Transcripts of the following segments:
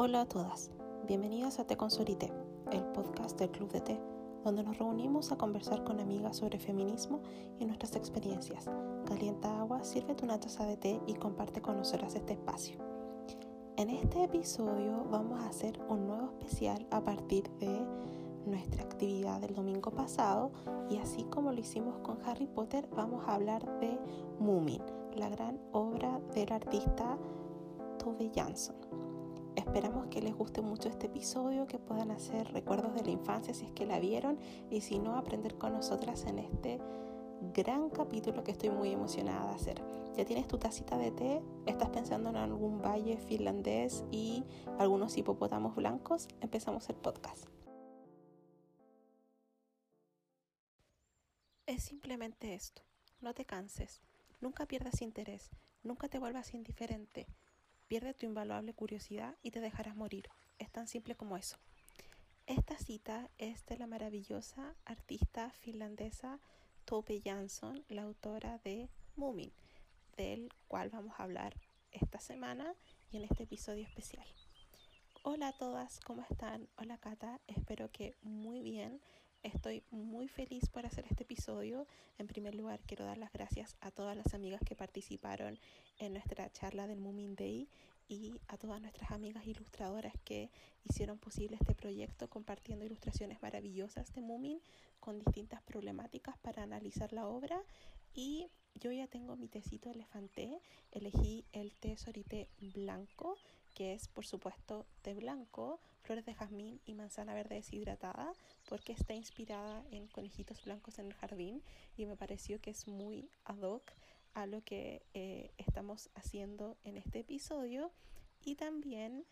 Hola a todas, bienvenidas a Té con Sorité, el podcast del Club de Té, donde nos reunimos a conversar con amigas sobre feminismo y nuestras experiencias. Calienta agua, sirve una taza de té y comparte con nosotras este espacio. En este episodio vamos a hacer un nuevo especial a partir de nuestra actividad del domingo pasado y así como lo hicimos con Harry Potter vamos a hablar de Moomin, la gran obra del artista Tove Jansson. Esperamos que les guste mucho este episodio, que puedan hacer recuerdos de la infancia si es que la vieron y si no, aprender con nosotras en este gran capítulo que estoy muy emocionada de hacer. ¿Ya tienes tu tacita de té? ¿Estás pensando en algún valle finlandés y algunos hipopótamos blancos? Empezamos el podcast. Es simplemente esto. No te canses. Nunca pierdas interés. Nunca te vuelvas indiferente. Pierde tu invaluable curiosidad y te dejarás morir. Es tan simple como eso. Esta cita es de la maravillosa artista finlandesa Tove Jansson, la autora de Moomin, del cual vamos a hablar esta semana y en este episodio especial. Hola a todas, ¿cómo están? Hola Cata, espero que muy bien. Estoy muy feliz por hacer este episodio. En primer lugar, quiero dar las gracias a todas las amigas que participaron en nuestra charla del Moomin Day y a todas nuestras amigas ilustradoras que hicieron posible este proyecto compartiendo ilustraciones maravillosas de Moomin con distintas problemáticas para analizar la obra. Y yo ya tengo mi tecito elefante, elegí el té sorité blanco que es por supuesto té blanco, flores de jazmín y manzana verde deshidratada, porque está inspirada en conejitos blancos en el jardín y me pareció que es muy ad hoc a lo que eh, estamos haciendo en este episodio. Y también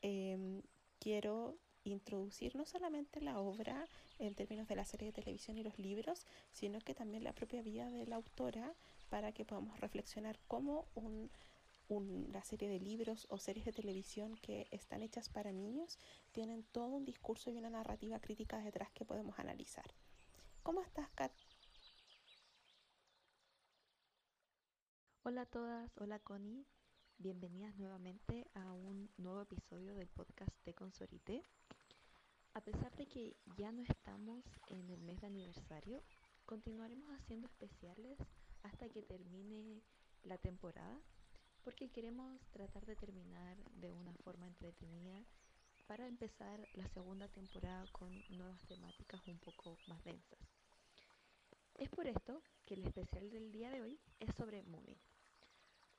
em, quiero introducir no solamente la obra en términos de la serie de televisión y los libros, sino que también la propia vida de la autora para que podamos reflexionar cómo un una serie de libros o series de televisión que están hechas para niños tienen todo un discurso y una narrativa crítica detrás que podemos analizar. ¿Cómo estás, Kat? Hola a todas, hola Connie, bienvenidas nuevamente a un nuevo episodio del podcast de Consorite. A pesar de que ya no estamos en el mes de aniversario, continuaremos haciendo especiales hasta que termine la temporada porque queremos tratar de terminar de una forma entretenida para empezar la segunda temporada con nuevas temáticas un poco más densas. Es por esto que el especial del día de hoy es sobre Moomin.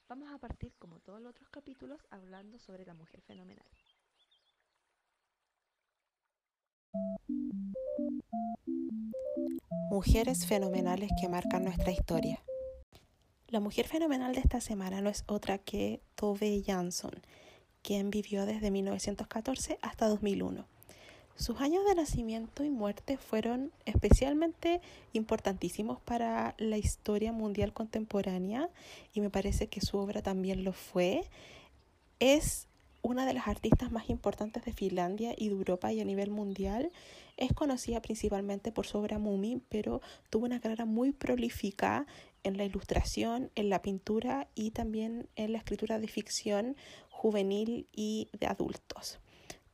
Vamos a partir, como todos los otros capítulos, hablando sobre la mujer fenomenal. Mujeres fenomenales que marcan nuestra historia. La mujer fenomenal de esta semana no es otra que Tove Jansson, quien vivió desde 1914 hasta 2001. Sus años de nacimiento y muerte fueron especialmente importantísimos para la historia mundial contemporánea y me parece que su obra también lo fue. Es una de las artistas más importantes de Finlandia y de Europa y a nivel mundial. Es conocida principalmente por su obra Mumi, pero tuvo una carrera muy prolífica en la ilustración, en la pintura y también en la escritura de ficción juvenil y de adultos.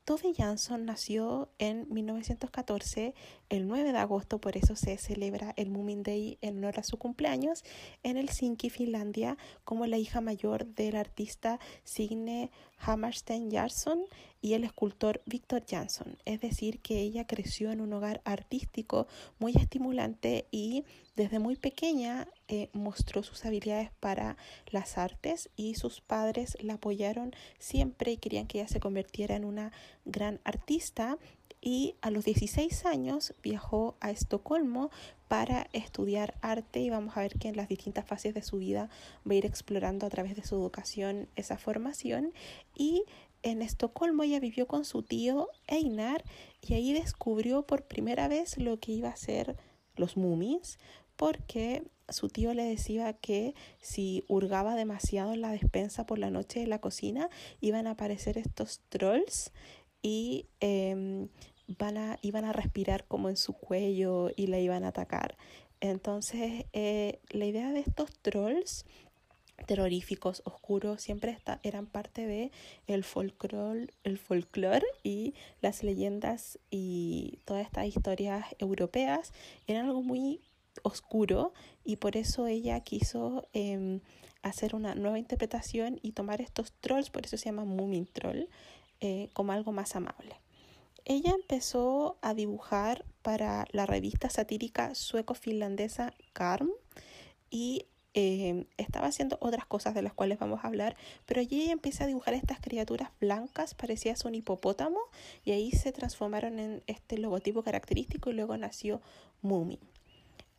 Tove Jansson nació en 1914, el 9 de agosto, por eso se celebra el Moomin Day en honor a su cumpleaños, en Helsinki, Finlandia, como la hija mayor del artista Signe Hammerstein Jansson y el escultor Victor Jansson. Es decir, que ella creció en un hogar artístico muy estimulante y desde muy pequeña eh, mostró sus habilidades para las artes y sus padres la apoyaron siempre y querían que ella se convirtiera en una gran artista. Y a los 16 años viajó a Estocolmo para estudiar arte y vamos a ver que en las distintas fases de su vida va a ir explorando a través de su educación esa formación. Y en Estocolmo ella vivió con su tío Einar y ahí descubrió por primera vez lo que iba a ser los mumis porque su tío le decía que si hurgaba demasiado en la despensa por la noche de la cocina iban a aparecer estos trolls y em, van a, iban a respirar como en su cuello y la iban a atacar. Entonces, eh, la idea de estos trolls terroríficos, oscuros, siempre está, eran parte de el folclore, el folclore y las leyendas y todas estas historias europeas eran algo muy oscuro y por eso ella quiso eh, hacer una nueva interpretación y tomar estos trolls, por eso se llama Moomin Troll, eh, como algo más amable. Ella empezó a dibujar para la revista satírica sueco-finlandesa Karm y eh, estaba haciendo otras cosas de las cuales vamos a hablar, pero allí ella empieza a dibujar estas criaturas blancas, parecías un hipopótamo, y ahí se transformaron en este logotipo característico y luego nació Moomin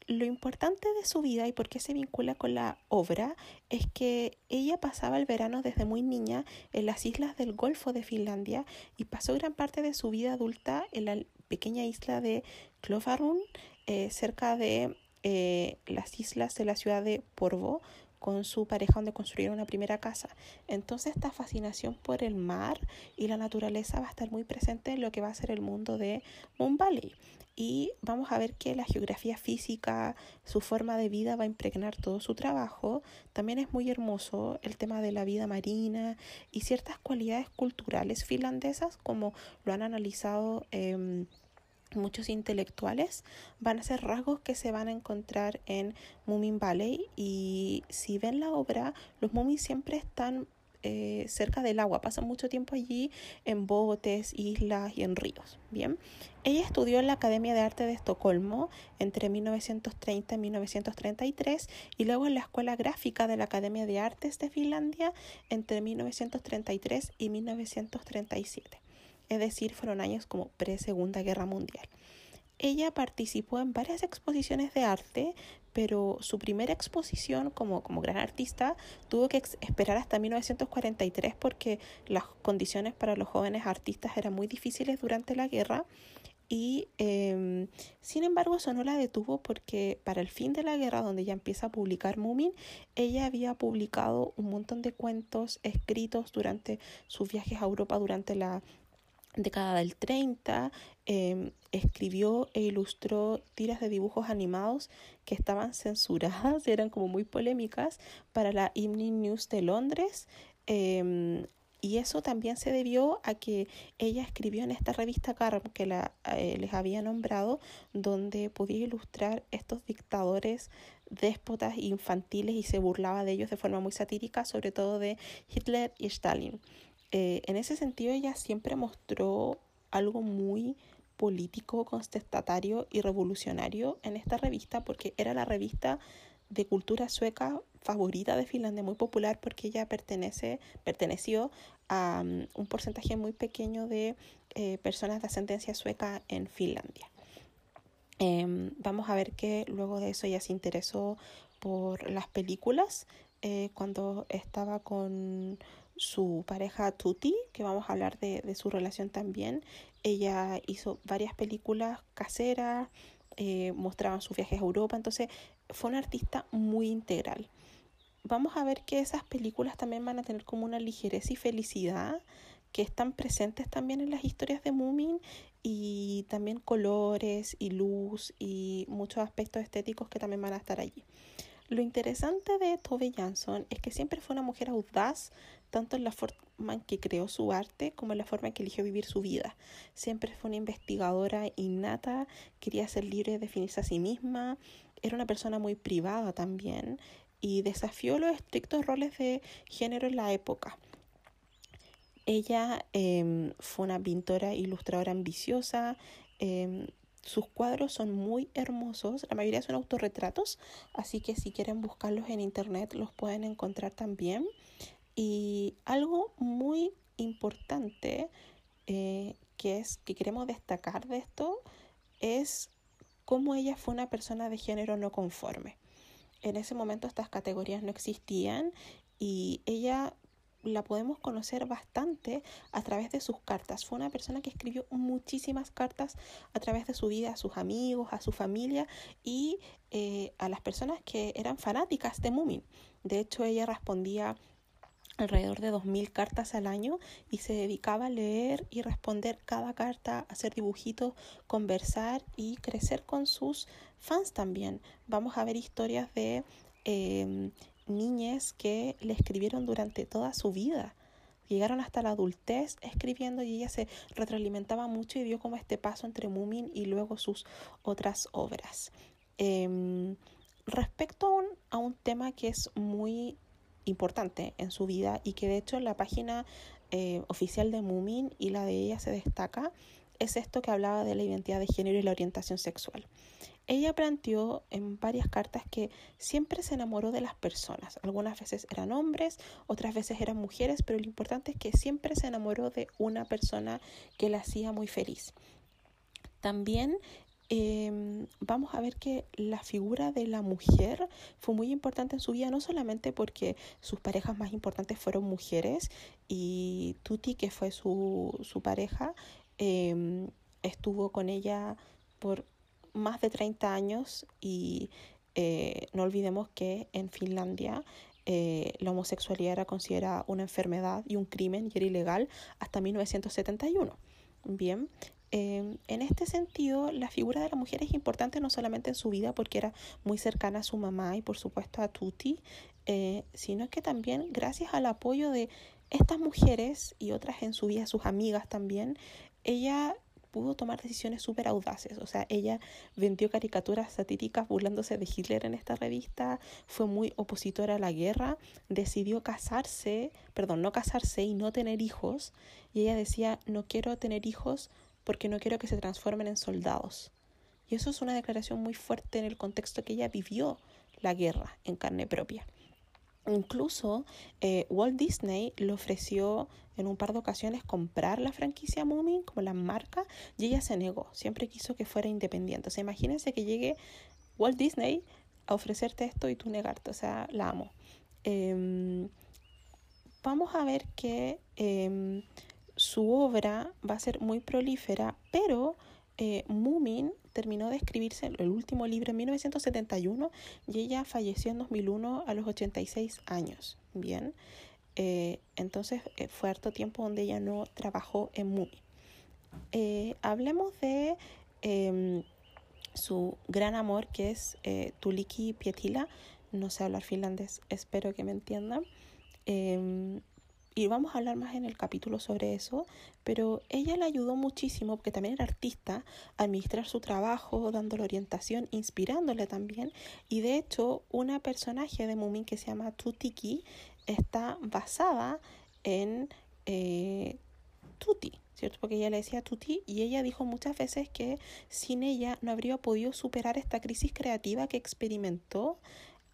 lo importante de su vida y por qué se vincula con la obra es que ella pasaba el verano desde muy niña en las islas del Golfo de Finlandia y pasó gran parte de su vida adulta en la pequeña isla de Klofarun, eh, cerca de eh, las islas de la ciudad de Porvo, con su pareja donde construyeron una primera casa. Entonces esta fascinación por el mar y la naturaleza va a estar muy presente en lo que va a ser el mundo de Moon Valley. Y vamos a ver que la geografía física, su forma de vida va a impregnar todo su trabajo. También es muy hermoso el tema de la vida marina y ciertas cualidades culturales finlandesas como lo han analizado. Eh, muchos intelectuales van a ser rasgos que se van a encontrar en Moomin Valley. Y si ven la obra los Moomin siempre están eh, cerca del agua, pasan mucho tiempo allí en botes, islas y en ríos. Bien, ella estudió en la Academia de Arte de Estocolmo entre 1930 y 1933 y luego en la Escuela Gráfica de la Academia de Artes de Finlandia entre 1933 y 1937 es decir, fueron años como pre-Segunda Guerra Mundial. Ella participó en varias exposiciones de arte, pero su primera exposición como, como gran artista tuvo que esperar hasta 1943 porque las condiciones para los jóvenes artistas eran muy difíciles durante la guerra y em, sin embargo eso no la detuvo porque para el fin de la guerra donde ella empieza a publicar Moomin ella había publicado un montón de cuentos escritos durante sus viajes a Europa durante la década del 30, em, escribió e ilustró tiras de dibujos animados que estaban censuradas, eran como muy polémicas para la Evening News de Londres. Em, y eso también se debió a que ella escribió en esta revista Carm que la, eh, les había nombrado, donde podía ilustrar estos dictadores déspotas infantiles y se burlaba de ellos de forma muy satírica, sobre todo de Hitler y Stalin. Eh, en ese sentido ella siempre mostró algo muy político, contestatario y revolucionario en esta revista porque era la revista de cultura sueca favorita de Finlandia, muy popular porque ella pertenece, perteneció a um, un porcentaje muy pequeño de eh, personas de ascendencia sueca en Finlandia. Em, vamos a ver que luego de eso ella se interesó por las películas eh, cuando estaba con su pareja Tuti, que vamos a hablar de, su relación también. Ella hizo varias películas caseras, eh, mostraban sus viajes a Europa, entonces fue una artista muy integral. Vamos a ver que esas películas también van a tener como una ligereza y felicidad que están presentes también en las historias de Moomin y también colores y luz y muchos aspectos estéticos que también van a estar allí. Lo interesante de Tove Jansson es que siempre fue una mujer audaz, tanto en la forma en que creó su arte como en la forma en que eligió vivir su vida. Siempre fue una investigadora innata, quería ser libre de definirse a sí misma, era una persona muy privada también y desafió los estrictos roles de género en la época. Ella eh, fue una pintora ilustradora ambiciosa, eh, sus cuadros son muy hermosos, la mayoría son autorretratos, así que si quieren buscarlos en internet los pueden encontrar también. Y algo muy importante eh, que es que queremos destacar de esto es cómo ella fue una persona de género no conforme. En ese momento estas categorías no existían y ella la podemos conocer bastante a través de sus cartas. Fue una persona que escribió muchísimas cartas a través de su vida a sus amigos, a su familia y eh, a las personas que eran fanáticas de Moomin. De hecho, ella respondía alrededor de 2.000 cartas al año y se dedicaba a leer y responder cada carta, hacer dibujitos, conversar y crecer con sus fans también. Vamos a ver historias de... Em, niñas que le escribieron durante toda su vida. Llegaron hasta la adultez escribiendo y ella se retroalimentaba mucho y dio como este paso entre Mumin y luego sus otras obras. Em, respecto a un, a un tema que es muy importante en su vida y que de hecho en la página eh, oficial de Mumin y la de ella se destaca, es esto que hablaba de la identidad de género y la orientación sexual. Ella planteó en varias cartas que siempre se enamoró de las personas. Algunas veces eran hombres, otras veces eran mujeres, pero lo importante es que siempre se enamoró de una persona que la hacía muy feliz. También eh, vamos a ver que la figura de la mujer fue muy importante en su vida, no solamente porque sus parejas más importantes fueron mujeres y Tuti, que fue su, su pareja, eh, estuvo con ella por más de 30 años y eh, no olvidemos que en Finlandia eh, la homosexualidad era considerada una enfermedad y un crimen y era ilegal hasta 1971. Bien, Em, en este sentido, la figura de la mujer es importante no solamente en su vida porque era muy cercana a su mamá y por supuesto a Tuti, eh, sino que también gracias al apoyo de estas mujeres y otras en su vida, sus amigas también, ella pudo tomar decisiones súper audaces. O sea, ella vendió caricaturas satíricas burlándose de Hitler en esta revista, fue muy opositora a la guerra, decidió casarse, perdón, no casarse y no tener hijos. Y ella decía, no quiero tener hijos porque no quiero que se transformen en soldados. Y eso es una declaración muy fuerte en el contexto que ella vivió la guerra en carne propia. Incluso eh, Walt Disney le ofreció en un par de ocasiones comprar la franquicia Moomin como la marca y ella se negó, siempre quiso que fuera independiente. O sea, imagínense que llegue Walt Disney a ofrecerte esto y tú negarte, o sea, la amo. Em, vamos a ver que em, su obra va a ser muy prolífera, pero eh, Mumin terminó de escribirse el último libro en 1971 y ella falleció en 2001 a los 86 años. Bien, eh, entonces eh, fue harto tiempo donde ella no trabajó en Mumin. hablemos de em, su gran amor que es Tuliki Pietila. No sé hablar finlandés, espero que me entiendan. Em, y vamos a hablar más en el capítulo sobre eso, pero ella le ayudó muchísimo, porque también era artista, a administrar su trabajo, dándole orientación, inspirándole también. Y de hecho, una personaje de Mumin que se llama Tutiki está basada en eh, Tuti, ¿cierto? Porque ella le decía Tuti y ella dijo muchas veces que sin ella no habría podido superar esta crisis creativa que experimentó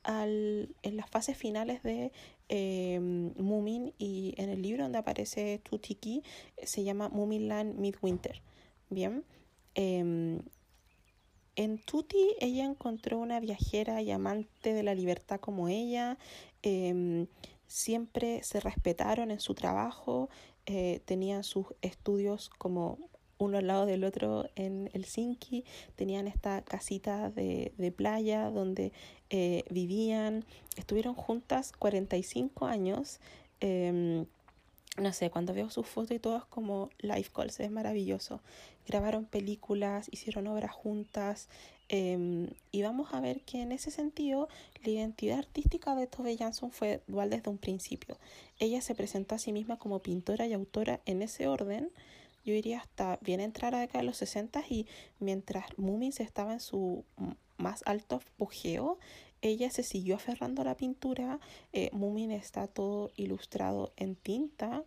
al, en las fases finales de eh, Moomin y en el libro donde aparece Tutiki se llama Moominland Midwinter. Bien. Em, en Tuti ella encontró una viajera y amante de la libertad como ella. Em, siempre se respetaron en su trabajo, eh, tenían sus estudios como uno al lado del otro en Helsinki, tenían esta casita de, de playa donde eh, vivían, estuvieron juntas 45 años. Em, no sé, cuando veo sus fotos y todo es como life calls, es maravilloso. Grabaron películas, hicieron obras juntas em, y vamos a ver que en ese sentido la identidad artística de Tove Jansson fue dual desde un principio. Ella se presentó a sí misma como pintora y autora en ese orden yo diría hasta bien entrar a la década de los 60 y mientras se estaba en su más alto apogeo, ella se siguió aferrando a la pintura. Eh, Mumin está todo ilustrado en tinta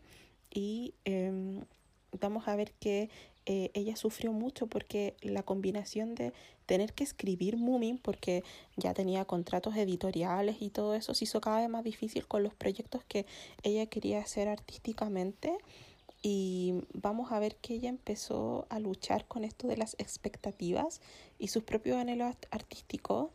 y em, vamos a ver que eh, ella sufrió mucho porque la combinación de tener que escribir Mumin, porque ya tenía contratos editoriales y todo eso, se hizo cada vez más difícil con los proyectos que ella quería hacer artísticamente y vamos a ver que ella empezó a luchar con esto de las expectativas y sus propios anhelos artísticos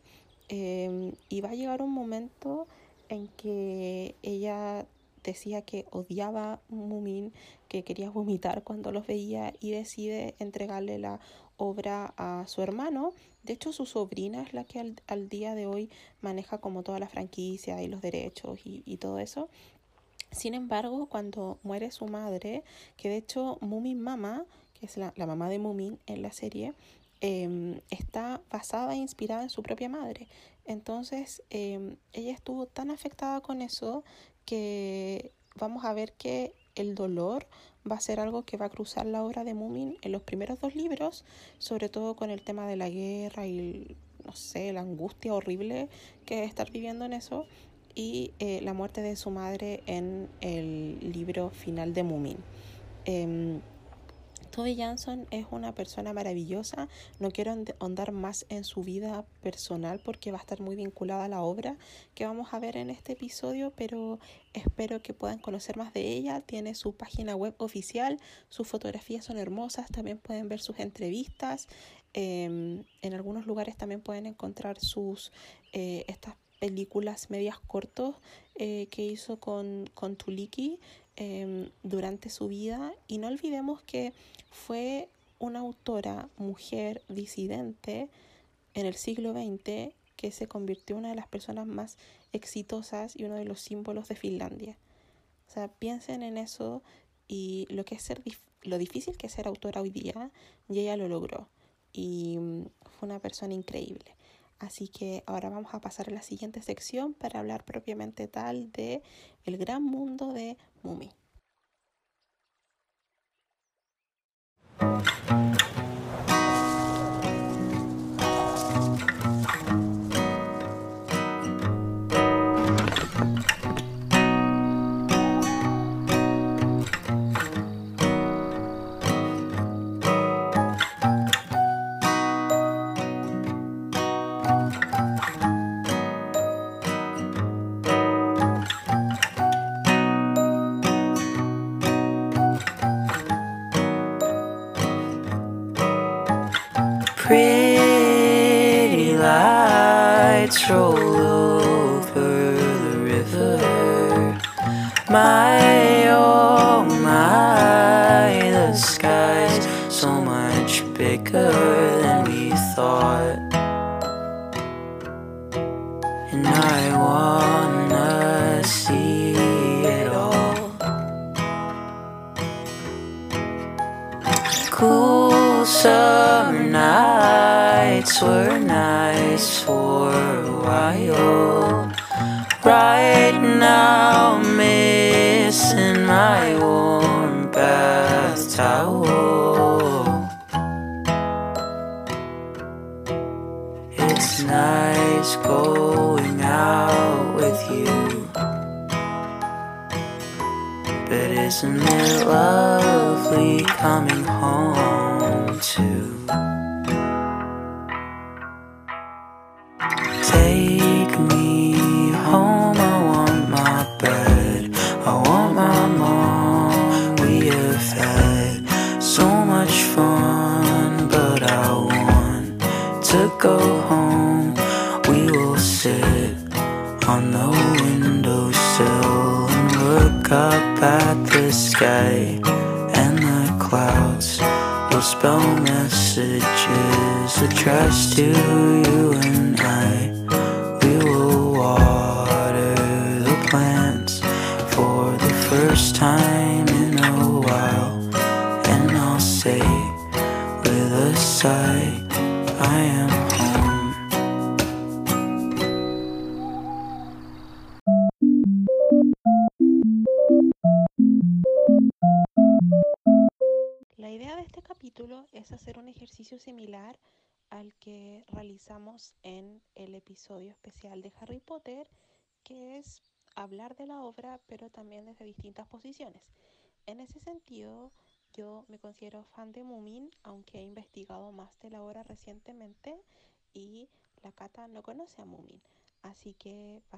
em, y va a llegar un momento en que ella decía que odiaba Mumin, que quería vomitar cuando los veía y decide entregarle la obra a su hermano. De hecho, su sobrina es la que al, día de hoy maneja como toda la franquicia y los derechos y, y todo eso. Sin embargo, cuando muere su madre, que de hecho Mumin Mama, que es la, mamá de Mumin en la serie, em, está basada e inspirada en su propia madre. Entonces, em, ella estuvo tan afectada con eso que vamos a ver que el dolor va a ser algo que va a cruzar la obra de Mumin en los primeros dos libros, sobre todo con el tema de la guerra y, no sé, la angustia horrible que es estar viviendo en eso, y eh, la muerte de su madre en el libro final de Mumin. Eh, Toby Jansson es una persona maravillosa. No quiero ahondar más en su vida personal porque va a estar muy vinculada a la obra que vamos a ver en este episodio, pero espero que puedan conocer más de ella. Tiene su página web oficial, sus fotografías son hermosas, también pueden ver sus entrevistas. Em, en algunos lugares también pueden encontrar sus eh, estas películas medias cortos eh, que hizo con, con Tuliki em, durante su vida. Y no olvidemos que fue una autora, mujer, disidente en el siglo XX que se convirtió en una de las personas más exitosas y uno de los símbolos de Finlandia. O sea, piensen en eso y lo que es ser lo difícil que es ser autora hoy día, y ella lo logró. Y mm, fue una persona increíble. Así que ahora vamos a pasar a la siguiente sección para hablar propiamente tal de el gran mundo de Mumi.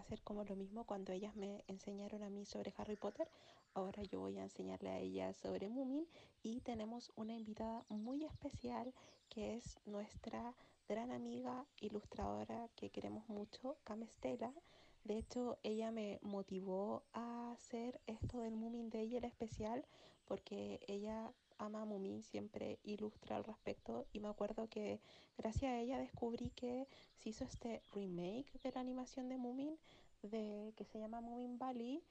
Ser como lo mismo cuando ellas me enseñaron a mí sobre Harry Potter. Ahora yo voy a enseñarle a ellas sobre Mumin y tenemos una invitada muy especial que es nuestra gran amiga ilustradora que queremos mucho, Camestela. De hecho, ella me motivó a hacer esto del Moomin Day el especial porque ella ama a Moomin, siempre ilustra al respecto y me acuerdo que gracias a ella descubrí que se hizo este remake de la animación de Moomin de, que se llama Moomin Valley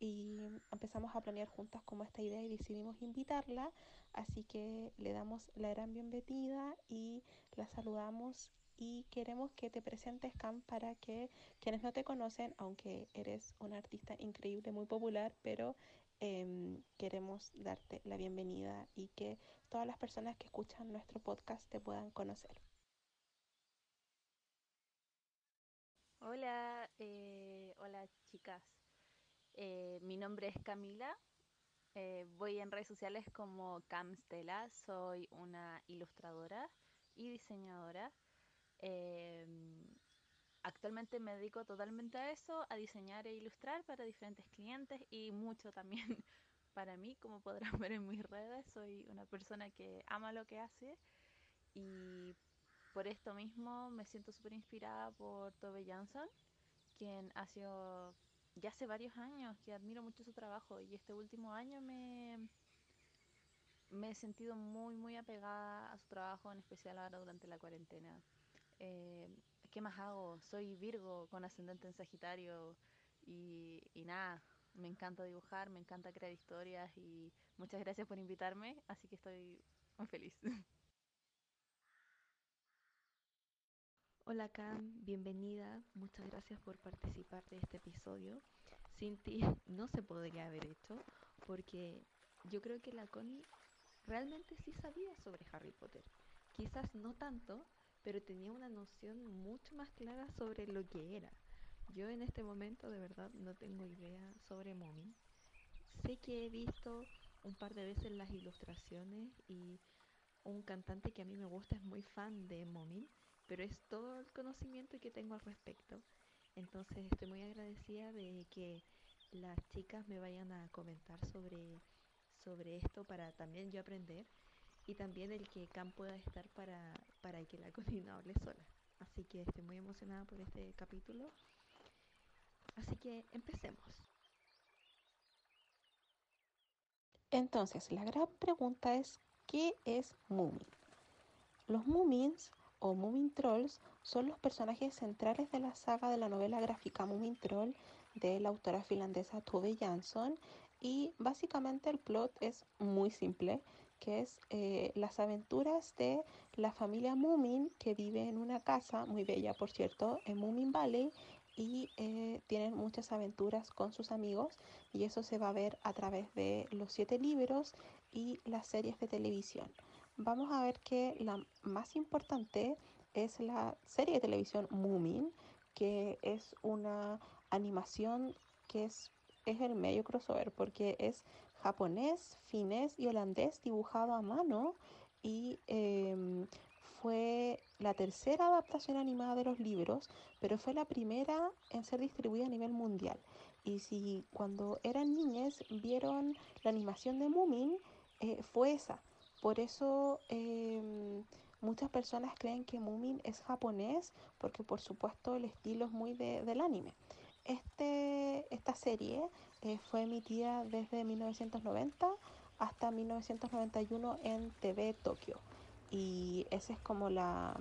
y empezamos a planear juntas como esta idea y decidimos invitarla, así que le damos la gran bienvenida y la saludamos y queremos que te presentes, Cam, para que quienes no te conocen, aunque eres una artista increíble, muy popular, pero eh, queremos darte la bienvenida y que todas las personas que escuchan nuestro podcast te puedan conocer. Hola, eh, hola chicas. Eh, mi nombre es Camila. Eh, voy en redes sociales como Camstela. Soy una ilustradora y diseñadora. Em, actualmente me dedico totalmente a eso, a diseñar e ilustrar para diferentes clientes y mucho también para mí, como podrán ver en mis redes. Soy una persona que ama lo que hace y por esto mismo me siento súper inspirada por Tove Jansson, quien ha sido ya hace varios años que admiro mucho su trabajo y este último año me, me he sentido muy, muy apegada a su trabajo, en especial ahora durante la cuarentena. Eh, ¿Qué más hago? Soy Virgo con ascendente en Sagitario y, nada, me encanta dibujar, me encanta crear historias y muchas gracias por invitarme, así que estoy muy feliz. Hola Cam, bienvenida. Muchas gracias por participar de este episodio. Sin ti no se podría haber hecho porque yo creo que la Connie realmente sí sabía sobre Harry Potter. Quizás no tanto, pero tenía una noción mucho más clara sobre lo que era. Yo en este momento de verdad no tengo idea sobre Moomin. Sé que he visto un par de veces las ilustraciones y un cantante que a mí me gusta es muy fan de Moomin pero es todo el conocimiento que tengo al respecto. Entonces estoy muy agradecida de que las chicas me vayan a comentar sobre, sobre esto para también yo aprender y también el que Cam pueda estar para, para que la cocina hable sola. Así que estoy muy emocionada por este capítulo. Así que empecemos. Entonces, la gran pregunta es, ¿qué es Moomin? Los Moomins o Moomin Trolls son los personajes centrales de la saga de la novela gráfica Moomin Troll de la autora finlandesa Tove Jansson y básicamente el plot es muy simple que es eh, las aventuras de la familia Moomin que vive en una casa muy bella por cierto en Moomin Valley y eh, tienen muchas aventuras con sus amigos y eso se va a ver a través de los siete libros y las series de televisión. Vamos a ver que la más importante es la serie de televisión Moomin, que es una animación que es, es el medio crossover porque es japonés, finés y holandés dibujado a mano y eh, fue la tercera adaptación animada de los libros, pero fue la primera en ser distribuida a nivel mundial. Y si cuando eran niñas vieron la animación de Moomin, eh, fue esa. Por eso eh, muchas personas creen que Moomin es japonés, porque por supuesto el estilo es muy de, del anime. Este, esta serie eh, fue emitida desde 1990 hasta 1991 en TV Tokio. Y esa es como la,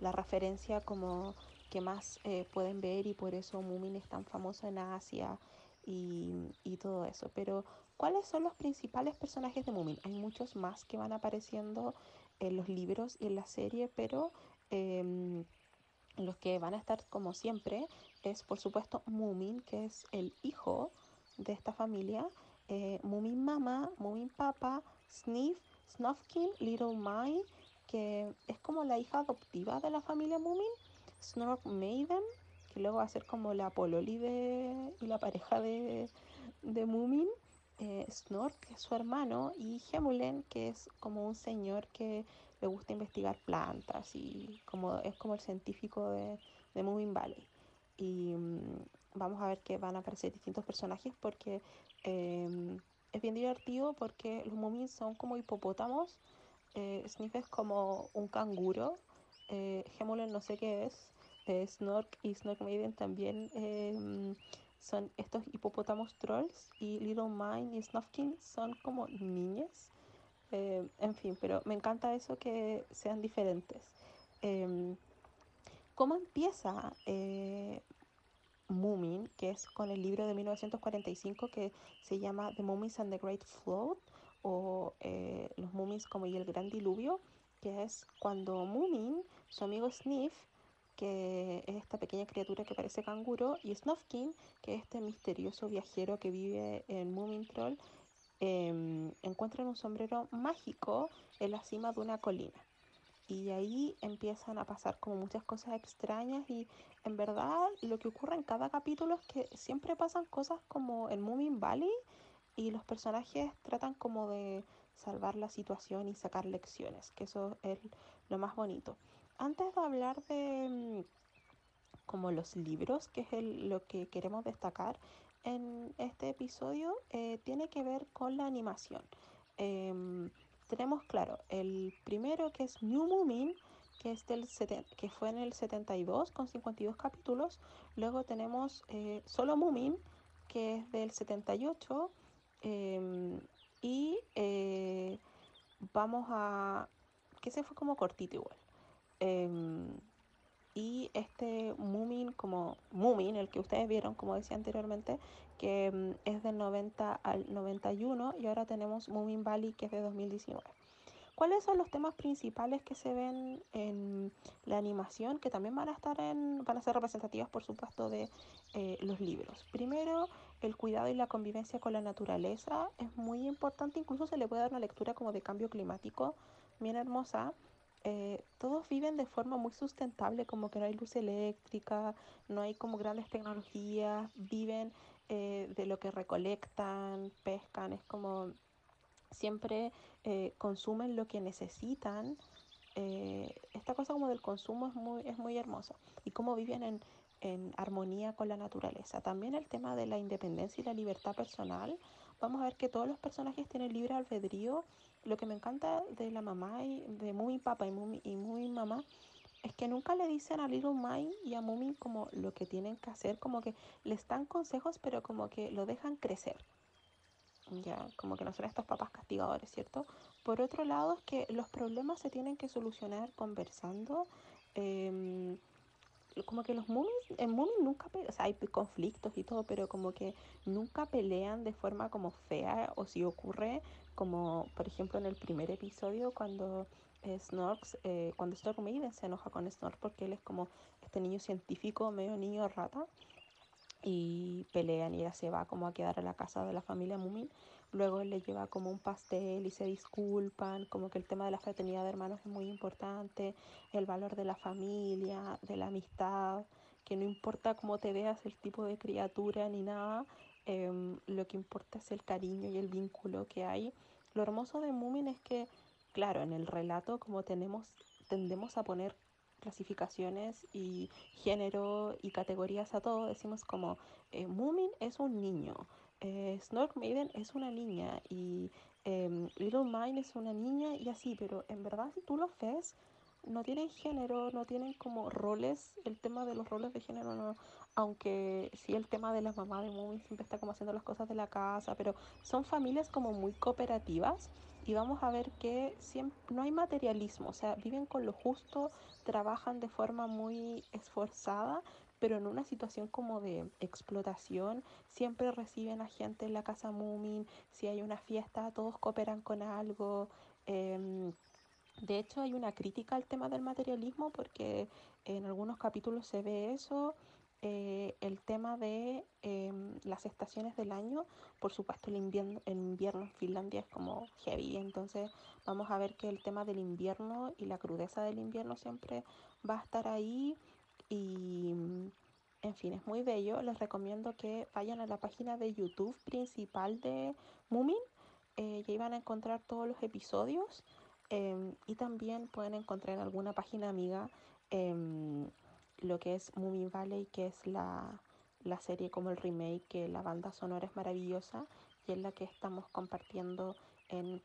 la referencia como que más eh, pueden ver y por eso Moomin es tan famoso en Asia y, y todo eso. Pero ¿Cuáles son los principales personajes de Moomin? Hay muchos más que van apareciendo en los libros y en la serie, pero eh, los que van a estar como siempre es por supuesto Moomin, que es el hijo de esta familia, eh, Moomin Mama, Moomin Papa, Sniff, Snufkin, Little Mai, que es como la hija adoptiva de la familia Moomin, Snork Maiden, que luego va a ser como la pololi de, y la pareja de, de Moomin, eh, Snork, que es su hermano, y Hemulen, que es como un señor que le gusta investigar plantas y como es como el científico de, de Moving Valley. Y um, vamos a ver que van a aparecer distintos personajes porque eh, es bien divertido porque los Moomins son como hipopótamos, eh, Sniff es como un canguro, eh, no sé qué es, eh, Snork y Snork Maiden también em, son estos hipopótamos trolls y Little Mine y Snufkin son como niñas. Eh, en fin, pero me encanta eso que sean diferentes. ¿Cómo empieza eh, Moomin, que es con el libro de 1945 que se llama The Mummies and the Great Flood o eh, Los Mummies como y el Gran Diluvio, que es cuando Moomin, su amigo Sniff, que es esta pequeña criatura que parece canguro, y Snufkin, que es este misterioso viajero que vive en Moomin Troll, eh, encuentran un sombrero mágico en la cima de una colina. Y ahí empiezan a pasar como muchas cosas extrañas y en verdad lo que ocurre en cada capítulo es que siempre pasan cosas como en Moomin Valley y los personajes tratan como de salvar la situación y sacar lecciones, que eso es lo más bonito. Antes de hablar de mm, como los libros, que es lo que queremos destacar en este episodio, eh, tiene que ver con la animación. Em, tenemos, claro, el primero que es New Moomin, que, es del que fue en el 72 con 52 capítulos. Luego tenemos eh, Solo Moomin, que es del 78. Em, y eh, vamos a... que se fue como cortito igual. Y este Moomin, como Moomin, el que ustedes vieron, como decía anteriormente, que mm, es del 90 al 91 y ahora tenemos Moomin Valley que es de 2019. ¿Cuáles son los temas principales que se ven en la animación que también van a estar en, van a ser representativas por supuesto de eh, los libros? Primero, el cuidado y la convivencia con la naturaleza es muy importante, incluso se le puede dar una lectura como de cambio climático bien hermosa. Eh, todos viven de forma muy sustentable, como que no hay luz eléctrica, no hay como grandes tecnologías, viven eh, de lo que recolectan, pescan, es como siempre eh, consumen lo que necesitan. esta cosa como del consumo es muy, es muy hermosa y cómo viven en, en armonía con la naturaleza. También el tema de la independencia y la libertad personal. Vamos a ver que todos los personajes tienen libre albedrío. Lo que me encanta de la mamá y de Mumi Papa y Mumi, y Mumi Mamá es que nunca le dicen a Little Mai y a Mumi como lo que tienen que hacer, como que les dan consejos, pero como que lo dejan crecer. Ya, como que no son estos papás castigadores, ¿cierto? Por otro lado, es que los problemas se tienen que solucionar conversando. Eh, como que los Moomies, en Moomies nunca, o sea, hay conflictos y todo, pero como que nunca pelean de forma como fea o si ocurre como, por ejemplo, en el primer episodio cuando Snorks, eh, cuando Storm se enoja con Snork porque él es como este niño científico, medio niño rata, y pelean y ella se va como a quedar a la casa de la familia Moomin. Luego él le lleva como un pastel y se disculpan, como que el tema de la fraternidad de hermanos es muy importante, el valor de la familia, de la amistad, que no importa cómo te veas el tipo de criatura ni nada, em, lo que importa es el cariño y el vínculo que hay. Lo hermoso de Moomin es que, claro, en el relato como tenemos, tendemos a poner clasificaciones y género y categorías a todo, decimos como eh, Moomin es un niño, eh, Snork Maiden es una niña y em, Little Mine es una niña y así, pero en verdad si tú lo ves, no tienen género, no tienen como roles, el tema de los roles de género no, aunque sí el tema de la mamá de Moomin siempre está como haciendo las cosas de la casa, pero son familias como muy cooperativas y vamos a ver que siempre, no hay materialismo, o sea, viven con lo justo, trabajan de forma muy esforzada, pero en una situación como de explotación, siempre reciben a gente en la casa Moomin, si hay una fiesta, todos cooperan con algo. Em, de hecho, hay una crítica al tema del materialismo porque en algunos capítulos se ve eso. Eh, el tema de em, las estaciones del año, por supuesto el invierno, el invierno en Finlandia es como heavy, entonces vamos a ver que el tema del invierno y la crudeza del invierno siempre va a estar ahí y en fin, es muy bello. Les recomiendo que vayan a la página de YouTube principal de Moomin. Eh, ya iban a encontrar todos los episodios. Em, y también pueden encontrar en alguna página amiga em, lo que es Moomin Valley, que es la, la serie como el remake, que la banda sonora es maravillosa y es la que estamos compartiendo en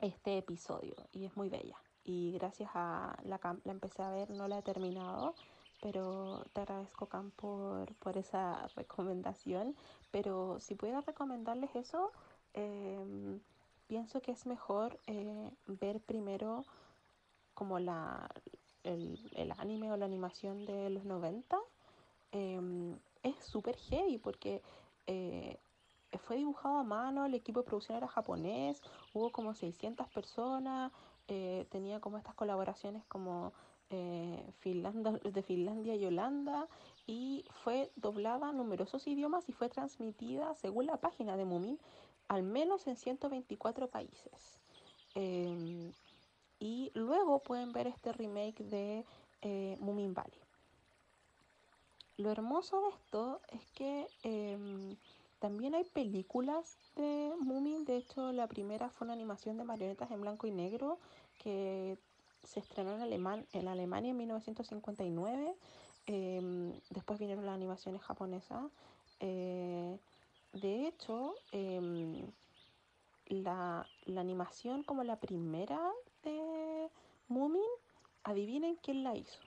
este episodio. Y es muy bella. Y gracias a la, la empecé a ver, no la he terminado pero te agradezco Cam por, por esa recomendación. Pero si pudiera recomendarles eso, em, pienso que es mejor eh, ver primero como la, el, anime o la animación de los 90. Em, es súper heavy porque eh, fue dibujado a mano, el equipo de producción era japonés, hubo como 600 personas, eh, tenía como estas colaboraciones como eh, de Finlandia y Holanda y fue doblada a numerosos idiomas y fue transmitida, según la página de Mumin, al menos en 124 países. Em, y luego pueden ver este remake de eh, Mumin Valley. Lo hermoso de esto es que em, también hay películas de Moomin. De hecho, la primera fue una animación de marionetas en blanco y negro que se estrenó en, en Alemania en 1959. Em, después vinieron las animaciones japonesas. Eh, de hecho, em, la, animación como la primera de Moomin, adivinen quién la hizo.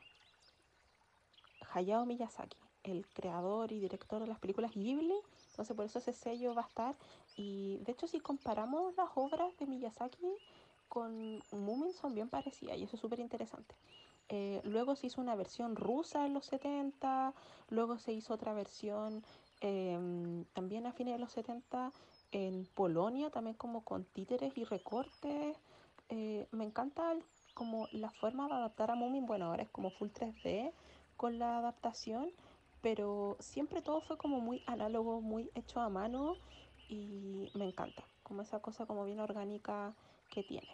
Hayao Miyazaki, el creador y director de las películas Ghibli. Entonces por eso ese sello va a estar. Y de hecho si comparamos las obras de Miyazaki con Moomin son bien parecidas y eso es súper interesante. Eh, luego se hizo una versión rusa en los 70, luego se hizo otra versión em, también a fines de los 70 en Polonia, también como con títeres y recortes. Eh, me encanta como la forma de adaptar a Moomin, bueno, ahora es como full 3D con la adaptación, pero siempre todo fue como muy análogo, muy hecho a mano y me encanta, como esa cosa como bien orgánica que tiene.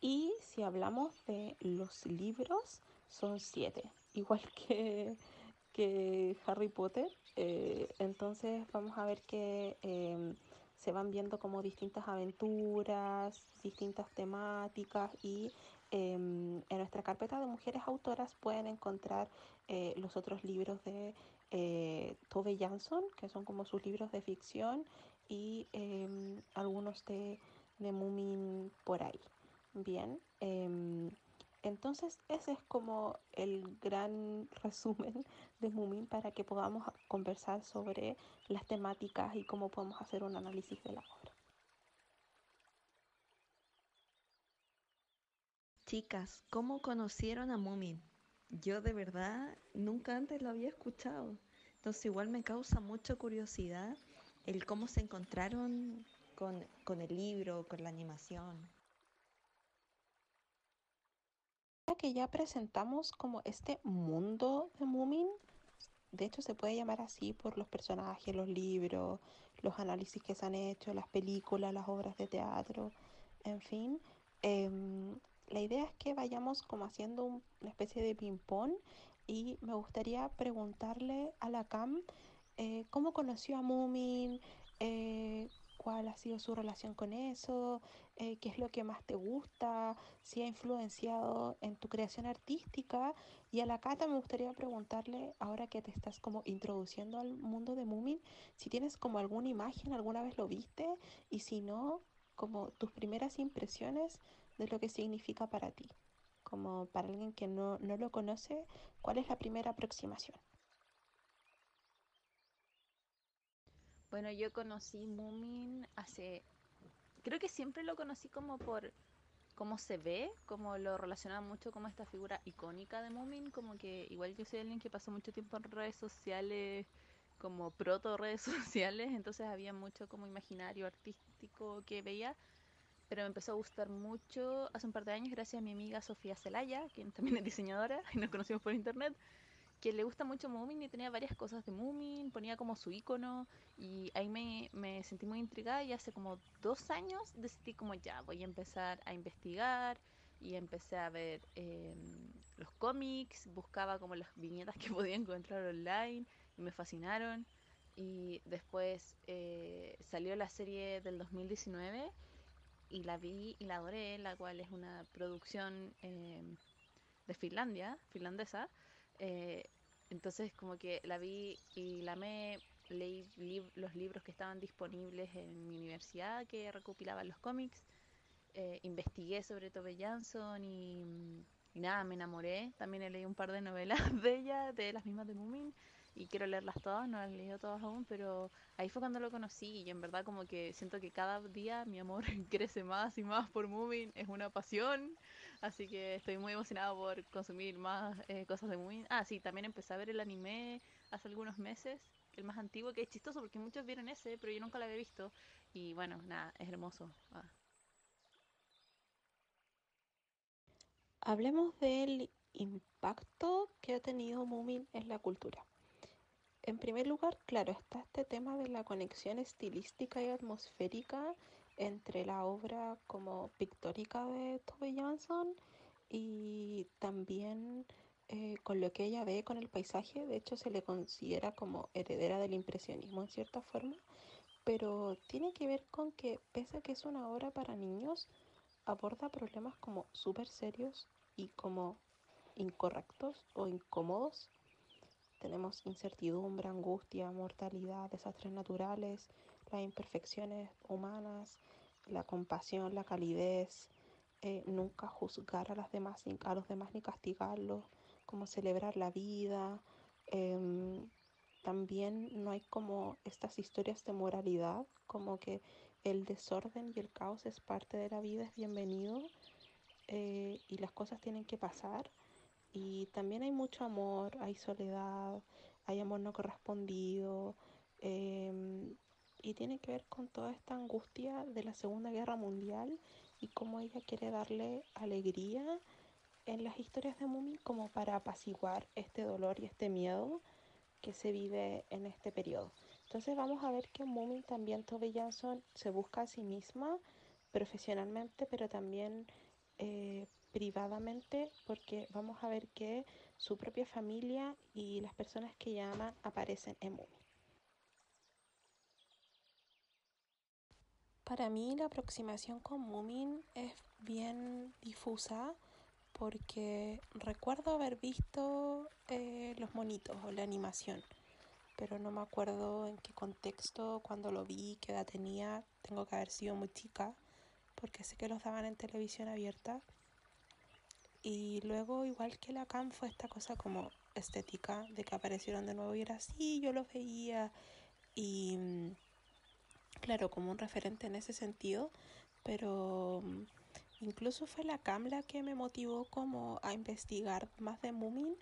Y si hablamos de los libros, son siete, igual que, que Harry Potter. Eh, entonces vamos a ver que em, se van viendo como distintas aventuras, distintas temáticas y em, en nuestra carpeta de mujeres autoras pueden encontrar eh, los otros libros de eh, Tove Jansson, que son como sus libros de ficción y em, algunos de, de Moomin por ahí. Bien, em, entonces ese es como el gran resumen de Moomin para que podamos conversar sobre las temáticas y cómo podemos hacer un análisis de la obra. Chicas, ¿cómo conocieron a Moomin? Yo de verdad nunca antes lo había escuchado. Entonces igual me causa mucha curiosidad el cómo se encontraron con, con el libro, con la animación. Que ya presentamos como este mundo de Moomin, de hecho se puede llamar así por los personajes, los libros, los análisis que se han hecho, las películas, las obras de teatro, en fin. Em, la idea es que vayamos como haciendo una especie de ping-pong y me gustaría preguntarle a la Cam eh, cómo conoció a Moomin, eh, cuál ha sido su relación con eso, eh, qué es lo que más te gusta, si ha influenciado en tu creación artística. Y a la Cata me gustaría preguntarle, ahora que te estás como introduciendo al mundo de Moomin, si tienes como alguna imagen, alguna vez lo viste, y si no, como tus primeras impresiones de lo que significa para ti. Como para alguien que no, no lo conoce, ¿cuál es la primera aproximación? Bueno, yo conocí Moomin hace... Creo que siempre lo conocí como por cómo se ve, como lo relacionaba mucho como esta figura icónica de Moomin, como que igual yo soy alguien que pasó mucho tiempo en redes sociales, como proto redes sociales, entonces había mucho como imaginario artístico que veía, pero me empezó a gustar mucho hace un par de años gracias a mi amiga Sofía Celaya, quien también es diseñadora y nos conocimos por internet que le gusta mucho Moomin y tenía varias cosas de Moomin, ponía como su icono y ahí me, me, sentí muy intrigada y hace como dos años decidí como ya, voy a empezar a investigar y empecé a ver em, los cómics, buscaba como las viñetas que podía encontrar online y me fascinaron. Y después eh, salió la serie del 2019 y la vi y la adoré, la cual es una producción em, de Finlandia, finlandesa, eh, entonces como que la vi y la me leí los libros que estaban disponibles en mi universidad que recopilaban los cómics, eh, investigué sobre Tove Jansson y, nada, me enamoré. También leí un par de novelas de ella, de las mismas de Moomin, y quiero leerlas todas, no las he leído todas aún, pero ahí fue cuando lo conocí y en verdad como que siento que cada día mi amor crece más y más por Moomin, es una pasión, Así que estoy muy emocionada por consumir más eh, cosas de Moomin. Ah, sí, también empecé a ver el anime hace algunos meses, el más antiguo, que es chistoso porque muchos vieron ese, pero yo nunca lo había visto. Y bueno, nada, es hermoso. Ah. Hablemos del impacto que ha tenido Moomin en la cultura. En primer lugar, claro, está este tema de la conexión estilística y atmosférica entre la obra como pictórica de Tove Jansson y también eh, con lo que ella ve con el paisaje. De hecho, se le considera como heredera del impresionismo en cierta forma, pero tiene que ver con que, pese a que es una obra para niños, aborda problemas como súper serios y como incorrectos o incómodos. Tenemos incertidumbre, angustia, mortalidad, desastres naturales, las imperfecciones humanas, la compasión, la calidez, eh, nunca juzgar a, las demás, a los demás ni castigarlos, como celebrar la vida. Em, también no hay como estas historias de moralidad, como que el desorden y el caos es parte de la vida, es bienvenido eh, y las cosas tienen que pasar. Y también hay mucho amor, hay soledad, hay amor no correspondido. Em, y tiene que ver con toda esta angustia de la Segunda Guerra Mundial y cómo ella quiere darle alegría en las historias de Mumi como para apaciguar este dolor y este miedo que se vive en este periodo. Entonces vamos a ver que Mumi también Tove Jansson se busca a sí misma profesionalmente, pero también eh, privadamente, porque vamos a ver que su propia familia y las personas que llama aparecen en Mumi. Para mí la aproximación con Moomin es bien difusa porque recuerdo haber visto eh, los monitos o la animación, pero no me acuerdo en qué contexto, cuando lo vi, qué edad tenía. Tengo que haber sido muy chica porque sé que los daban en televisión abierta. Y luego, igual que la CAM, fue esta cosa como estética de que aparecieron de nuevo y era así, yo los veía y mm, claro, como un referente en ese sentido, pero mm, incluso fue la CAMLA que me motivó como a investigar más de Moomin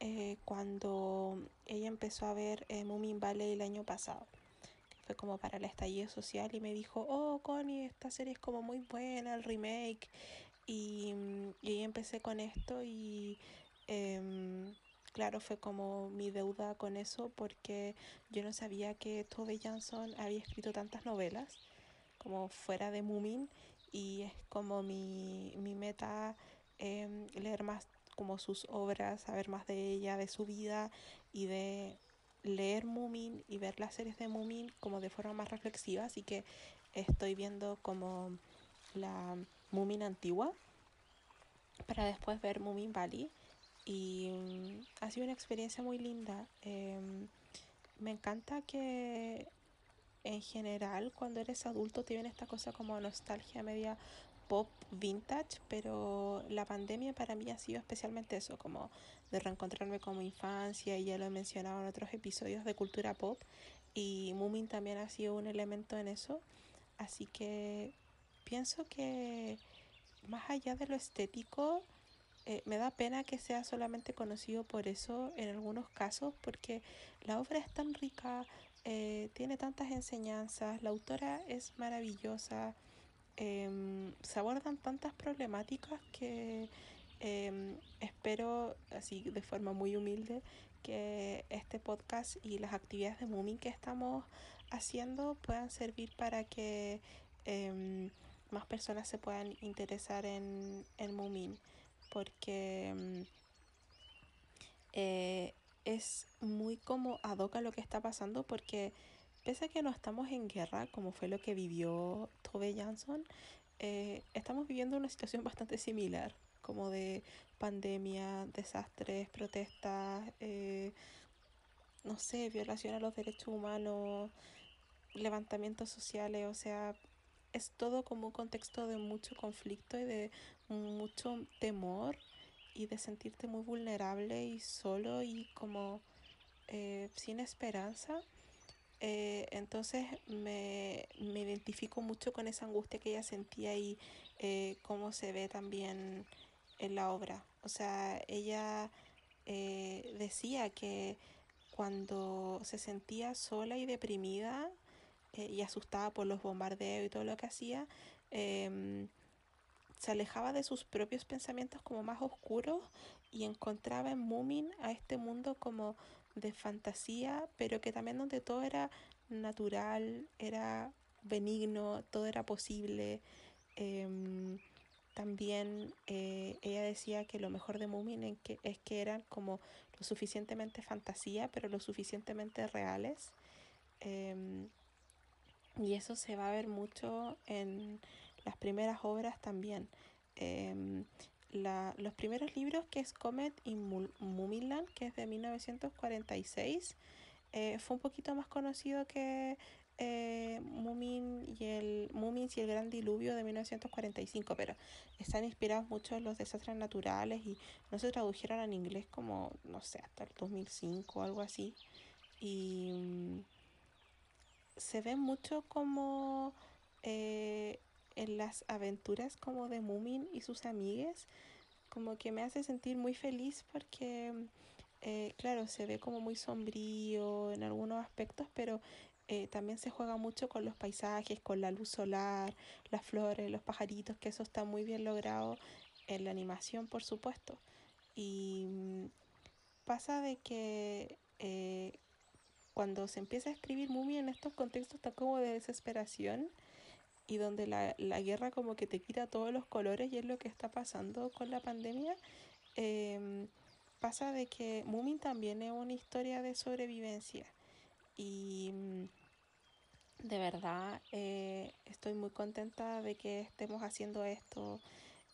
eh, cuando ella empezó a ver eh, Moomin Valley el año pasado. fue como para el estallido social y me dijo, oh Connie, esta serie es como muy buena, el remake. Y, mm, y ahí empecé con esto y em, claro, fue como mi deuda con eso porque yo no sabía que Tove Jansson había escrito tantas novelas como fuera de Moomin y es como mi, mi meta em, leer más como sus obras, saber más de ella, de su vida y de leer Moomin y ver las series de Moomin como de forma más reflexiva, así que estoy viendo como la Moomin antigua para después ver Moomin Valley y mm, ha sido una experiencia muy linda. Em, me encanta que en general cuando eres adulto te viene esta cosa como nostalgia media pop vintage, pero la pandemia para mí ha sido especialmente eso, como de reencontrarme con mi infancia y ya lo he mencionado en otros episodios de cultura pop y Moomin también ha sido un elemento en eso, así que pienso que más allá de lo estético, eh, me da pena que sea solamente conocido por eso en algunos casos, porque la obra es tan rica, eh, tiene tantas enseñanzas, la autora es maravillosa, em, se abordan tantas problemáticas que em, espero, así de forma muy humilde, que este podcast y las actividades de Moomin que estamos haciendo puedan servir para que em, más personas se puedan interesar en, en Moomin porque mm, eh, es muy como ad hoc a lo que está pasando porque pese a que no estamos en guerra como fue lo que vivió Tove Jansson, eh, estamos viviendo una situación bastante similar como de pandemia, desastres, protestas, eh, no sé, violación a los derechos humanos, levantamientos sociales, o sea, es todo como un contexto de mucho conflicto y de mucho temor y de sentirte muy vulnerable y solo y como eh, sin esperanza. Eh, entonces me, identifico mucho con esa angustia que ella sentía y eh, cómo se ve también en la obra. O sea, ella eh, decía que cuando se sentía sola y deprimida y asustada por los bombardeos y todo lo que hacía, em, se alejaba de sus propios pensamientos como más oscuros y encontraba en Moomin a este mundo como de fantasía, pero que también donde todo era natural, era benigno, todo era posible. Em, también eh, ella decía que lo mejor de Moomin es que eran como lo suficientemente fantasía, pero lo suficientemente reales. Em, y eso se va a ver mucho en las primeras obras también. Em, los primeros libros que es Comet y Mumiland, que es de 1946, eh, fue un poquito más conocido que eh, Mumin y el Mumins y el Gran Diluvio de 1945, pero están inspirados mucho en los desastres naturales y no se tradujeron en inglés como, no sé, hasta el 2005 o algo así. Y mm, se ve mucho como eh, en las aventuras como de Mumin y sus amigues, como que me hace sentir muy feliz porque, eh, claro, se ve como muy sombrío en algunos aspectos, pero eh, también se juega mucho con los paisajes, con la luz solar, las flores, los pajaritos, que eso está muy bien logrado en la animación, por supuesto. Y mm, pasa de que eh, cuando se empieza a escribir muy en estos contextos está como de desesperación y donde la, la, guerra como que te quita todos los colores y es lo que está pasando con la pandemia, em, pasa de que Moomin también es una historia de sobrevivencia y mm, de verdad eh, estoy muy contenta de que estemos haciendo esto.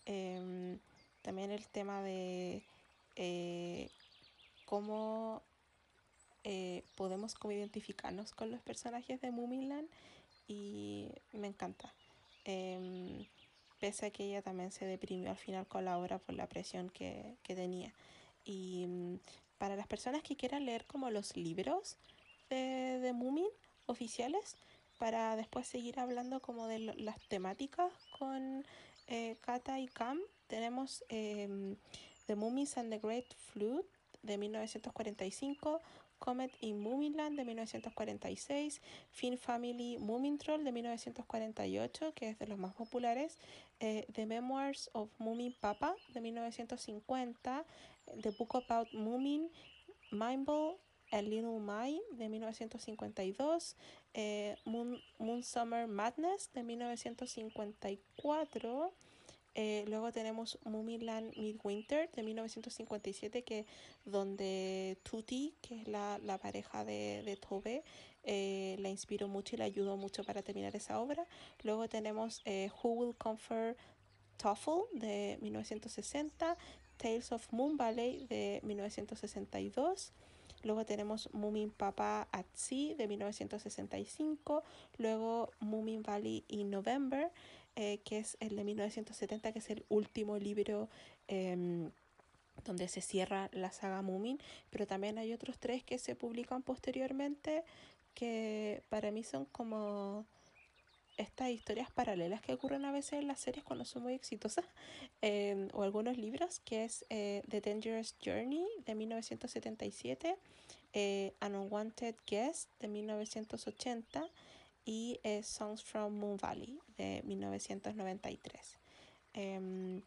Em, también el tema de eh, cómo eh, podemos como identificarnos con los personajes de Mumiland y me encanta. Em, pese a que ella también se deprimió al final con la obra por la presión que, que tenía. Y mm, para las personas que quieran leer como los libros de, de Mumin oficiales, para después seguir hablando como de las temáticas con eh, Kata y Cam. Tenemos eh, The Mummies and the Great Flood de 1945, Comet in Land de 1946, Fin Family Moomin Troll de 1948, que es de los más populares, eh, The Memoirs of Moomin Papa de 1950, The Book About Moomin, Mindball el Little My de 1952, eh, Moon, Summer Madness de 1954. Eh, luego tenemos Mumiland Midwinter de 1957, que donde Tutti, que es la, pareja de, de Tobe, eh, la inspiró mucho y la ayudó mucho para terminar esa obra. Luego tenemos Who Will Comfort Toffle de 1960, Tales of Moon Valley de 1962. Luego tenemos Moomin Papa at Sea de 1965. Luego Moomin Valley in November, eh, que es el de 1970, que es el último libro em, donde se cierra la saga Moomin. Pero también hay otros tres que se publican posteriormente que para mí son como estas historias paralelas que ocurren a veces en las series cuando son muy exitosas, em, o algunos libros, que es eh, The Dangerous Journey de 1977, eh, An Unwanted Guest de 1980 y eh, Songs from Moon Valley de 1993. Em,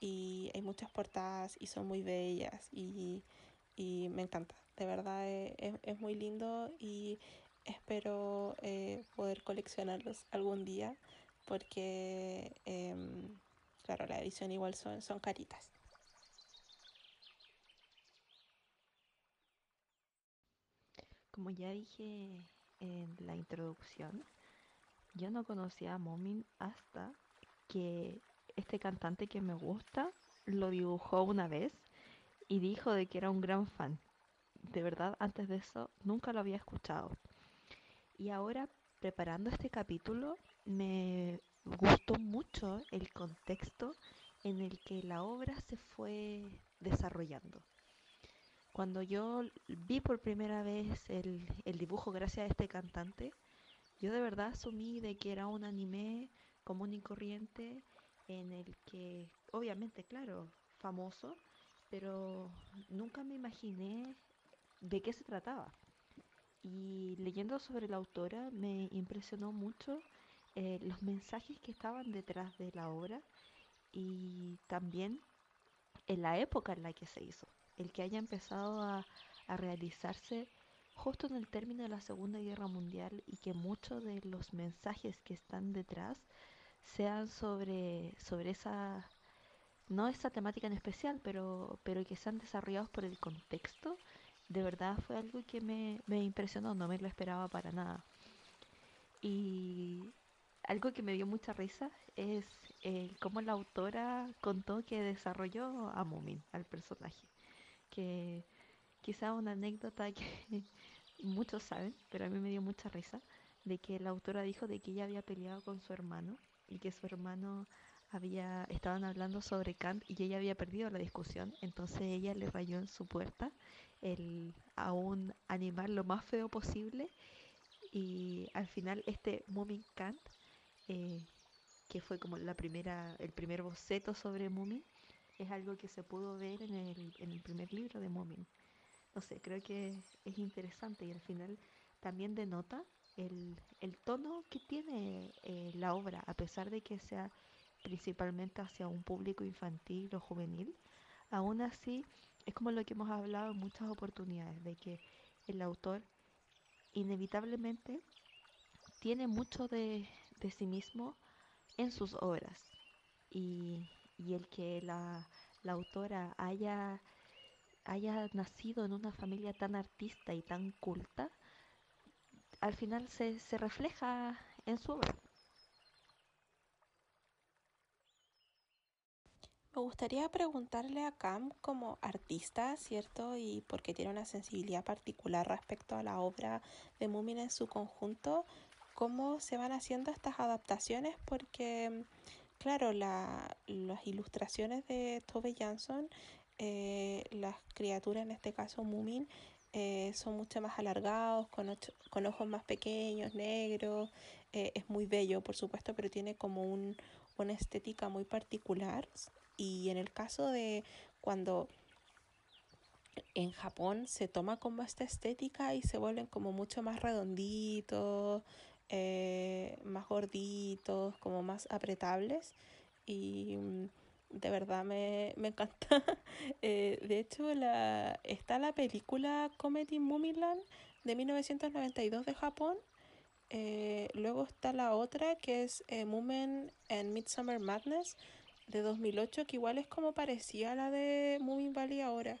y hay muchas portadas y son muy bellas y, y me encanta. De verdad es, es muy lindo y espero eh, poder coleccionarlos algún día porque, em, claro, la edición igual son, son caritas. Como ya dije en la introducción, yo no conocía a Momin hasta que este cantante que me gusta lo dibujó una vez y dijo de que era un gran fan. De verdad, antes de eso nunca lo había escuchado. Y ahora, preparando este capítulo, me gustó mucho el contexto en el que la obra se fue desarrollando. Cuando yo vi por primera vez el, dibujo gracias a este cantante, yo de verdad asumí de que era un anime común y corriente en el que, obviamente, claro, famoso, pero nunca me imaginé de qué se trataba. Y leyendo sobre la autora me impresionó mucho eh, los mensajes que estaban detrás de la obra y también en la época en la que se hizo. El que haya empezado a, a realizarse justo en el término de la Segunda Guerra Mundial y que muchos de los mensajes que están detrás sean sobre, sobre esa, no esa temática en especial, pero, pero que sean desarrollados por el contexto, de verdad fue algo que me, me impresionó, no me lo esperaba para nada. Y algo que me dio mucha risa es el cómo la autora contó que desarrolló a Mumin, al personaje. Que quizá una anécdota que muchos saben, pero a mí me dio mucha risa, de que la autora dijo de que ella había peleado con su hermano y que su hermano había estaban hablando sobre Kant y ella había perdido la discusión, entonces ella le rayó en su puerta el aún animar lo más feo posible y al final este Mumin Kant eh, que fue como la primera el primer boceto sobre Mumin es algo que se pudo ver en el, en el primer libro de Mumin. No sé, creo que es interesante y al final también denota el, el tono que tiene eh, la obra, a pesar de que sea principalmente hacia un público infantil o juvenil, aún así es como lo que hemos hablado en muchas oportunidades, de que el autor inevitablemente tiene mucho de, de sí mismo en sus obras y, y el que la, la autora haya haya nacido en una familia tan artista y tan culta, al final se, se refleja en su obra. Me gustaría preguntarle a Cam como artista, ¿cierto? Y porque tiene una sensibilidad particular respecto a la obra de Mumin en su conjunto, cómo se van haciendo estas adaptaciones, porque, claro, la, las ilustraciones de Tove Jansson eh, las criaturas, en este caso Mumin, eh, son mucho más alargados, con, con ojos más pequeños, negros. Eh, es muy bello, por supuesto, pero tiene como un, una estética muy particular. Y en el caso de cuando en Japón se toma como esta estética y se vuelven como mucho más redonditos, más gorditos, como más apretables. Y mm, de verdad me, me encanta. Eh, de hecho, está la película Comedy Mumiland de 1992 de Japón. Eh, luego está la otra que es eh, Moomin and Midsummer Madness de 2008, que igual es como parecía a la de Moomin Valley ahora.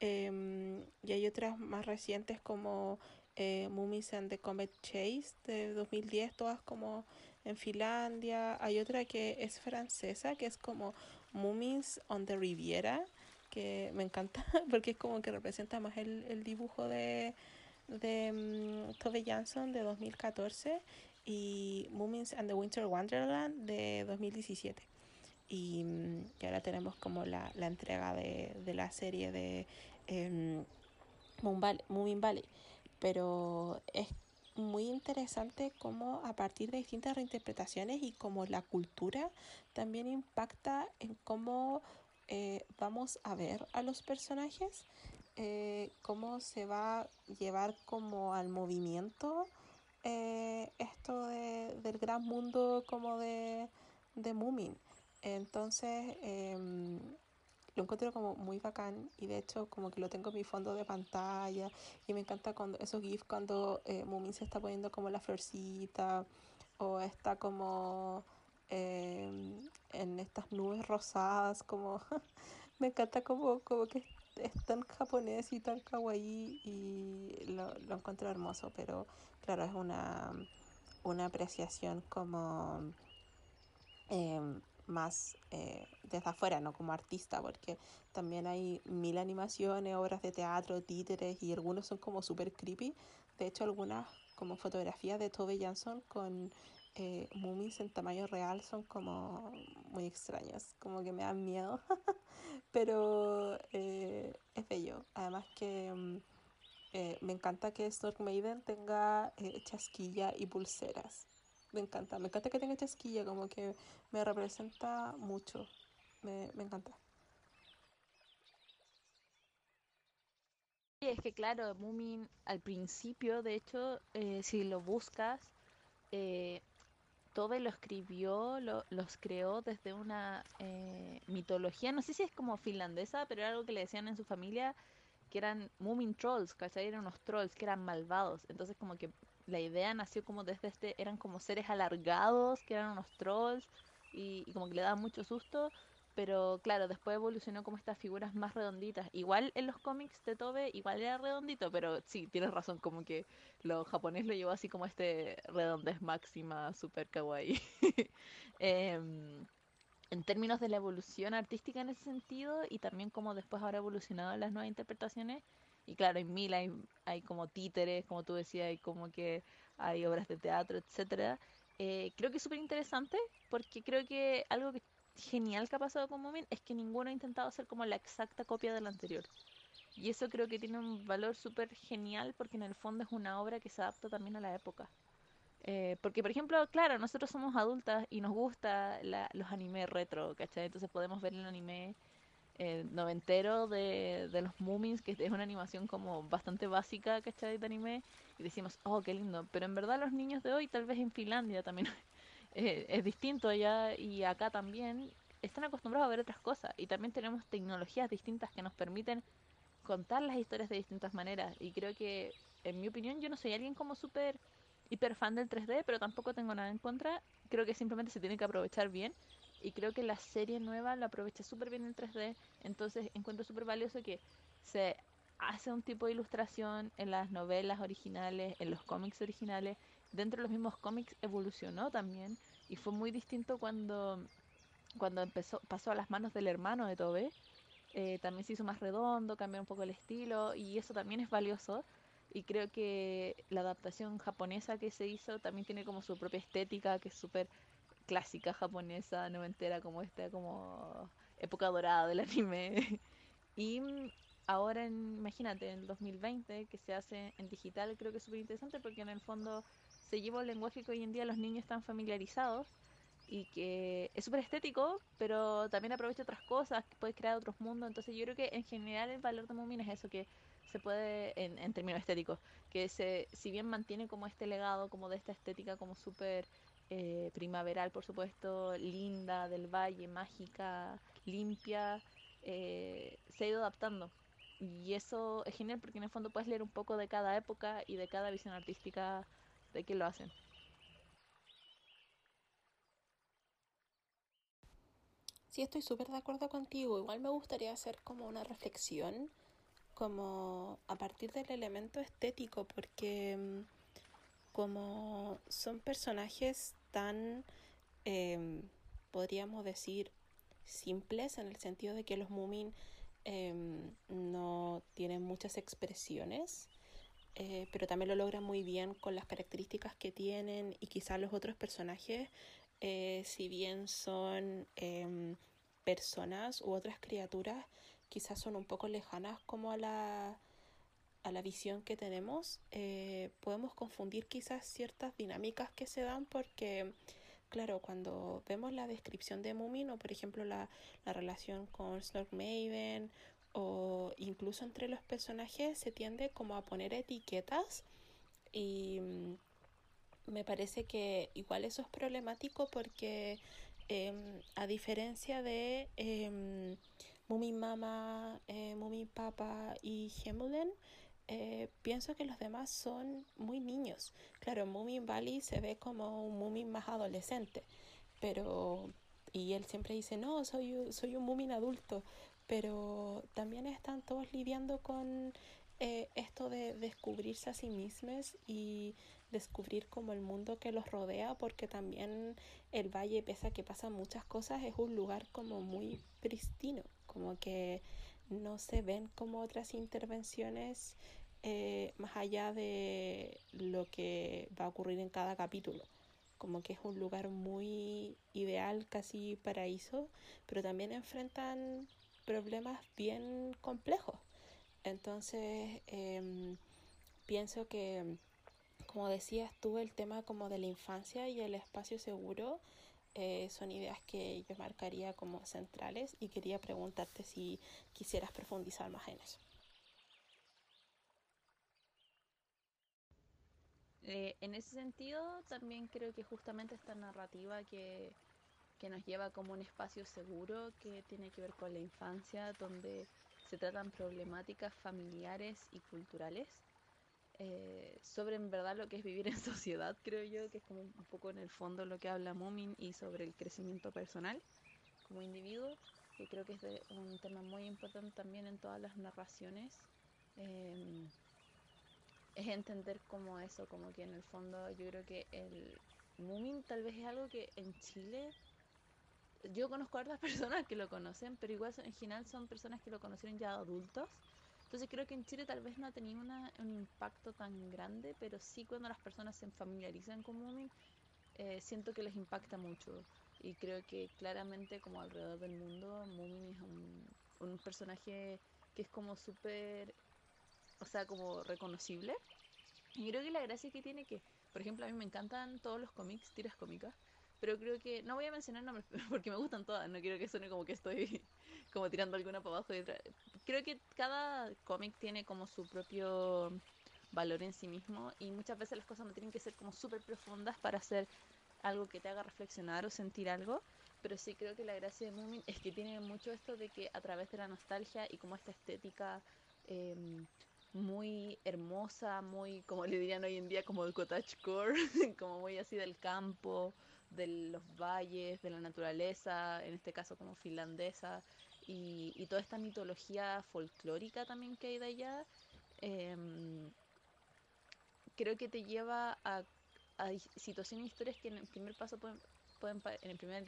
Em, y hay otras más recientes como eh, Mummies and the Comet Chase de 2010, todas como en Finlandia. Hay otra que es francesa, que es como Mummies on the Riviera, que me encanta porque es como que representa más el, el dibujo de, de um, Jansson de 2014 y Mummies and the Winter Wonderland de 2017. Y, um, y ahora tenemos como la, la entrega de, de, la serie de eh, Valley. Pero es muy interesante cómo a partir de distintas reinterpretaciones y cómo la cultura también impacta en cómo eh, vamos a ver a los personajes, eh, cómo se va a llevar como al movimiento eh, esto de, del gran mundo como de, de Moomin. Entonces, eh, lo encuentro como muy bacán y de hecho como que lo tengo en mi fondo de pantalla y me encanta cuando esos GIFs cuando eh, Mumin se está poniendo como la florcita o está como eh, en estas nubes rosadas como me encanta como, como que es tan japonés y tan kawaii y lo, lo encuentro hermoso pero claro es una una apreciación como eh, más eh, desde afuera, no como artista, porque también hay mil animaciones, obras de teatro, títeres y algunos son como super creepy. De hecho, algunas como fotografías de Tove Jansson con eh, mummies en tamaño real son como muy extrañas, como que me dan miedo, pero eh, es bello. Además que mm, eh, me encanta que Stork Maiden tenga eh, chasquilla y pulseras me encanta. Me encanta que tenga chasquilla, como que me representa mucho. Me, me encanta. Sí, es que claro, Moomin al principio, de hecho, eh, si lo buscas, eh, Tobe lo escribió, lo, los creó desde una eh, mitología, no sé si es como finlandesa, pero era algo que le decían en su familia, que eran Moomin Trolls, ¿cachai? Eran unos trolls que eran malvados. Entonces como que la idea nació como desde este, eran como seres alargados, que eran unos trolls, y, como que le daban mucho susto. Pero claro, después evolucionó como estas figuras más redonditas. Igual en los cómics de Tobe, igual era redondito, pero sí, tienes razón, como que lo japonés lo llevó así como este redondez máxima, super kawaii. Em, en términos de la evolución artística en ese sentido, y también como después ahora ha evolucionado las nuevas interpretaciones. Y claro, en Mil hay, hay como títeres, como tú decías, hay como que hay obras de teatro, etcétera. Eh, creo que es súper interesante porque creo que algo que genial que ha pasado con Moomin es que ninguno ha intentado hacer como la exacta copia del anterior. Y eso creo que tiene un valor súper genial porque en el fondo es una obra que se adapta también a la época. Eh, porque, por ejemplo, claro, nosotros somos adultas y nos gusta la, los animes retro, ¿cachai? Entonces podemos ver el anime eh, noventero de, los Moomins, que es una animación como bastante básica, ¿cachai? De anime, y decimos, oh, qué lindo. Pero en verdad los niños de hoy, tal vez en Finlandia también eh, es distinto allá y acá también, están acostumbrados a ver otras cosas. Y también tenemos tecnologías distintas que nos permiten contar las historias de distintas maneras. Y creo que, en mi opinión, yo no soy alguien como súper hiper fan del 3D, pero tampoco tengo nada en contra. Creo que simplemente se tiene que aprovechar bien. Y creo que la serie nueva la aprovecha súper bien en 3D. Entonces encuentro súper valioso que se hace un tipo de ilustración en las novelas originales, en los cómics originales. Dentro de los mismos cómics evolucionó también. Y fue muy distinto cuando, cuando empezó, pasó a las manos del hermano de Tobe eh, también se hizo más redondo, cambió un poco el estilo y eso también es valioso. Y creo que la adaptación japonesa que se hizo también tiene como su propia estética, que es súper clásica japonesa, noventera, como esta, como época dorada del anime. y ahora, en, imagínate, en el 2020, que se hace en digital, creo que es súper interesante porque en el fondo se lleva un lenguaje que hoy en día los niños están familiarizados y que es súper estético, pero también aprovecha otras cosas, que puede crear otros mundos. Entonces yo creo que en general el valor de Moomin es eso, que se puede, en, en términos estéticos, que se, si bien mantiene como este legado, como de esta estética como súper eh, primaveral, por supuesto, linda, del valle, mágica, limpia, eh, se ha ido adaptando. Y eso es genial porque en el fondo puedes leer un poco de cada época y de cada visión artística de que lo hacen. Sí, estoy súper de acuerdo contigo. Igual me gustaría hacer como una reflexión, como a partir del elemento estético, porque mm, como son personajes tan, em, podríamos decir, simples, en el sentido de que los Moomin em, no tienen muchas expresiones, eh, pero también lo logran muy bien con las características que tienen y quizás los otros personajes eh, si bien son eh, personas u otras criaturas, quizás son un poco lejanas como a la, a la visión que tenemos, eh, podemos confundir quizás ciertas dinámicas que se dan porque, claro, cuando vemos la descripción de Moomin o por ejemplo la, la relación con Snork Maven o incluso entre los personajes se tiende como a poner etiquetas y me parece que igual eso es problemático porque eh, a diferencia de eh, Mama, eh, Papa y Hemulen, eh, pienso que los demás son muy niños. Claro, Mumi Bali se ve como un Mumi más adolescente, pero y él siempre dice, no, soy, soy un Mumin adulto, pero también están todos lidiando con eh, esto de descubrirse a sí mismos y descubrir como el mundo que los rodea, porque también el valle, pese a que pasan muchas cosas, es un lugar como muy pristino, como que no se ven como otras intervenciones eh, más allá de lo que va a ocurrir en cada capítulo. Como que es un lugar muy ideal, casi paraíso, pero también enfrentan problemas bien complejos. Entonces, eh, pienso que como decías tú, el tema como de la infancia y el espacio seguro eh, son ideas que yo marcaría como centrales y quería preguntarte si quisieras profundizar más en eso. Eh, en ese sentido, también creo que justamente esta narrativa que, que nos lleva como un espacio seguro que tiene que ver con la infancia, donde se tratan problemáticas familiares y culturales, eh, sobre en verdad lo que es vivir en sociedad, creo yo, que es como un poco en el fondo lo que habla Moomin y sobre el crecimiento personal como individuo, que creo que es un tema muy importante también en todas las narraciones. Eh, es entender como eso, como que en el fondo yo creo que el Moomin tal vez es algo que en Chile yo conozco a otras personas que lo conocen, pero igual en general son personas que lo conocieron ya adultos. Entonces creo que en Chile tal vez no ha tenido un impacto tan grande, pero sí cuando las personas se familiarizan con Moomin, eh, siento que les impacta mucho. Y creo que claramente como alrededor del mundo, Moomin es un, un personaje que es como súper, o sea, como reconocible. Y creo que la gracia que tiene que, por ejemplo, a mí me encantan todos los cómics, tiras cómicas, pero creo que no voy a mencionar nombres porque me gustan todas, no quiero que suene como que estoy como tirando alguna para abajo otra. Creo que cada cómic tiene como su propio valor en sí mismo y muchas veces las cosas no tienen que ser como súper profundas para hacer algo que te haga reflexionar o sentir algo, pero sí creo que la gracia de Moomin es que tiene mucho esto de que a través de la nostalgia y como esta estética eh, muy hermosa, muy, como le dirían hoy en día, como el cottagecore, como muy así del campo, de los valles, de la naturaleza, en este caso como finlandesa, y, toda esta mitología folclórica también que hay de allá, em, creo que te lleva a, situaciones y historias que en el primer paso pueden, pueden, en el primer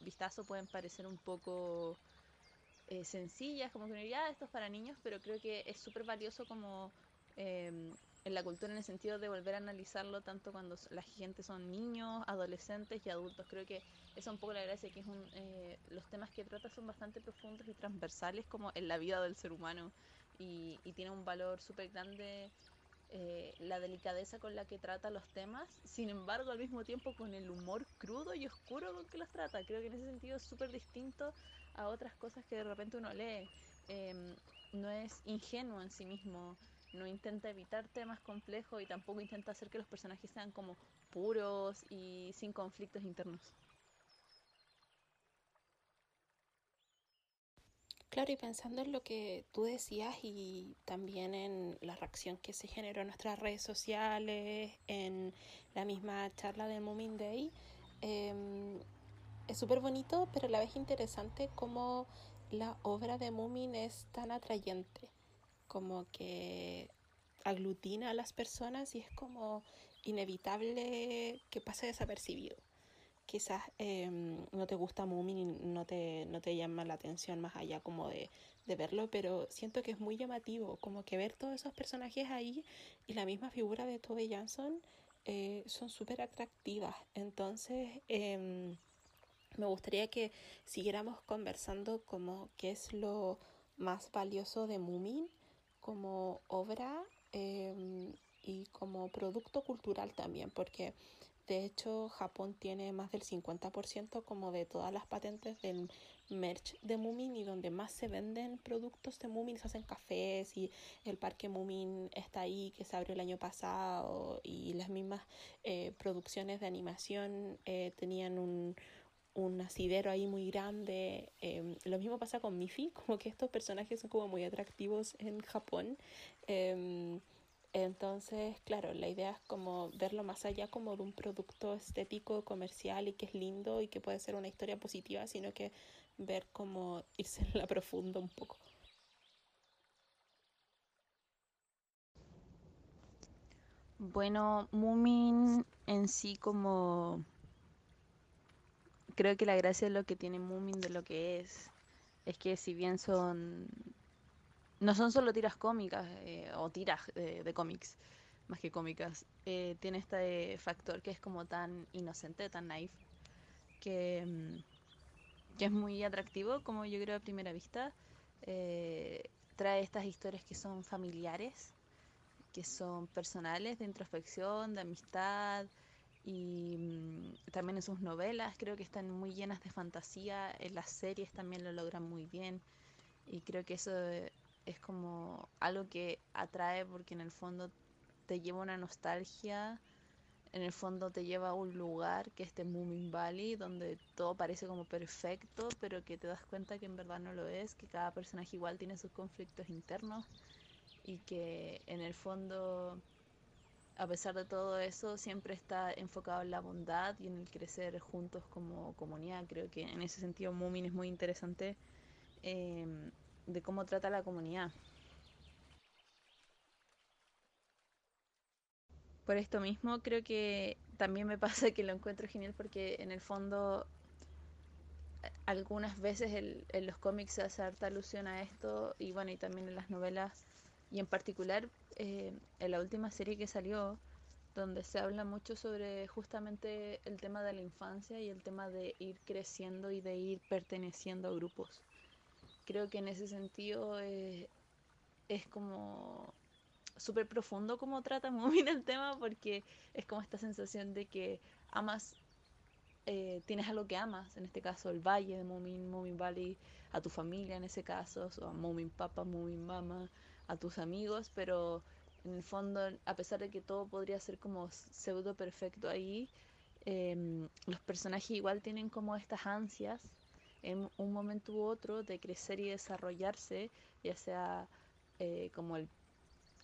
vistazo pueden parecer un poco eh, sencillas, como que uno diría, ah, esto es para niños, pero creo que es súper valioso como em, en la cultura en el sentido de volver a analizarlo tanto cuando la gente son niños, adolescentes y adultos. Creo que es un poco la gracia, que es los temas que trata son bastante profundos y transversales como en la vida del ser humano y, tiene un valor súper grande eh, la delicadeza con la que trata los temas, sin embargo al mismo tiempo con el humor crudo y oscuro con que los trata. Creo que en ese sentido es súper distinto a otras cosas que de repente uno lee. Em, no es ingenuo en sí mismo, no intenta evitar temas complejos y tampoco intenta hacer que los personajes sean como puros y sin conflictos internos. Claro, y pensando en lo que tú decías y también en la reacción que se generó en nuestras redes sociales, en la misma charla de Moomin Day, em, es súper bonito, pero a la vez interesante cómo la obra de Moomin es tan atrayente como que aglutina a las personas y es como inevitable que pase desapercibido. Quizás em, no te gusta Moomin y no te, no te llama la atención más allá como de, de verlo, pero siento que es muy llamativo, como que ver todos esos personajes ahí y la misma figura de Tove Jansson eh, son súper atractivas. Entonces, eh, me gustaría que siguiéramos conversando como qué es lo más valioso de Moomin como obra em, y como producto cultural también, porque de hecho Japón tiene más del 50% como de todas las patentes del merch de Moomin y donde más se venden productos de Moomin, se hacen cafés y el parque Moomin está ahí que se abrió el año pasado y las mismas eh, producciones de animación eh, tenían un, un asidero ahí muy grande. Em, lo mismo pasa con Miffy, como que estos personajes son como muy atractivos en Japón. Em, entonces, claro, la idea es como verlo más allá como de un producto estético, comercial y que es lindo y que puede ser una historia positiva, sino que ver cómo irse en la profunda un poco. Bueno, Moomin en sí como creo que la gracia de lo que tiene Moomin, de lo que es, es que si bien son. No son solo tiras cómicas eh, o tiras de cómics, más que cómicas, eh, tiene este factor que es como tan inocente, tan naive, que, mm, que es muy atractivo, como yo creo a primera vista. Eh, trae estas historias que son familiares, que son personales, de introspección, de amistad, y mm, también en sus novelas creo que están muy llenas de fantasía, en las series también lo logran muy bien y creo que eso es como algo que atrae porque en el fondo te lleva una nostalgia en el fondo te lleva a un lugar que es este Moomin Valley, donde todo parece como perfecto, pero que te das cuenta que en verdad no lo es, que cada personaje igual tiene sus conflictos internos y que en el fondo, a pesar de todo eso, siempre está enfocado en la bondad y en el crecer juntos como comunidad. Creo que en ese sentido Moomin es muy interesante eh, de cómo trata la comunidad. Por esto mismo creo que también me pasa que lo encuentro genial porque en el fondo algunas veces el, en los cómics se hace harta alusión a esto y bueno y también en las novelas y en particular eh, en la última serie que salió donde se habla mucho sobre justamente el tema de la infancia y el tema de ir creciendo y de ir perteneciendo a grupos. Creo que en ese sentido eh, es como súper profundo como trata Moomin el tema porque es como esta sensación de que amas, eh, tienes algo que amas, en este caso el valle de Moomin, Moomin Valley, a tu familia en ese caso, o a Moomin Papa, Moomin Mama, a tus amigos, pero en el fondo, a pesar de que todo podría ser como pseudo perfecto ahí, eh, los personajes igual tienen como estas ansias en un momento u otro de crecer y desarrollarse, ya sea eh, como el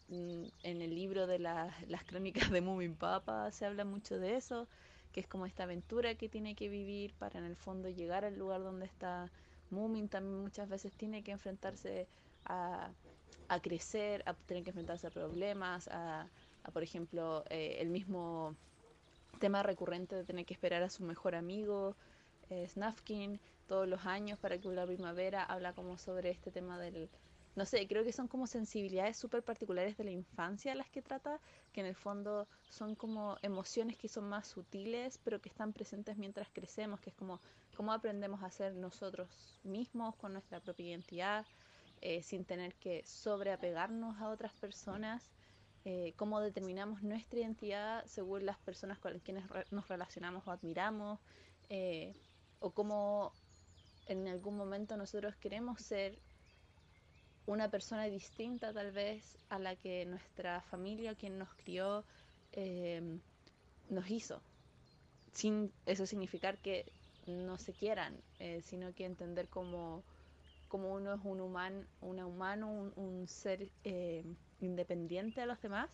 Mm, en el libro de las crónicas de Moomin Papa se habla mucho de eso, que es como esta aventura que tiene que vivir para en el fondo llegar al lugar donde está Moomin. También muchas veces tiene que enfrentarse a, a crecer, a tener que enfrentarse a problemas, a, por ejemplo, eh, el mismo tema recurrente de tener que esperar a su mejor amigo, eh, Snufkin, todos los años para que la primavera habla como sobre este tema del no sé, creo que son como sensibilidades súper particulares de la infancia las que trata, que en el fondo son como emociones que son más sutiles, pero que están presentes mientras crecemos, que es como cómo aprendemos a ser nosotros mismos con nuestra propia identidad, eh, sin tener que sobreapegarnos a otras personas, eh, cómo determinamos nuestra identidad según las personas con quienes nos relacionamos o admiramos, eh, o cómo en algún momento nosotros queremos ser una persona distinta tal vez a la que nuestra familia, quien nos crió, em, nos hizo. Sin eso significar que no se quieran, eh, sino que entender como, como uno es un humano, una humano, un, ser em, independiente a los demás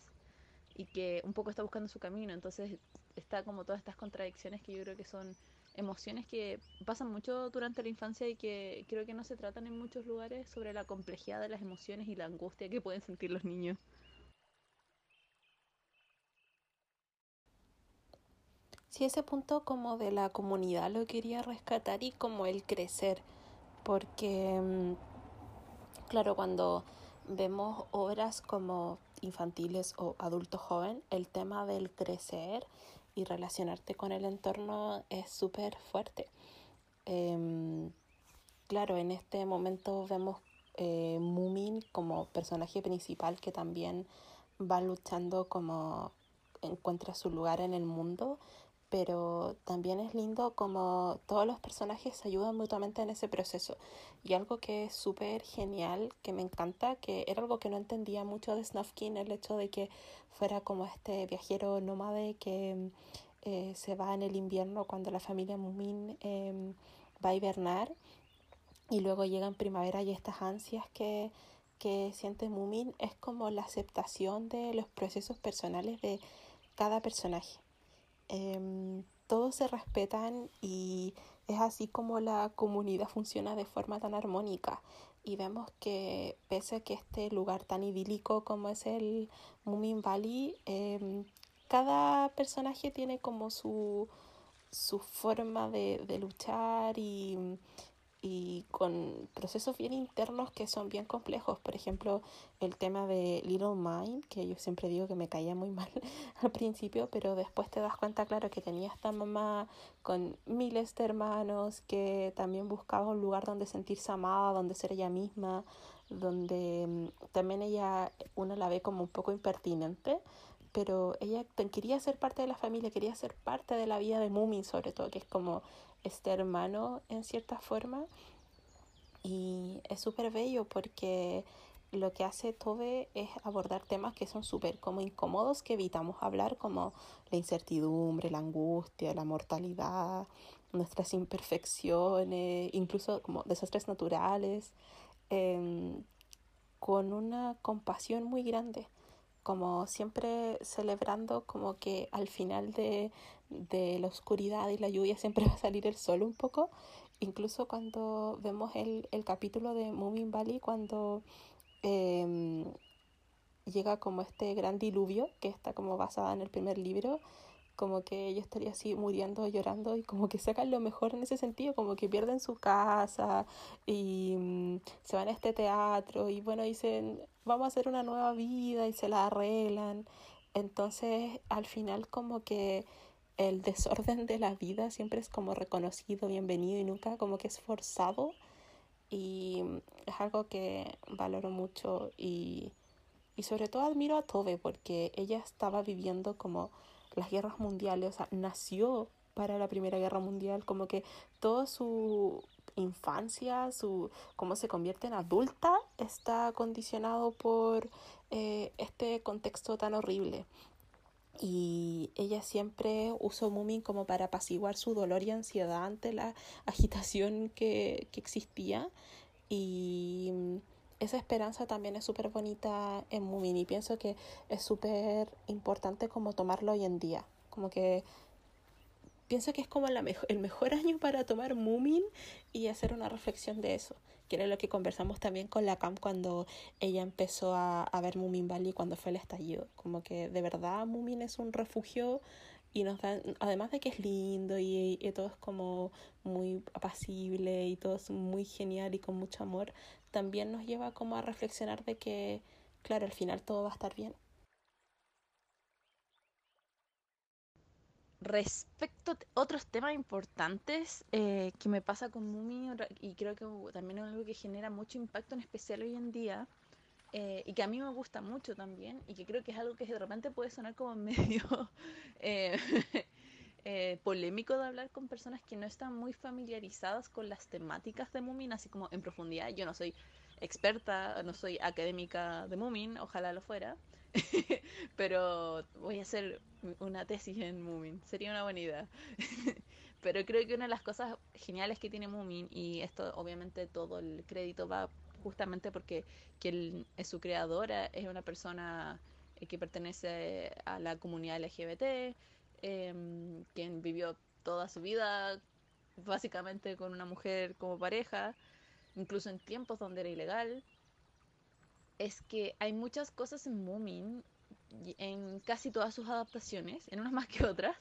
y que un poco está buscando su camino. Entonces está como todas estas contradicciones que yo creo que son emociones que pasan mucho durante la infancia y que creo que no se tratan en muchos lugares sobre la complejidad de las emociones y la angustia que pueden sentir los niños. Sí, ese punto como de la comunidad lo quería rescatar y como el crecer, porque mm, claro, cuando vemos obras como infantiles o adulto joven, el tema del crecer y relacionarte con el entorno es súper fuerte. Em, claro, en este momento vemos eh, Mumin como personaje principal que también va luchando como encuentra su lugar en el mundo, pero también es lindo como todos los personajes se ayudan mutuamente en ese proceso. Y algo que es súper genial, que me encanta, que era algo que no entendía mucho de Snufkin, el hecho de que fuera como este viajero nómade que eh, se va en el invierno cuando la familia Mumin em, va a hibernar y luego llega en primavera y estas ansias que, que siente Mumin es como la aceptación de los procesos personales de cada personaje Em, todos se respetan y es así como la comunidad funciona de forma tan armónica. Y vemos que pese a que este lugar tan idílico como es el Moomin Valley, em, cada personaje tiene como su, su forma de, de luchar y, y con procesos bien internos que son bien complejos. Por ejemplo, el tema de Little Mind, que yo siempre digo que me caía muy mal al principio, pero después te das cuenta, claro, que tenía esta mamá con miles de hermanos, que también buscaba un lugar donde sentirse amada, donde ser ella misma, donde mm, también ella, uno la ve como un poco impertinente, pero ella quería ser parte de la familia, quería ser parte de la vida de Moomin sobre todo, que es como este hermano en cierta forma. Y es súper bello porque lo que hace Tobe es abordar temas que son súper como incómodos que evitamos hablar, como la incertidumbre, la angustia, la mortalidad, nuestras imperfecciones, incluso como desastres naturales, em, con una compasión muy grande, como siempre celebrando como que al final de, de la oscuridad y la lluvia siempre va a salir el sol un poco, incluso cuando vemos el, el capítulo de Moomin Valley, cuando eh, llega como este gran diluvio que está como basada en el primer libro, como que ella estaría así muriendo, llorando y como que sacan lo mejor en ese sentido, como que pierden su casa y mm, se van a este teatro y bueno, dicen, vamos a hacer una nueva vida y se la arreglan. Entonces, al final como que el desorden de la vida siempre es como reconocido, bienvenido y nunca como que es forzado y es algo que valoro mucho y, y sobre todo admiro a Tove porque ella estaba viviendo como las guerras mundiales, o sea, nació para la Primera Guerra Mundial, como que toda su infancia, su cómo se convierte en adulta, está condicionado por eh, este contexto tan horrible. Y ella siempre usó Moomin como para apaciguar su dolor y ansiedad ante la agitación que, que existía. Y esa esperanza también es súper bonita en Moomin y pienso que es súper importante como tomarlo hoy en día. Como que pienso que es como el mejor año para tomar Moomin y hacer una reflexión de eso, que era lo que conversamos también con la Cam cuando ella empezó a, ver Moomin Valley cuando fue el estallido. Como que de verdad Moomin es un refugio y nos dan, además de que es lindo y, y, todo es como muy apacible y todo es muy genial y con mucho amor, también nos lleva como a reflexionar de que, claro, al final todo va a estar bien. Respecto a otros temas importantes eh, que me pasa con Mumi y creo que también es algo que genera mucho impacto en especial hoy en día eh, y que a mí me gusta mucho también y que creo que es algo que de repente puede sonar como medio eh, polémico de hablar con personas que no están muy familiarizadas con las temáticas de Moomin, así como en profundidad. Yo no soy experta, no soy académica de Moomin, ojalá lo fuera, pero voy a hacer una tesis en Moomin, sería una buena idea. pero creo que una de las cosas geniales que tiene Moomin, y esto obviamente todo el crédito va justamente porque quien es su creadora es una persona que pertenece a la comunidad LGBT, eh, quien vivió toda su vida básicamente con una mujer como pareja, incluso en tiempos donde era ilegal, es que hay muchas cosas en Moomin, en casi todas sus adaptaciones, en unas más que otras,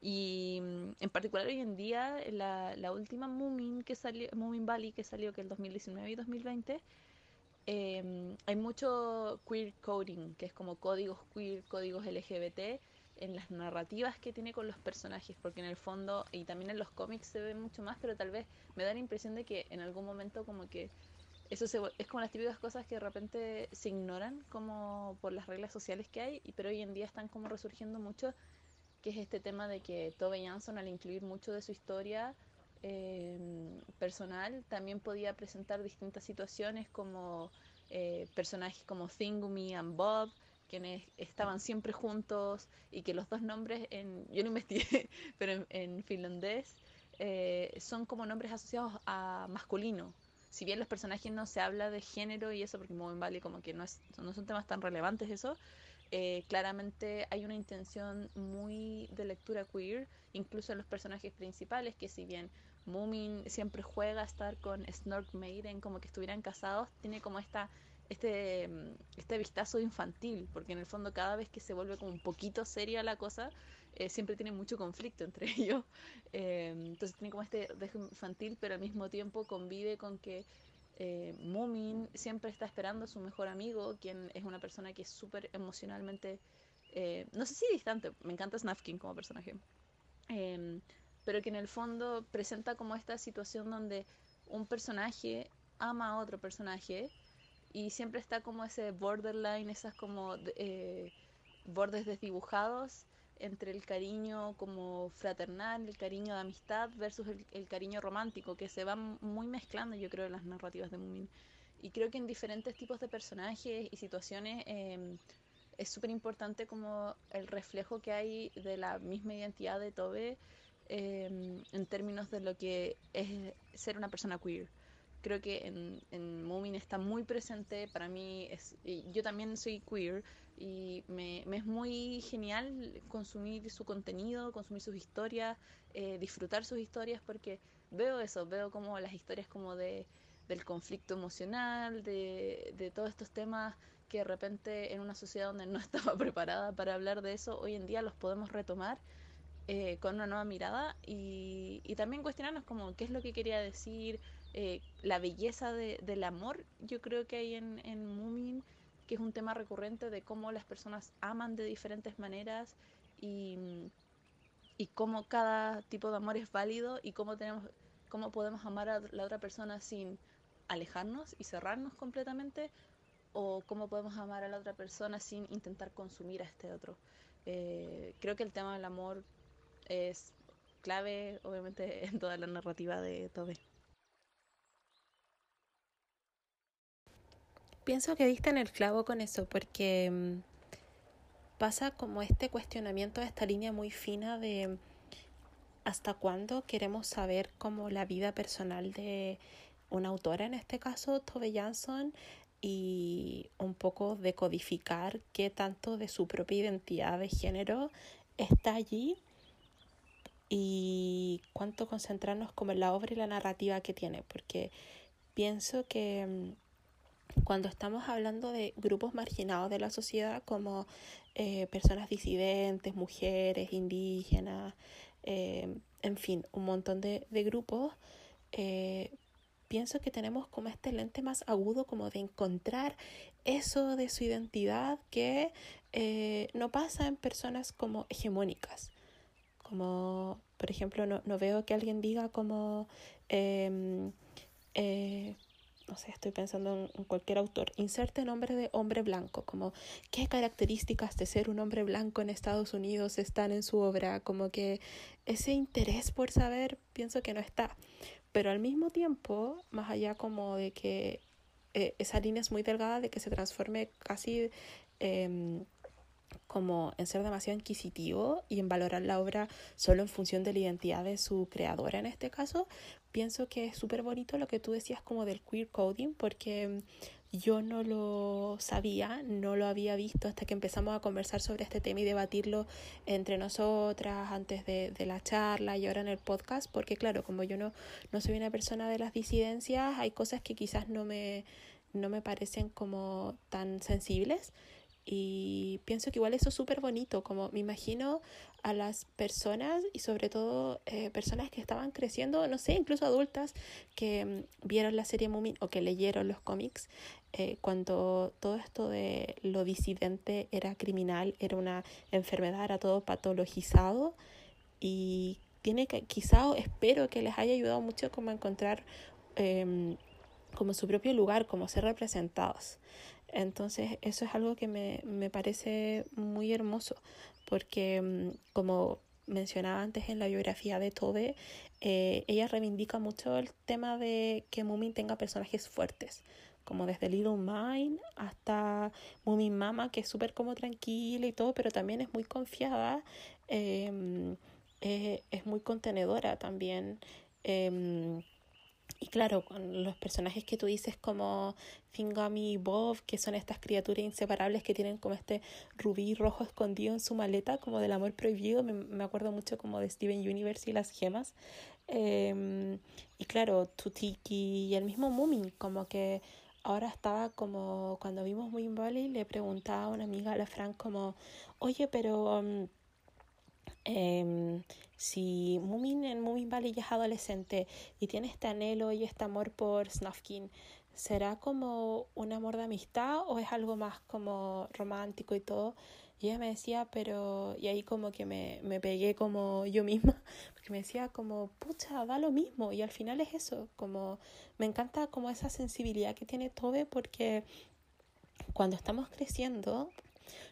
y mm, en particular hoy en día, la, última Moomin que salió, Moomin Valley que salió que el 2019 y 2020, eh, hay mucho queer coding, que es como códigos queer, códigos LGBT, en las narrativas que tiene con los personajes, porque en el fondo, y también en los cómics se ve mucho más, pero tal vez me da la impresión de que en algún momento como que eso se, es como las típicas cosas que de repente se ignoran como por las reglas sociales que hay, pero hoy en día están como resurgiendo mucho, que es este tema de que Tove Jansson al incluir mucho de su historia eh, personal, también podía presentar distintas situaciones como eh, personajes como Thingumi and Bob, quienes estaban siempre juntos y que los dos nombres, en, yo no investigué, pero en, en finlandés eh, son como nombres asociados a masculino. Si bien los personajes no se habla de género y eso, porque en Valley como que no, es, no son temas tan relevantes eso, eh, claramente hay una intención muy de lectura queer, incluso en los personajes principales, que si bien Moomin siempre juega a estar con Snork Maiden como que estuvieran casados, tiene como esta este, este vistazo infantil, porque en el fondo cada vez que se vuelve como un poquito seria la cosa, eh, siempre tiene mucho conflicto entre ellos. Eh, entonces tiene como este dejo infantil, pero al mismo tiempo convive con que eh, Moomin siempre está esperando a su mejor amigo, quien es una persona que es súper emocionalmente, eh, no sé si distante, me encanta Snafkin como personaje, eh, pero que en el fondo presenta como esta situación donde un personaje ama a otro personaje y siempre está como ese borderline, esas como eh, bordes desdibujados entre el cariño como fraternal, el cariño de amistad versus el, el, cariño romántico, que se va muy mezclando yo creo en las narrativas de Moomin. y creo que en diferentes tipos de personajes y situaciones em, es súper importante como el reflejo que hay de la misma identidad de Tobe em, en términos de lo que es ser una persona queer. Creo que en, en Moomin está muy presente, para mí, es, yo también soy queer y me, me, es muy genial consumir su contenido, consumir sus historias, eh, disfrutar sus historias, porque veo eso, veo como las historias como de, del conflicto emocional, de, de todos estos temas que de repente en una sociedad donde no estaba preparada para hablar de eso, hoy en día los podemos retomar eh, con una nueva mirada y, y, también cuestionarnos como qué es lo que quería decir, eh, la belleza de, del amor, yo creo que hay en, en Moomin, que es un tema recurrente de cómo las personas aman de diferentes maneras y, y cómo cada tipo de amor es válido y cómo, tenemos, cómo podemos amar a la otra persona sin alejarnos y cerrarnos completamente o cómo podemos amar a la otra persona sin intentar consumir a este otro. Eh, creo que el tema del amor es clave, obviamente, en toda la narrativa de Tobe. Pienso que diste en el clavo con eso, porque mm, pasa como este cuestionamiento, esta línea muy fina de hasta cuándo queremos saber como la vida personal de una autora, en este caso Tove Jansson, y un poco decodificar qué tanto de su propia identidad de género está allí y cuánto concentrarnos como en la obra y la narrativa que tiene, porque pienso que mm, cuando estamos hablando de grupos marginados de la sociedad como eh, personas disidentes, mujeres, indígenas, eh, en fin, un montón de, grupos, eh, pienso que tenemos como este lente más agudo como de encontrar eso de su identidad que eh, no pasa en personas como hegemónicas. Como, por ejemplo, no, no veo que alguien diga como, eh, eh, no sé, estoy pensando en, cualquier autor, inserte nombre de hombre blanco, como qué características de ser un hombre blanco en Estados Unidos están en su obra, como que ese interés por saber pienso que no está. Pero al mismo tiempo, más allá como de que eh, esa línea es muy delgada, de que se transforme casi eh, como en ser demasiado inquisitivo y en valorar la obra solo en función de la identidad de su creadora en este caso, pienso que es súper bonito lo que tú decías como del queer coding, porque yo no lo sabía, no lo había visto hasta que empezamos a conversar sobre este tema y debatirlo entre nosotras antes de, de, la charla y ahora en el podcast, porque claro, como yo no, no soy una persona de las disidencias, hay cosas que quizás no me, no me parecen como tan sensibles y pienso que igual eso es súper bonito, como me imagino a las personas y sobre todo eh, personas que estaban creciendo, no sé, incluso adultas que mm, vieron la serie Moomin o que leyeron los cómics eh, cuando todo esto de lo disidente era criminal, era una enfermedad, era todo patologizado y tiene que, quizá espero que les haya ayudado mucho como a encontrar eh, como su propio lugar, como ser representados. Entonces eso es algo que me, me parece muy hermoso porque mm, como mencionaba antes en la biografía de Tobe, eh, ella reivindica mucho el tema de que Moomin tenga personajes fuertes, como desde Little Mine hasta Moomin Mama, que es súper como tranquila y todo, pero también es muy confiada, eh, es muy contenedora también. Y claro, con los personajes que tú dices como Thingamy y Bob, que son estas criaturas inseparables que tienen como este rubí rojo escondido en su maleta, como del amor prohibido, me, me acuerdo mucho como de Steven Universe y las gemas. Eh, y claro, Tutiki y el mismo Moomin, como que ahora estaba como cuando vimos Moon Valley, le preguntaba a una amiga, a la Frank, como, oye, pero... Um, eh, si Moomin en Moomin Valley ya es adolescente y tiene este anhelo y este amor por Snufkin, ¿será como un amor de amistad o es algo más como romántico y todo? Y ella me decía, pero, y ahí como que me, me pegué como yo misma, porque me decía como, pucha, da lo mismo, y al final es eso, como, me encanta como esa sensibilidad que tiene Tobe, porque cuando estamos creciendo,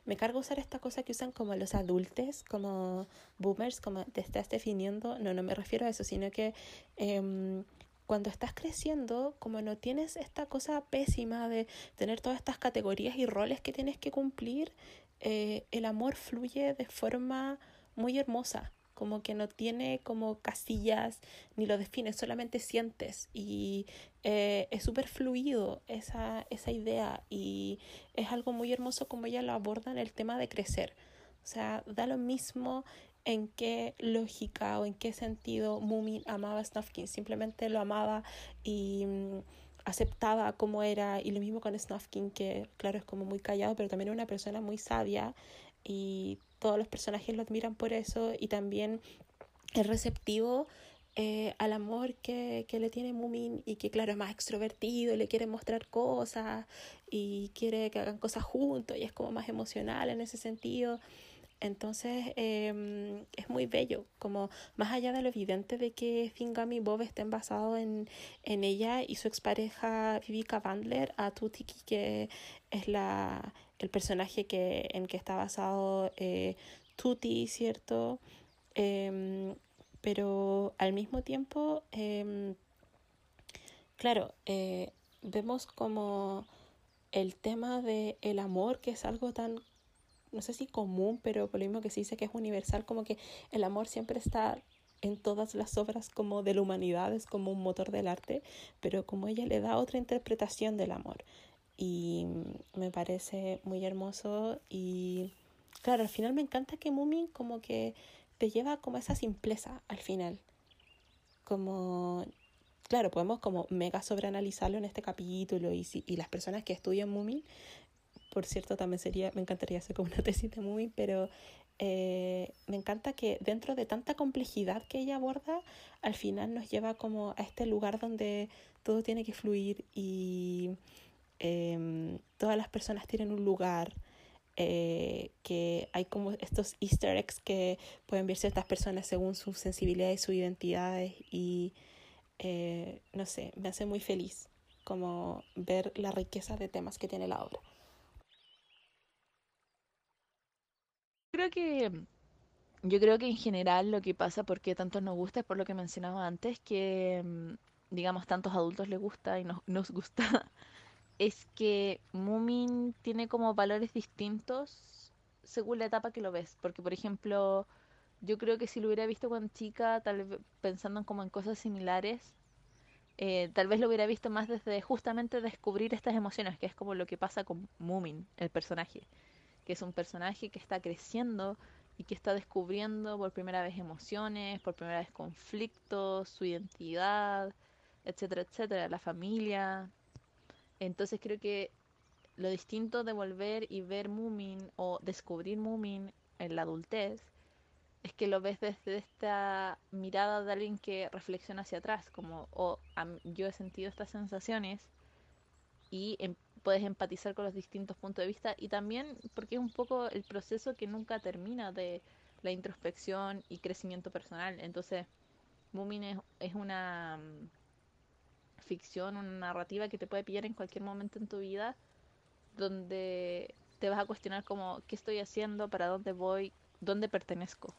me cargo usar esta cosa que usan como los adultos, como boomers, como te estás definiendo. No, no me refiero a eso, sino que eh, cuando estás creciendo, como no tienes esta cosa pésima de tener todas estas categorías y roles que tienes que cumplir, eh, el amor fluye de forma muy hermosa, como que no tiene como casillas ni lo define, solamente sientes y eh, es súper fluido esa, esa idea y es algo muy hermoso como ella lo aborda en el tema de crecer. O sea, da lo mismo en qué lógica o en qué sentido Mumin amaba a Snufkin. Simplemente lo amaba y mm, aceptaba como era. Y lo mismo con Snufkin, que claro es como muy callado, pero también es una persona muy sabia y todos los personajes lo admiran por eso y también es receptivo eh, al amor que, que, le tiene Mumin y que claro es más extrovertido y le quiere mostrar cosas y quiere que hagan cosas juntos y es como más emocional en ese sentido. Entonces eh, es muy bello, como más allá de lo evidente de que Thingam y Bob estén basados en, en ella y su expareja Vivica Bandler, a Tutiki, que es la, el personaje que, en que está basado eh, Tuti, ¿cierto? Eh, pero al mismo tiempo, em, claro, eh, vemos como el tema de el amor, que es algo tan no sé si común, pero por lo mismo que se dice que es universal, como que el amor siempre está en todas las obras como de la humanidad, es como un motor del arte, pero como ella le da otra interpretación del amor. Y me parece muy hermoso y claro, al final me encanta que Mumin como que te lleva como esa simpleza al final. Como, claro, podemos como mega sobreanalizarlo en este capítulo y, si, y las personas que estudian Mumin por cierto, también sería, me encantaría hacer como una tesis de movie, pero eh, me encanta que dentro de tanta complejidad que ella aborda, al final nos lleva como a este lugar donde todo tiene que fluir y em, todas las personas tienen un lugar. Eh, que hay como estos easter eggs que pueden ver ciertas personas según su sensibilidad y sus identidades y eh, no sé, me hace muy feliz como ver la riqueza de temas que tiene la obra. creo que yo creo que en general lo que pasa porque tanto nos gusta es por lo que mencionaba antes, que mm, digamos tantos adultos les gusta y nos, nos gusta, es que Moomin tiene como valores distintos según la etapa que lo ves. Porque por ejemplo, yo creo que si lo hubiera visto cuando chica, tal vez pensando como en cosas similares, eh, tal vez lo hubiera visto más desde justamente descubrir estas emociones, que es como lo que pasa con Moomin, el personaje que es un personaje que está creciendo y que está descubriendo por primera vez emociones, por primera vez conflictos, su identidad, etcétera, etcétera, la familia. Entonces creo que lo distinto de volver y ver Moomin o descubrir Moomin en la adultez es que lo ves desde esta mirada de alguien que reflexiona hacia atrás, como oh, yo he sentido estas sensaciones y em, puedes empatizar con los distintos puntos de vista y también porque es un poco el proceso que nunca termina de la introspección y crecimiento personal. Entonces, Moomin es, una mm, ficción, una narrativa que te puede pillar en cualquier momento en tu vida donde te vas a cuestionar como qué estoy haciendo, para dónde voy, dónde pertenezco.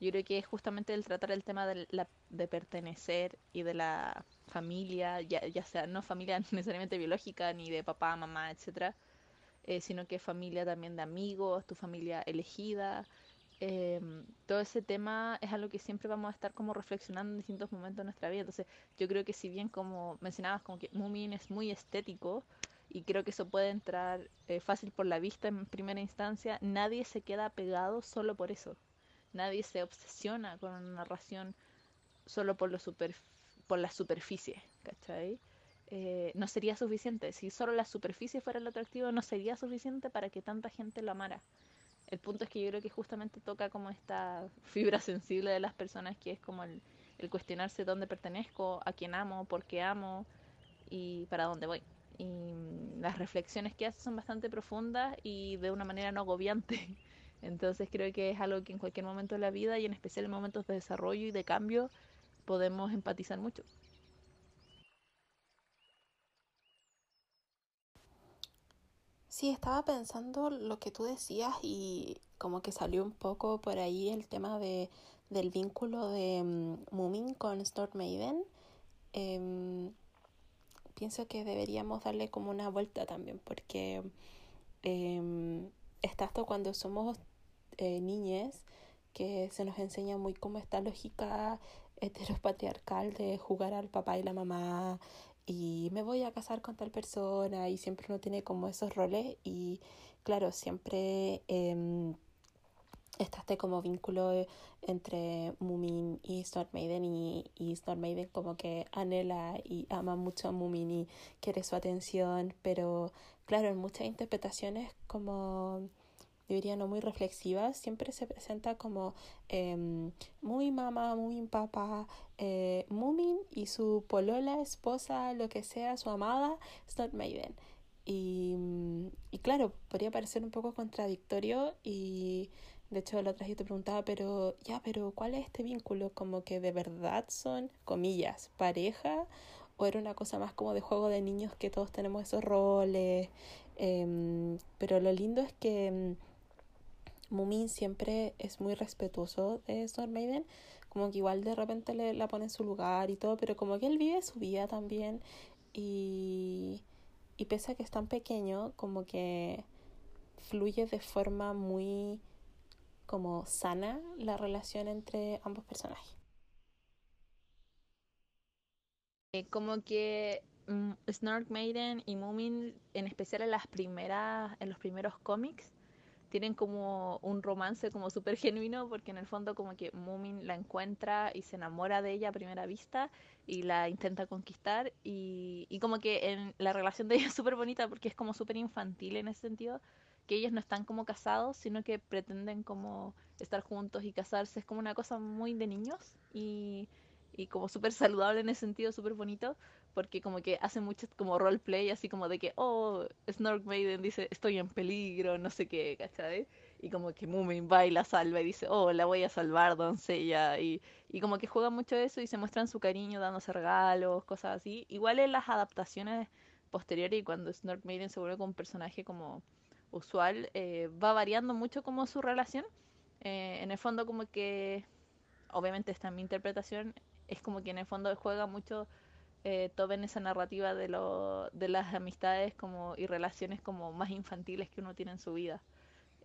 Yo creo que es justamente el tratar el tema de, la, de pertenecer y de la familia, ya, ya sea no familia necesariamente biológica ni de papá, mamá, etcétera, eh, sino que familia también de amigos, tu familia elegida. Em, todo ese tema es algo que siempre vamos a estar como reflexionando en distintos momentos de nuestra vida. Entonces, yo creo que si bien como mencionabas, como que Moomin es muy estético y creo que eso puede entrar eh, fácil por la vista en primera instancia, nadie se queda pegado solo por eso. Nadie se obsesiona con una narración solo por lo superficial por la superficie, ¿cachai? Eh, no sería suficiente. Si solo la superficie fuera lo atractivo, no sería suficiente para que tanta gente lo amara. El punto es que yo creo que justamente toca como esta fibra sensible de las personas, que es como el, cuestionarse dónde pertenezco, a quién amo, por qué amo y para dónde voy. Y las reflexiones que hace son bastante profundas y de una manera no agobiante. Entonces creo que es algo que en cualquier momento de la vida y en especial en momentos de desarrollo y de cambio podemos empatizar mucho. Sí, estaba pensando lo que tú decías y como que salió un poco por ahí el tema de, del vínculo de um, Moomin con Storm Maiden. Em, pienso que deberíamos darle como una vuelta también, porque eh, está esto cuando somos eh, que se nos enseña muy como esta lógica heteropatriarcal de jugar al papá y la mamá y me voy a casar con tal persona y siempre uno tiene como esos roles y claro, siempre eh, está este como vínculo entre Mumin y Storm Maiden y, y Storm Maiden como que anhela y ama mucho a Mumin y quiere su atención, pero claro, en muchas interpretaciones como diría no muy reflexivas, siempre se presenta como eh, muy mamá, muy papá, eh, Mumin y su polola, esposa, lo que sea, su amada, Storm Maiden. Y, y claro, podría parecer un poco contradictorio y de hecho la otra vez yo te preguntaba, pero ya, pero ¿cuál es este vínculo? Como que de verdad son, comillas, pareja o era una cosa más como de juego de niños que todos tenemos esos roles. Eh, pero lo lindo es que em, Mumin siempre es muy respetuoso de Storm Maiden, como que igual de repente le la pone en su lugar y todo, pero como que él vive su vida también y, y pese a que es tan pequeño, como que fluye de forma muy como sana la relación entre ambos personajes. Eh, como que mm, Snark Maiden y Moomin, en especial en las primeras, en los primeros cómics, tienen como un romance como súper genuino porque en el fondo como que Moomin la encuentra y se enamora de ella a primera vista y la intenta conquistar y, y como que en la relación de ella es súper bonita porque es como súper infantil en ese sentido que ellos no están como casados, sino que pretenden como estar juntos y casarse. Es como una cosa muy de niños y, y como súper saludable en ese sentido, súper bonito, porque como que hacen mucho como roleplay, así como de que, oh, Snork Maiden dice, estoy en peligro, no sé qué, ¿cachai? Y como que Moomin va y la salva y dice, oh, la voy a salvar, doncella. Y, y como que juegan mucho eso y se muestran su cariño dándose regalos, cosas así. Igual en las adaptaciones posteriores y cuando Snork Maiden se vuelve como un personaje como usual, eh, va variando mucho como su relación. Eh, en el fondo como que, obviamente esta es mi interpretación, es como que en el fondo juega mucho eh, esa narrativa de, lo, de las amistades como y relaciones como más infantiles que uno tiene en su vida.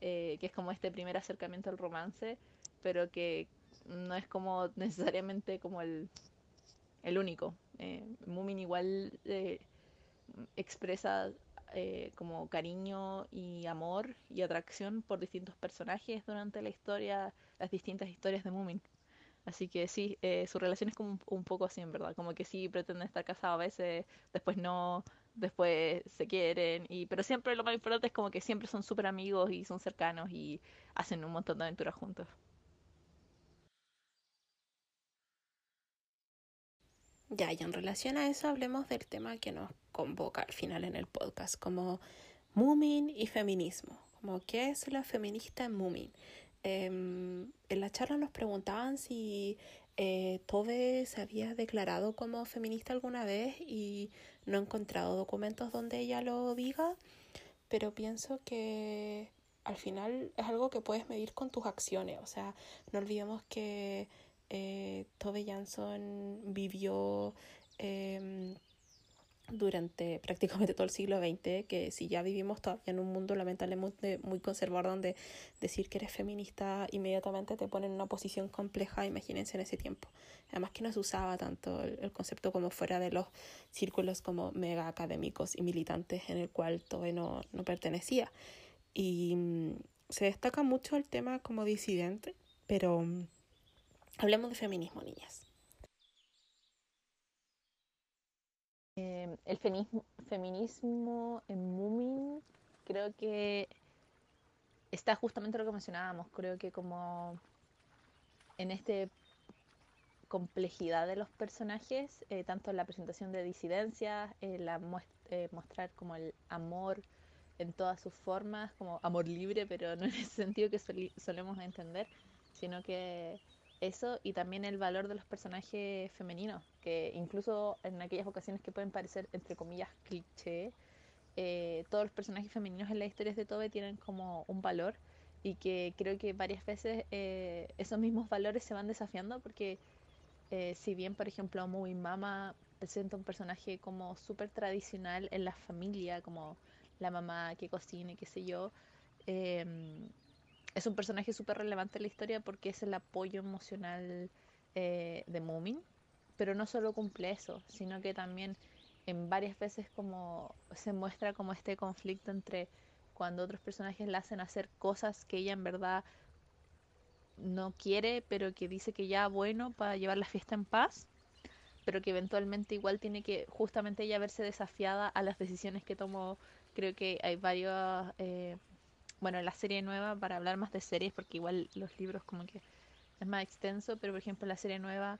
Eh, que es como este primer acercamiento al romance, pero que no es como necesariamente como el, el único. Eh, Mumin igual eh, expresa eh, como cariño y amor y atracción por distintos personajes durante la historia, las distintas historias de Moomin. Así que sí, eh, su relación es como un, poco así, en verdad. Como que sí pretenden estar casados a veces, después no, después se quieren. y Pero siempre lo más importante es como que siempre son súper amigos y son cercanos y hacen un montón de aventuras juntos. Ya, y en relación a eso hablemos del tema que nos convoca al final en el podcast, como Moomin y feminismo. Como qué es la feminista en Moomin. Eh, en la charla nos preguntaban si eh, Tove se había declarado como feminista alguna vez y no he encontrado documentos donde ella lo diga, pero pienso que al final es algo que puedes medir con tus acciones. O sea, no olvidemos que eh, Tove Jansson vivió eh, durante prácticamente todo el siglo XX, que si ya vivimos todavía en un mundo lamentablemente muy conservador donde decir que eres feminista inmediatamente te pone en una posición compleja, imagínense en ese tiempo. Además que no se usaba tanto el, concepto como fuera de los círculos como mega académicos y militantes en el cual Tove no, no pertenecía. Y mm, se destaca mucho el tema como disidente, pero mm, hablemos de feminismo, niñas. Eh, el feminismo, en Moomin creo que está justamente lo que mencionábamos. Creo que como en esta complejidad de los personajes, eh, tanto en la presentación de disidencias, eh, la eh, mostrar como el amor en todas sus formas, como amor libre, pero no en ese sentido que sol solemos entender, sino que eso y también el valor de los personajes femeninos, incluso en aquellas ocasiones que pueden parecer, entre comillas, cliché, eh, todos los personajes femeninos en las historias de Tobe tienen como un valor y que creo que varias veces eh, esos mismos valores se van desafiando porque eh, si bien, por ejemplo, Muy Mama presenta un personaje como súper tradicional en la familia, como la mamá que cocina y qué sé yo. Em, es un personaje súper relevante en la historia porque es el apoyo emocional de Moomin, pero no solo cumple eso, sino que también en varias veces como se muestra como este conflicto entre cuando otros personajes la hacen hacer cosas que ella en verdad no quiere, pero que dice que ya bueno para llevar la fiesta en paz, pero que eventualmente igual tiene que justamente ella verse desafiada a las decisiones que tomó. Creo que hay varios, eh, bueno, la serie nueva, para hablar más de series, porque igual los libros como que es más extenso, pero por ejemplo la serie nueva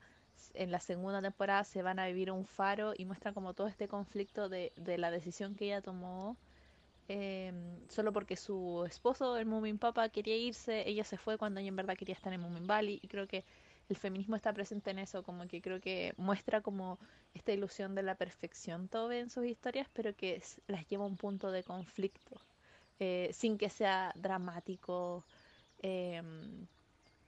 en la segunda temporada se van a vivir un faro y muestra como todo este conflicto de, de la decisión que ella tomó eh, solo porque su esposo, el Moomin Papa, quería irse, ella se fue cuando ella en verdad quería estar en Moomin Valley. Y creo que el feminismo está presente en eso, como que creo que muestra como esta ilusión de la perfección todo en sus historias, pero que las lleva a un punto de conflicto, eh, sin que sea dramático eh,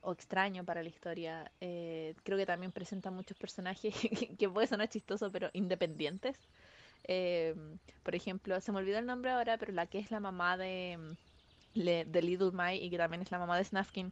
o extraño para la historia. Eh, creo que también presenta muchos personajes que, puede sonar chistoso, pero independientes. Eh, por ejemplo, se me olvidó el nombre ahora, pero la que es la mamá de, de Little Mai y que también es la mamá de Snafkin,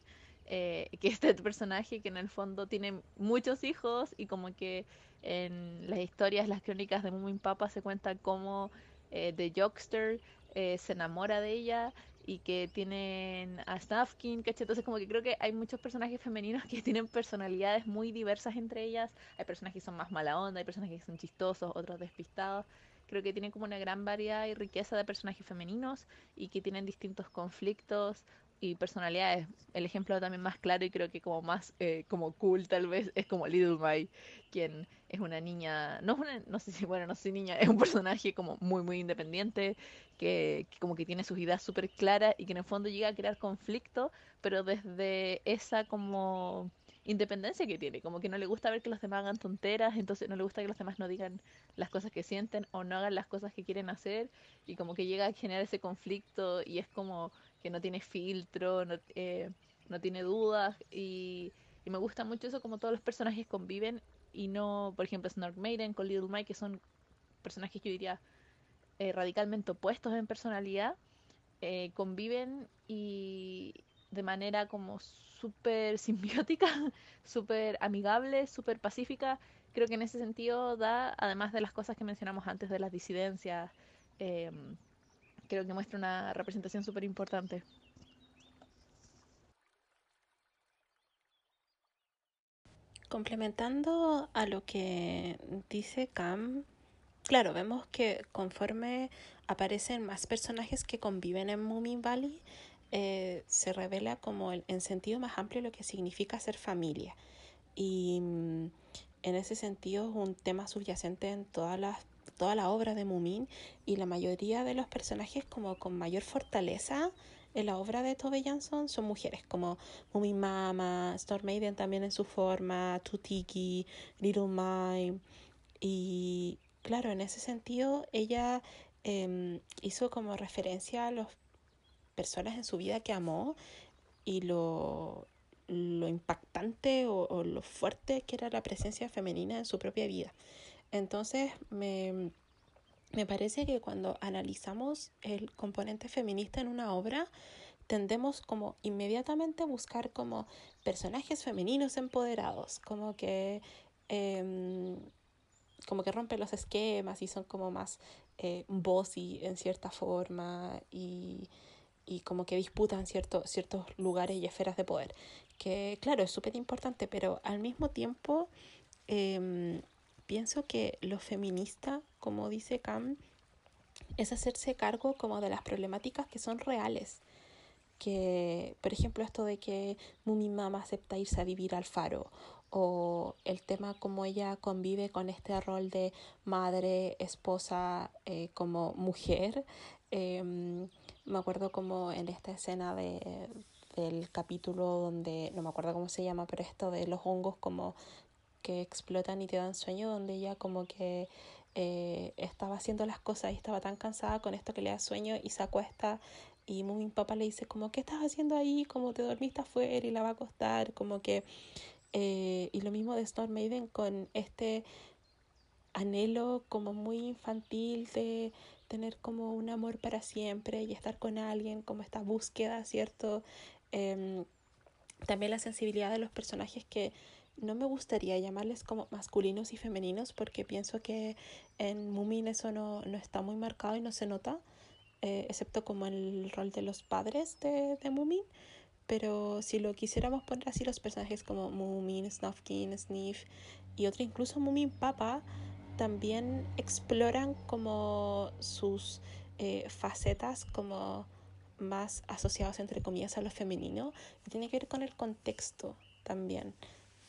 eh, que este personaje que en el fondo tiene muchos hijos y como que en las historias, las crónicas de Moomin Papa se cuenta cómo eh, The Jokester eh, se enamora de ella y que tienen a Snafkin, ¿cachai? Entonces como que creo que hay muchos personajes femeninos que tienen personalidades muy diversas entre ellas. Hay personajes que son más mala onda, hay personajes que son chistosos, otros despistados. Creo que tienen como una gran variedad y riqueza de personajes femeninos y que tienen distintos conflictos y personalidades. El ejemplo también más claro y creo que como más eh, como cool tal vez es como Little Mai, quien es una niña, no es una, no sé si, bueno, no sé niña, es un personaje como muy, muy independiente, que, que como que tiene sus ideas súper claras y que en el fondo llega a crear conflicto, pero desde esa como independencia que tiene, como que no le gusta ver que los demás hagan tonteras, entonces no le gusta que los demás no digan las cosas que sienten o no hagan las cosas que quieren hacer y como que llega a generar ese conflicto y es como que no tiene filtro, no, eh, no tiene dudas y, me gusta mucho eso como todos los personajes conviven y no, por ejemplo, Snark Maiden con Little Mike que son personajes que yo diría eh, radicalmente opuestos en personalidad, eh, conviven y de manera como súper simbiótica, súper amigable, súper pacífica. Creo que en ese sentido da, además de las cosas que mencionamos antes de las disidencias, eh, creo que muestra una representación súper importante. Complementando a lo que dice Cam, claro, vemos que conforme aparecen más personajes que conviven en Moomin Valley, eh, se revela como el, en sentido más amplio lo que significa ser familia. Y mm, en ese sentido es un tema subyacente en todas las toda la obra de Mumin y la mayoría de los personajes como con mayor fortaleza en la obra de Tove Jansson son mujeres, como Mumin Mama, Storm Maiden también en su forma, Tutiki, Little Mai. Y claro, en ese sentido ella eh, hizo como referencia a las personas en su vida que amó y lo, lo impactante o lo fuerte que era la presencia femenina en su propia vida. Entonces, me, me parece que cuando analizamos el componente feminista en una obra, tendemos como inmediatamente a buscar como personajes femeninos empoderados, como que eh, como que rompen los esquemas y son como más eh, bossy en cierta forma y, y como que disputan cierto, ciertos lugares y esferas de poder. Que claro, es súper importante, pero al mismo tiempo eh, pienso que lo feminista, como dice Cam, es hacerse cargo como de las problemáticas que son reales. Que, por ejemplo, esto de que Mumi Mama acepta irse a vivir al faro, o el tema como ella convive con este rol de madre, esposa, eh, como mujer. Eh, me acuerdo como en esta escena de, del capítulo donde, no me acuerdo cómo se llama, pero esto de los hongos como que explotan y te dan sueño, donde ella como que eh, estaba haciendo las cosas y estaba tan cansada con esto que le da sueño y se acuesta y mi papá le dice como, ¿qué estás haciendo ahí? Como te dormiste afuera y la va a acostar, como que... Eh, y lo mismo de Storm Maiden con este anhelo como muy infantil de tener como un amor para siempre y estar con alguien, como esta búsqueda, ¿cierto? Em, también la sensibilidad de los personajes que no me gustaría llamarles como masculinos y femeninos porque pienso que en Mumin eso no, no está muy marcado y no se nota, eh, excepto como el rol de los padres de, de Mumin. Pero si lo quisiéramos poner así, los personajes como Mumin, Snufkin, Sniff y otro, incluso Mumin Papa, también exploran como sus eh, facetas como más asociados entre comillas a lo femenino tiene que ver con el contexto también.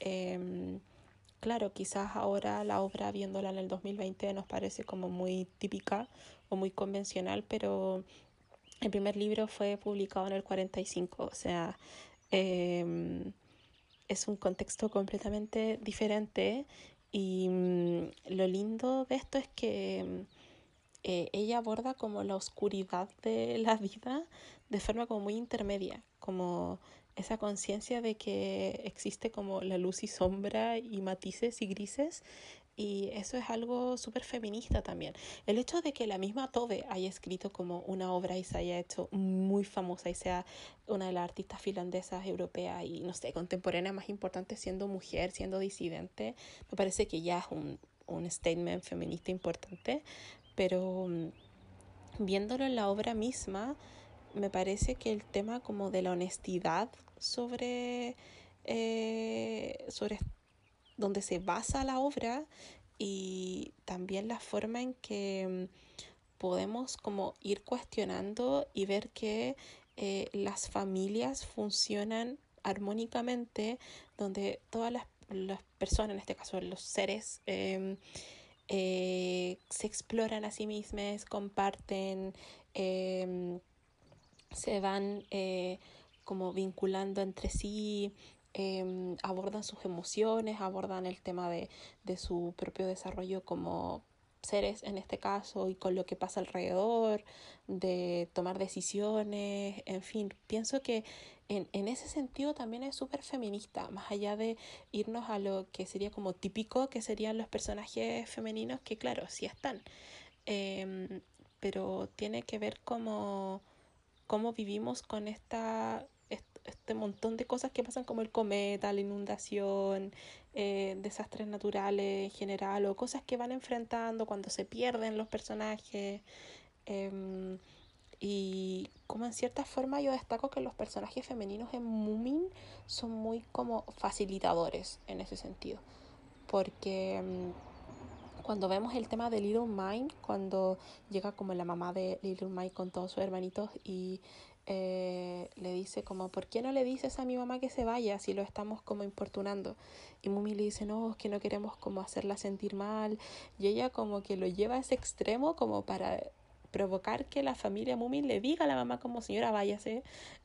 Em, claro, quizás ahora la obra viéndola en el 2020 nos parece como muy típica o muy convencional, pero el primer libro fue publicado en el 45, o sea, em, es un contexto completamente diferente y mm, lo lindo de esto es que eh, ella aborda como la oscuridad de la vida de forma como muy intermedia, como esa conciencia de que existe como la luz y sombra y matices y grises y eso es algo súper feminista también. El hecho de que la misma Tove haya escrito como una obra y se haya hecho muy famosa y sea una de las artistas finlandesas, europeas y no sé, contemporánea más importante siendo mujer, siendo disidente, me parece que ya es un, un statement feminista importante, pero mm, viéndolo en la obra misma, me parece que el tema como de la honestidad sobre, eh, sobre donde se basa la obra y también la forma en que mm, podemos como ir cuestionando y ver que eh, las familias funcionan armónicamente donde todas las, personas, en este caso los seres, em, eh, se exploran a sí mismas, comparten, em, se van eh, como vinculando entre sí, Em, abordan sus emociones, abordan el tema de, de su propio desarrollo como seres en este caso y con lo que pasa alrededor, de tomar decisiones, en fin, pienso que en, en ese sentido también es súper feminista, más allá de irnos a lo que sería como típico, que serían los personajes femeninos, que claro, sí están, em, pero tiene que ver como cómo vivimos con esta este montón de cosas que pasan como el cometa, la inundación, eh, desastres naturales en general o cosas que van enfrentando cuando se pierden los personajes. Em, y como en cierta forma yo destaco que los personajes femeninos en Moomin son muy como facilitadores en ese sentido. Porque em, cuando vemos el tema de Little Mind, cuando llega como la mamá de Little Mind con todos sus hermanitos y eh, le dice como, ¿por qué no le dices a mi mamá que se vaya si lo estamos como importunando? Y Mumi le dice, no, es que no queremos como hacerla sentir mal. Y ella como que lo lleva a ese extremo como para provocar que la familia Mumi le diga a la mamá como, señora, váyase,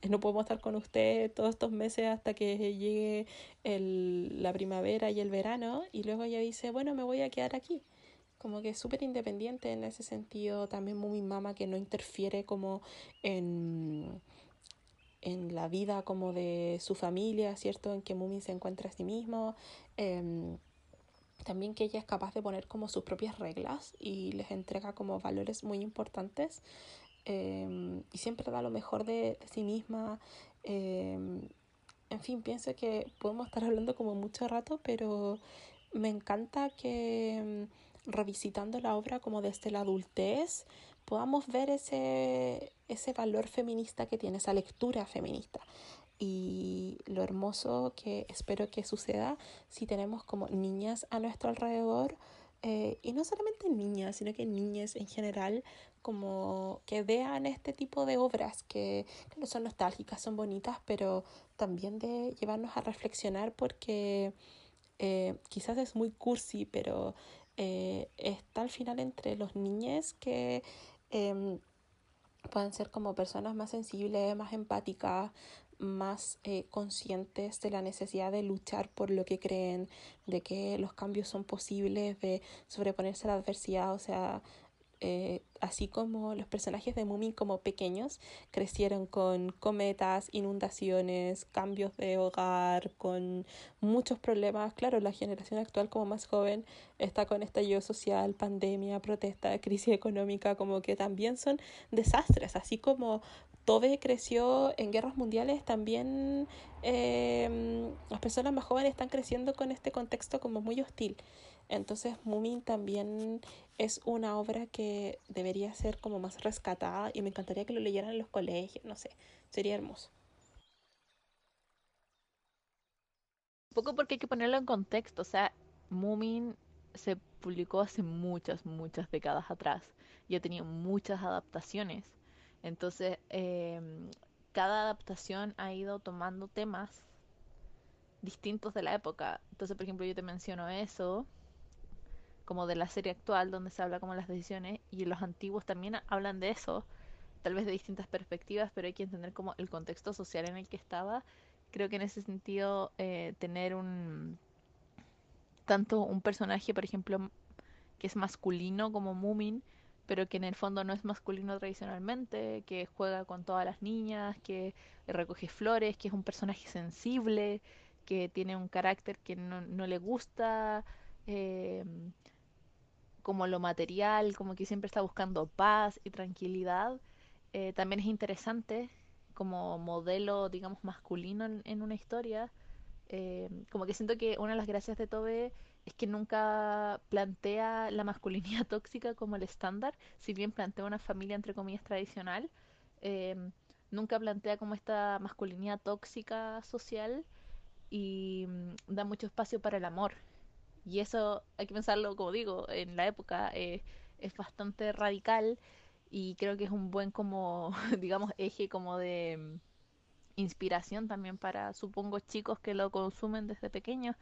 no podemos estar con usted todos estos meses hasta que llegue el, la primavera y el verano. Y luego ella dice, bueno, me voy a quedar aquí como que súper independiente en ese sentido, también muy mama que no interfiere como en, en la vida como de su familia, ¿cierto? En que Mumi se encuentra a sí mismo. Em, también que ella es capaz de poner como sus propias reglas y les entrega como valores muy importantes em, y siempre da lo mejor de, sí misma. Em, en fin, pienso que podemos estar hablando como mucho rato, pero me encanta que revisitando la obra como desde la adultez, podamos ver ese, ese valor feminista que tiene, esa lectura feminista. Y lo hermoso que espero que suceda si tenemos como niñas a nuestro alrededor, eh, y no solamente niñas, sino que niñas en general, como que vean este tipo de obras que, no son nostálgicas, son bonitas, pero también de llevarnos a reflexionar porque eh, quizás es muy cursi, pero eh, está al final entre los niños que eh, pueden ser como personas más sensibles, más empáticas, más eh, conscientes de la necesidad de luchar por lo que creen, de que los cambios son posibles, de sobreponerse a la adversidad, o sea, eh, así como los personajes de Moomin como pequeños crecieron con cometas, inundaciones, cambios de hogar, con muchos problemas. Claro, la generación actual como más joven está con estallido social, pandemia, protesta, crisis económica, como que también son desastres, así como Tobe creció en guerras mundiales, también eh, las personas más jóvenes están creciendo con este contexto como muy hostil. Entonces Moomin también es una obra que debería ser como más rescatada y me encantaría que lo leyeran en los colegios, no sé, sería hermoso. Un poco porque hay que ponerlo en contexto, o sea, Moomin se publicó hace muchas, muchas décadas atrás y ha tenido muchas adaptaciones. Entonces, eh, cada adaptación ha ido tomando temas distintos de la época. Entonces, por ejemplo, yo te menciono eso, como de la serie actual donde se habla como las decisiones y los antiguos también hablan de eso, tal vez de distintas perspectivas, pero hay que entender como el contexto social en el que estaba. Creo que en ese sentido eh, tener un tanto un personaje, por ejemplo, que es masculino como Moomin, pero que en el fondo no es masculino tradicionalmente, que juega con todas las niñas, que recoge flores, que es un personaje sensible, que tiene un carácter que no, no le gusta eh, como lo material, como que siempre está buscando paz y tranquilidad, eh, también es interesante como modelo, digamos, masculino en, una historia. Eh, como que siento que una de las gracias de Tobe es que nunca plantea la masculinidad tóxica como el estándar, si bien plantea una familia entre comillas tradicional, eh, nunca plantea como esta masculinidad tóxica social y mm, da mucho espacio para el amor. Y eso hay que pensarlo, como digo, en la época eh, es bastante radical y creo que es un buen como, digamos, eje como de mm, inspiración también para, supongo, chicos que lo consumen desde pequeños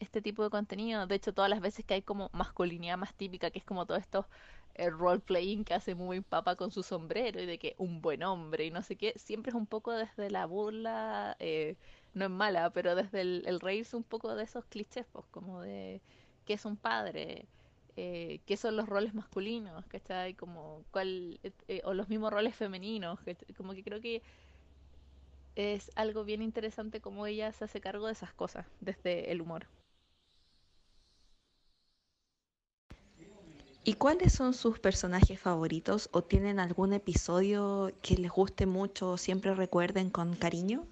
este tipo de contenido. De hecho, todas las veces que hay como masculinidad más típica, que es como todo esto el role playing que hace muy papa con su sombrero y de que un buen hombre y no sé qué, siempre es un poco desde la burla, eh, no es mala, pero desde el, reírse un poco de esos clichés, pues como de qué es un padre, eh, qué son los roles masculinos, ¿cachai? Como cuál, eh, o los mismos roles femeninos, como que creo que es algo bien interesante como ella se hace cargo de esas cosas desde el humor. ¿Y cuáles son sus personajes favoritos o tienen algún episodio que les guste mucho o siempre recuerden con cariño?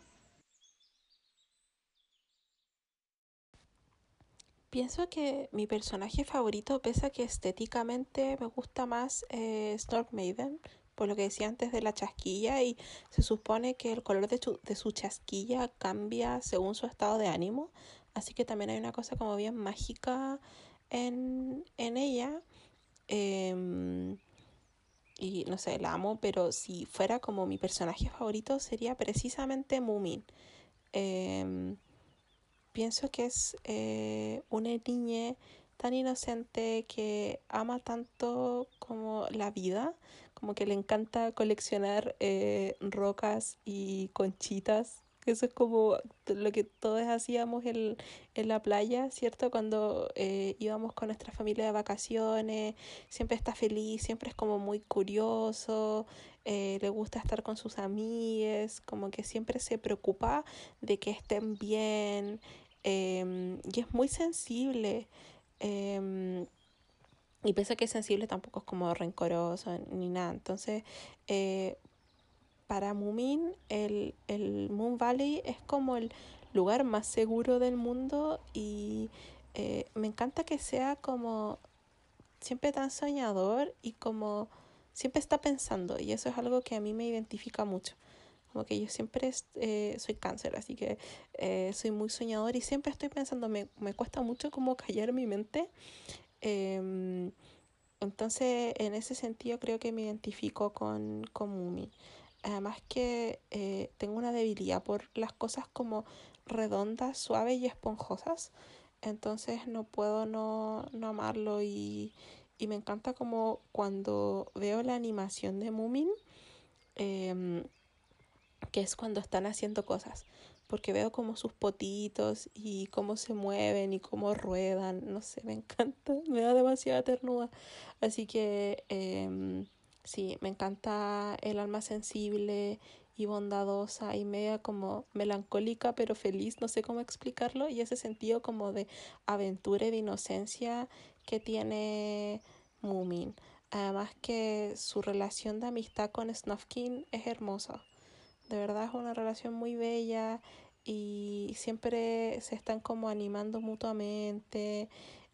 Pienso que mi personaje favorito, pese a que estéticamente me gusta más eh, Maiden, por lo que decía antes de la chasquilla, y se supone que el color de, de su chasquilla cambia según su estado de ánimo, así que también hay una cosa como bien mágica en, en ella. Em, y no sé, la amo, pero si fuera como mi personaje favorito sería precisamente Moomin. Eh, pienso que es eh, una niña tan inocente que ama tanto como la vida, como que le encanta coleccionar eh, rocas y conchitas. Eso es como lo que todos hacíamos en, en la playa, ¿cierto? Cuando eh, íbamos con nuestra familia de vacaciones, siempre está feliz, siempre es como muy curioso, le gusta estar con sus amigas, como que siempre se preocupa de que estén bien, Em, y es muy sensible. Em, y pese que es sensible, tampoco es como rencoroso ni nada. Entonces, eh, para Mumin, el, el Moon Valley es como el lugar más seguro del mundo y eh, me encanta que sea como siempre tan soñador y como siempre está pensando y eso es algo que a mí me identifica mucho. Como que yo siempre eh, soy cáncer, así que eh, soy muy soñador y siempre estoy pensando, me, me cuesta mucho como callar mi mente. Em, entonces, en ese sentido, creo que me identifico con, con Mumi. Además que eh, tengo una debilidad por las cosas como redondas, suaves y esponjosas. Entonces no puedo no, no amarlo y, y, me encanta como cuando veo la animación de Moomin, eh, que es cuando están haciendo cosas. porque veo como sus potitos y cómo se mueven y cómo ruedan, no sé, me encanta, me da demasiada ternura. Así que em, sí, me encanta el alma sensible y bondadosa y media como melancólica pero feliz, no sé cómo explicarlo, y ese sentido como de aventura y de inocencia que tiene Moomin. Además que su relación de amistad con Snufkin es hermosa. De verdad es una relación muy bella y siempre se están como animando mutuamente.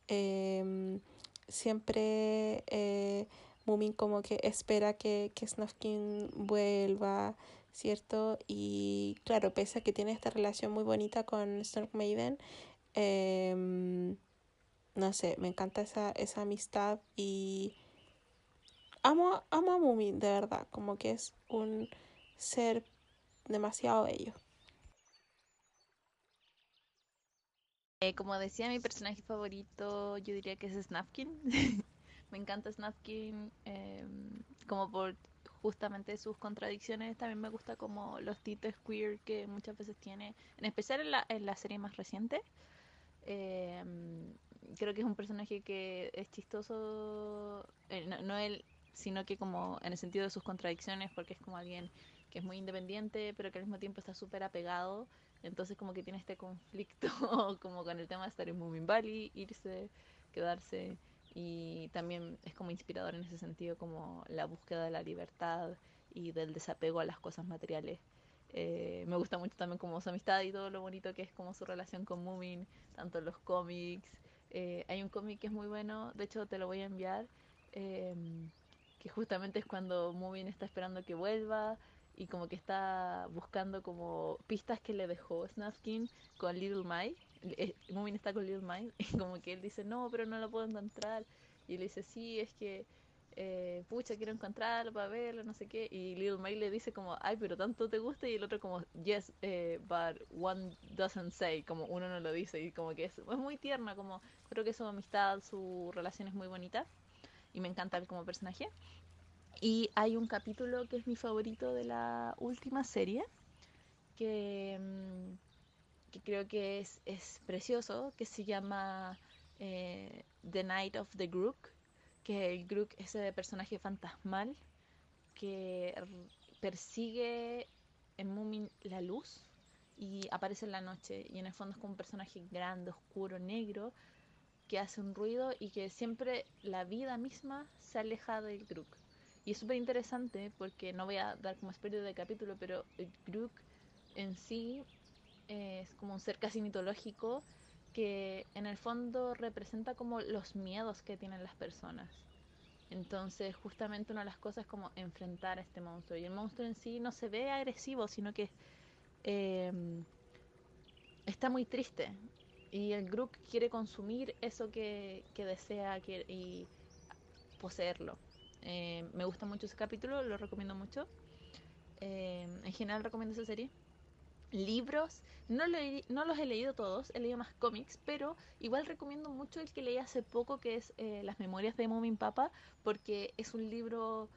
Em, siempre eh, Moomin como que espera que, que Snufkin vuelva, ¿cierto? Y claro, pese a que tiene esta relación muy bonita con Snark Maiden, em, no sé, me encanta esa, esa amistad y amo, amo a Moomin, de verdad, como que es un ser demasiado bello. Eh, como decía, mi personaje favorito yo diría que es Snapkin. me encanta Snapkin em, como por justamente sus contradicciones. También me gusta como los títulos queer que muchas veces tiene, en especial en la, en la serie más reciente. Em, creo que es un personaje que es chistoso, eh, no, no él, sino que como en el sentido de sus contradicciones, porque es como alguien que es muy independiente, pero que al mismo tiempo está súper apegado. Entonces como que tiene este conflicto como con el tema de estar en Moomin Valley, irse, quedarse. Y también es como inspirador en ese sentido, como la búsqueda de la libertad y del desapego a las cosas materiales. Eh, me gusta mucho también como su amistad y todo lo bonito que es como su relación con Moomin, tanto los cómics. Eh, hay un cómic que es muy bueno, de hecho te lo voy a enviar, eh, que justamente es cuando Moomin está esperando que vuelva y como que está buscando como pistas que le dejó Snufkin con Little Mike. Eh, Moomin está con Little Mike y como que él dice, no, pero no lo puedo encontrar. Y él dice, sí, es que, eh, pucha, quiero encontrarlo para verlo, no sé qué. Y Little Mike le dice como, ay, pero tanto te gusta. Y el otro como, yes, eh, but one doesn't say, como uno no lo dice. Y como que es, es muy tierna, como creo que su amistad, su relación es muy bonita. Y me encanta él como personaje. Y hay un capítulo que es mi favorito de la última serie, que, mm, creo que es, es, precioso, que se llama eh, The Night of the Grook, que el Grook es ese personaje fantasmal que persigue en Moomin la luz y aparece en la noche. Y en el fondo es como un personaje grande, oscuro, negro que hace un ruido y que siempre la vida misma se aleja del Grook y es súper interesante porque no voy a dar como espíritu de capítulo, pero Grook en sí es como un ser casi mitológico que en el fondo representa como los miedos que tienen las personas. Entonces, justamente una de las cosas es como enfrentar a este monstruo. Y el monstruo en sí no se ve agresivo, sino que eh, está muy triste. Y el Grook quiere consumir eso que, que desea y poseerlo. Eh, me gusta mucho ese capítulo, lo recomiendo mucho. Eh, en general recomiendo esa serie. Libros, no, no, los he leído todos, he leído más cómics, pero igual recomiendo mucho el que leí hace poco, que es eh, Las Memorias de Moomin Papa, porque es un libro...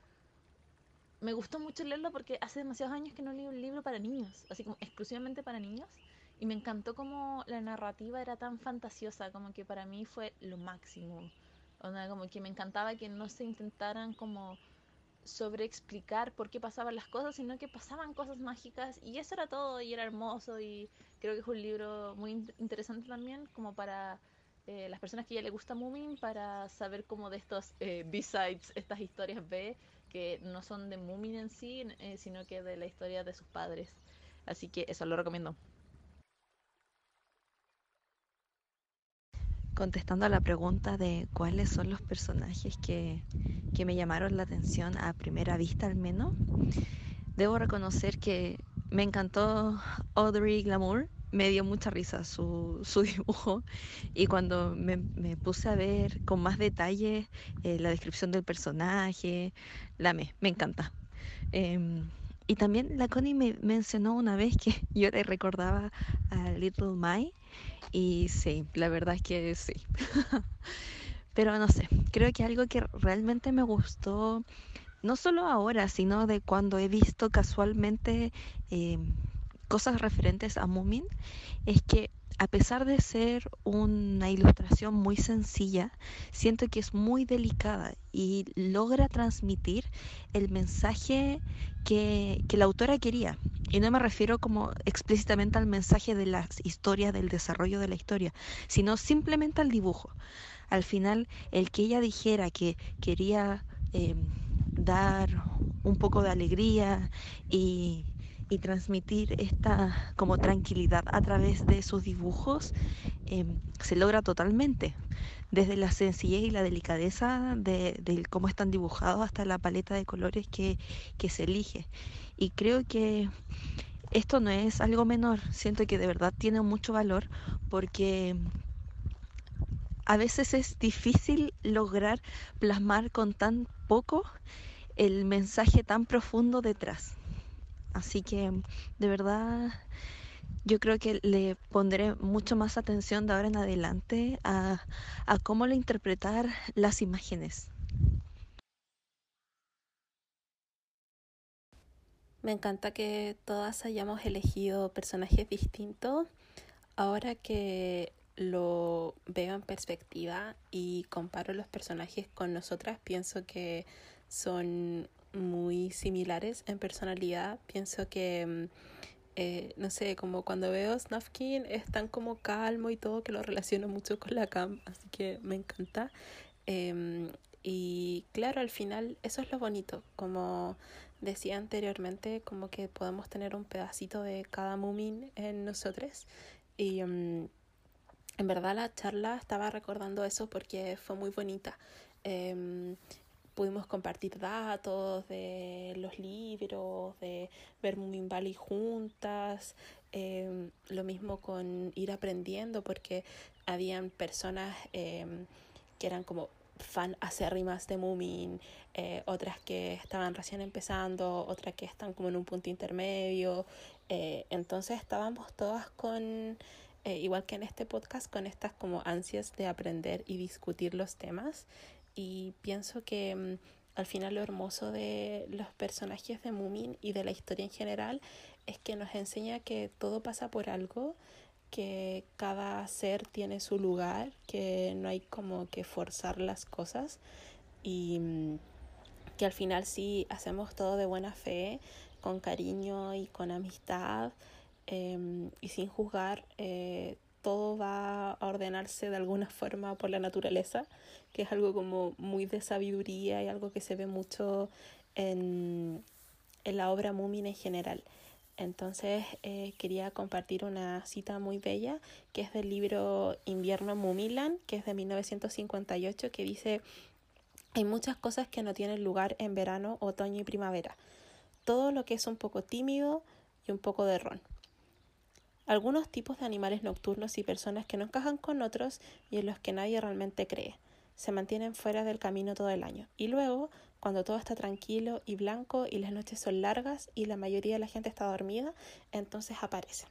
Me gustó mucho leerlo porque hace demasiados años que no leo un libro para niños, así como exclusivamente para niños. Y me encantó como la narrativa era tan fantasiosa, como que para mí fue lo máximo como que me encantaba que no se intentaran como sobreexplicar por qué pasaban las cosas, sino que pasaban cosas mágicas y eso era todo y era hermoso y creo que es un libro muy interesante también como para eh, las personas que ya le gusta Moomin para saber como de estos eh, B-sides, estas historias B que no son de Moomin en sí, eh, sino que de la historia de sus padres. Así que eso lo recomiendo. Contestando a la pregunta de cuáles son los personajes que, que, me llamaron la atención a primera vista al menos, debo reconocer que me encantó Audrey Glamour, me dio mucha risa su, su dibujo y cuando me, me, puse a ver con más detalle eh, la descripción del personaje, la me, me encanta. Eh, y también la Connie me mencionó una vez que yo le recordaba a Little My y sí, la verdad es que sí. Pero no sé, creo que algo que realmente me gustó, no solo ahora, sino de cuando he visto casualmente eh, cosas referentes a Moomin es que a pesar de ser una ilustración muy sencilla, siento que es muy delicada y logra transmitir el mensaje que, la autora quería. Y no me refiero como explícitamente al mensaje de las historias, del desarrollo de la historia, sino simplemente al dibujo. Al final, el que ella dijera que quería eh, dar un poco de alegría y transmitir esta como tranquilidad a través de sus dibujos em, se logra totalmente. Desde la sencillez y la delicadeza de, cómo están dibujados hasta la paleta de colores que, se elige. Y creo que esto no es algo menor, siento que de verdad tiene mucho valor porque a veces es difícil lograr plasmar con tan poco el mensaje tan profundo detrás. Así que de verdad yo creo que le pondré mucho más atención de ahora en adelante a, cómo le interpretar las imágenes. Me encanta que todas hayamos elegido personajes distintos. Ahora que lo veo en perspectiva y comparo los personajes con nosotras, pienso que son muy similares en personalidad. Pienso que, mm, eh, no sé, como cuando veo Snufkin es tan como calmo y todo que lo relaciono mucho con la cam, así que me encanta. Em, y claro, al final eso es lo bonito, como decía anteriormente, como que podemos tener un pedacito de cada Moomin en nosotros. Y mm, en verdad la charla estaba recordando eso porque fue muy bonita. Em, pudimos compartir datos de los libros, de ver Moomin Valley juntas, em, lo mismo con ir aprendiendo porque habían personas em, que eran como fan acérrimas de Moomin, eh, otras que estaban recién empezando, otras que están como en un punto intermedio. Eh, entonces estábamos todas con, eh, igual que en este podcast, con estas como ansias de aprender y discutir los temas y pienso que mm, al final lo hermoso de los personajes de Moomin y de la historia en general es que nos enseña que todo pasa por algo, que cada ser tiene su lugar, que no hay como que forzar las cosas y mm, que al final sí hacemos todo de buena fe, con cariño y con amistad em, y sin juzgar, eh, todo va a ordenarse de alguna forma por la naturaleza, que es algo como muy de sabiduría y algo que se ve mucho en, la obra Mumin en general. Entonces eh, quería compartir una cita muy bella que es del libro Invierno Mumilan, que es de 1958, que dice, hay muchas cosas que no tienen lugar en verano, otoño y primavera. Todo lo que es un poco tímido y un poco de ron algunos tipos de animales nocturnos y personas que no encajan con otros y en los que nadie realmente cree. Se mantienen fuera del camino todo el año. Y luego, cuando todo está tranquilo y blanco y las noches son largas y la mayoría de la gente está dormida, entonces aparecen.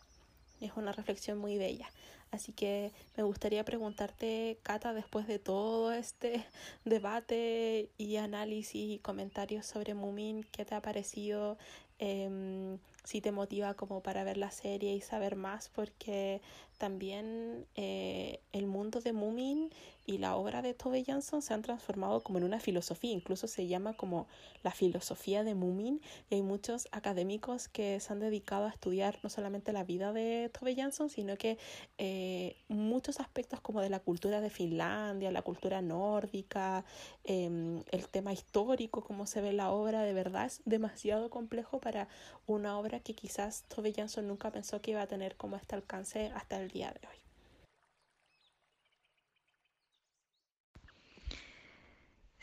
Es una reflexión muy bella. Así que me gustaría preguntarte, Cata, después de todo este debate y análisis y comentarios sobre Mumin, ¿qué te ha parecido? Eh, si te motiva como para ver la serie y saber más, porque también eh, el mundo de Moomin y la obra de Tove Jansson se han transformado como en una filosofía, incluso se llama como la filosofía de Moomin y hay muchos académicos que se han dedicado a estudiar no solamente la vida de Tove Jansson, sino que eh, muchos aspectos como de la cultura de Finlandia, la cultura nórdica, em, el tema histórico, cómo se ve la obra, de verdad es demasiado complejo para una obra que quizás Tove Jansson nunca pensó que iba a tener como este alcance hasta el día de hoy.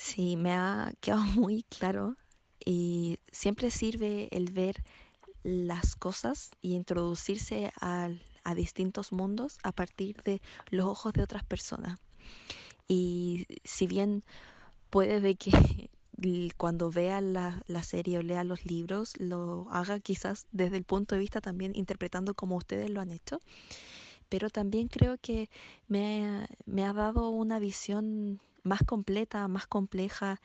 Sí, me ha quedado muy claro y siempre sirve el ver las cosas y introducirse a, distintos mundos a partir de los ojos de otras personas. Y si bien puede de que cuando vea la, la, serie o lea los libros, lo haga quizás desde el punto de vista también interpretando como ustedes lo han hecho, pero también creo que me, me ha dado una visión más completa, más compleja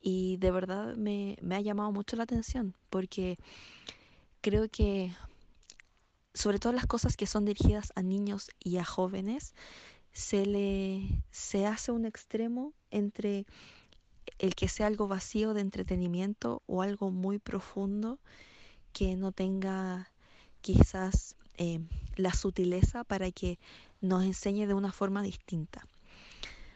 y de verdad me, me ha llamado mucho la atención porque creo que sobre todo las cosas que son dirigidas a niños y a jóvenes, se le se hace un extremo entre el que sea algo vacío de entretenimiento o algo muy profundo que no tenga quizás eh, la sutileza para que nos enseñe de una forma distinta.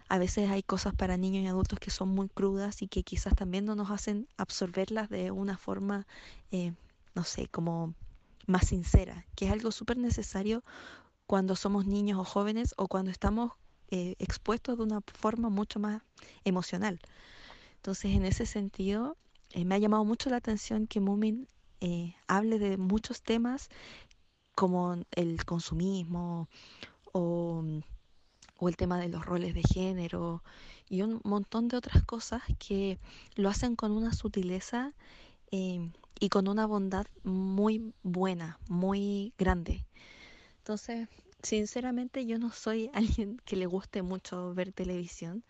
A veces hay cosas para niños y adultos que son muy crudas y que quizás también no nos hacen absorberlas de una forma, eh, no sé, como más sincera, que es algo súper necesario cuando somos niños o jóvenes o cuando estamos eh, expuestos de una forma mucho más emocional. Entonces, en ese sentido, eh, me ha llamado mucho la atención que Moomin eh, hable de muchos temas como el consumismo o, o, el tema de los roles de género y un montón de otras cosas que lo hacen con una sutileza eh, y con una bondad muy buena, muy grande. Entonces, sinceramente yo no soy alguien que le guste mucho ver televisión,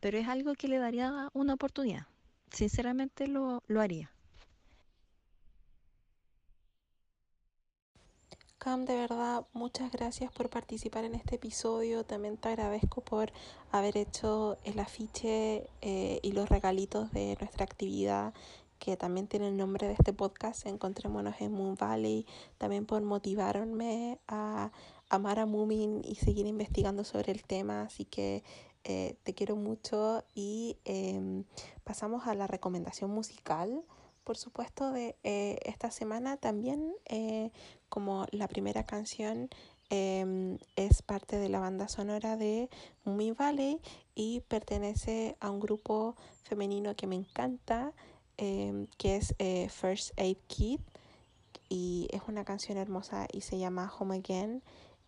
pero es algo que le daría una oportunidad. Sinceramente lo, lo haría. Cam, de verdad, muchas gracias por participar en este episodio. También te agradezco por haber hecho el afiche eh, y los regalitos de nuestra actividad que también tiene el nombre de este podcast, Encontrémonos en Moon Valley, también por motivarme a amar a Moomin y seguir investigando sobre el tema, así que eh, te quiero mucho y eh, pasamos a la recomendación musical, por supuesto, de eh, esta semana también, eh, como la primera canción em, es parte de la banda sonora de Moomin Valley y pertenece a un grupo femenino que me encanta, eh, que es eh, First Aid Kit. Y es una canción hermosa y se llama Home Again.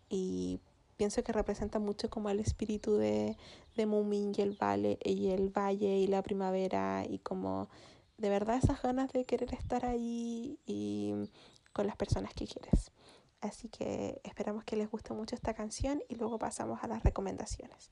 Y pienso que representa mucho como el espíritu de, de Moomin y el, valle, y el valle y la primavera y como de verdad esas ganas de querer estar ahí y con las personas que quieres. Así que esperamos que les guste mucho esta canción y luego pasamos a las recomendaciones.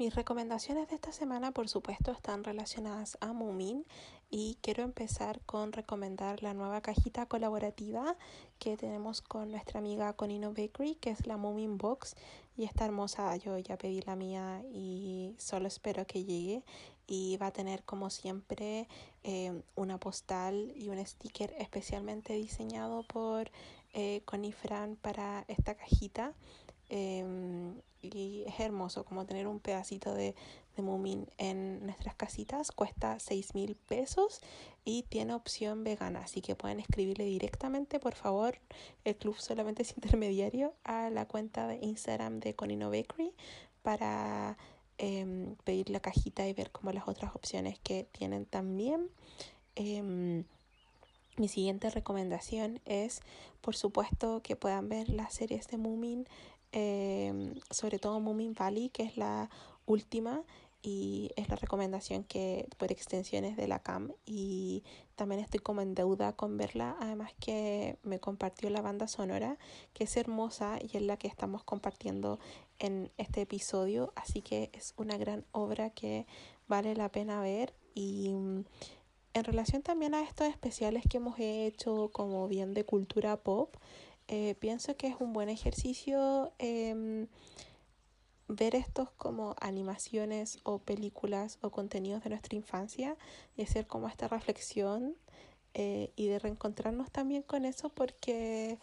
Mis recomendaciones de esta semana, por supuesto, están relacionadas a Moomin y quiero empezar con recomendar la nueva cajita colaborativa que tenemos con nuestra amiga Conino Bakery, que es la Moomin Box y está hermosa. Yo ya pedí la mía y solo espero que llegue y va a tener como siempre eh, una postal y un sticker especialmente diseñado por eh, para esta cajita. Em, y es hermoso como tener un pedacito de, de Moomin en nuestras casitas. Cuesta 6 mil pesos y tiene opción vegana, así que pueden escribirle directamente, por favor, el club solamente es intermediario, a la cuenta de Instagram de Conino Bakery para em, pedir la cajita y ver como las otras opciones que tienen también. Em, mi siguiente recomendación es, por supuesto, que puedan ver las series de Moomin Em, sobre todo Moomin Valley, que es la última y es la recomendación que por extensiones de la CAM y también estoy como en deuda con verla, además que me compartió la banda sonora que es hermosa y es la que estamos compartiendo en este episodio, así que es una gran obra que vale la pena ver. Y mm, en relación también a estos especiales que hemos hecho como bien de cultura pop, eh, pienso que es un buen ejercicio em, ver estos como animaciones o películas o contenidos de nuestra infancia y hacer como esta reflexión eh, y de reencontrarnos también con eso porque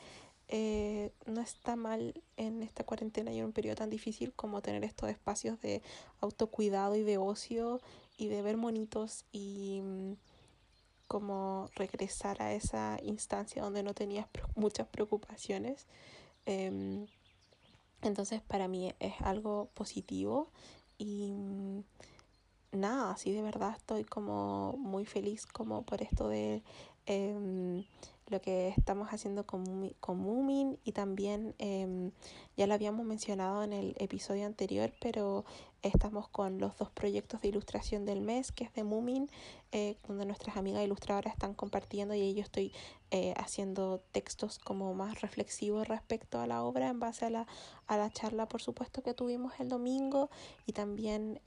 eh, no está mal en esta cuarentena y en un periodo tan difícil como tener estos espacios de autocuidado y de ocio y de ver monitos y mm, como regresar a esa instancia donde no tenías muchas preocupaciones. Em, entonces para mí es algo positivo y mm, nada, así de verdad estoy como muy feliz como por esto de eh, lo que estamos haciendo con, con Moomin y también em, ya lo habíamos mencionado en el episodio anterior, pero estamos con los dos proyectos de ilustración del mes, que es de Moomin, eh, donde nuestras amigas ilustradoras están compartiendo y yo estoy eh, haciendo textos como más reflexivos respecto a la obra en base a la, a la charla, por supuesto, que tuvimos el domingo y también...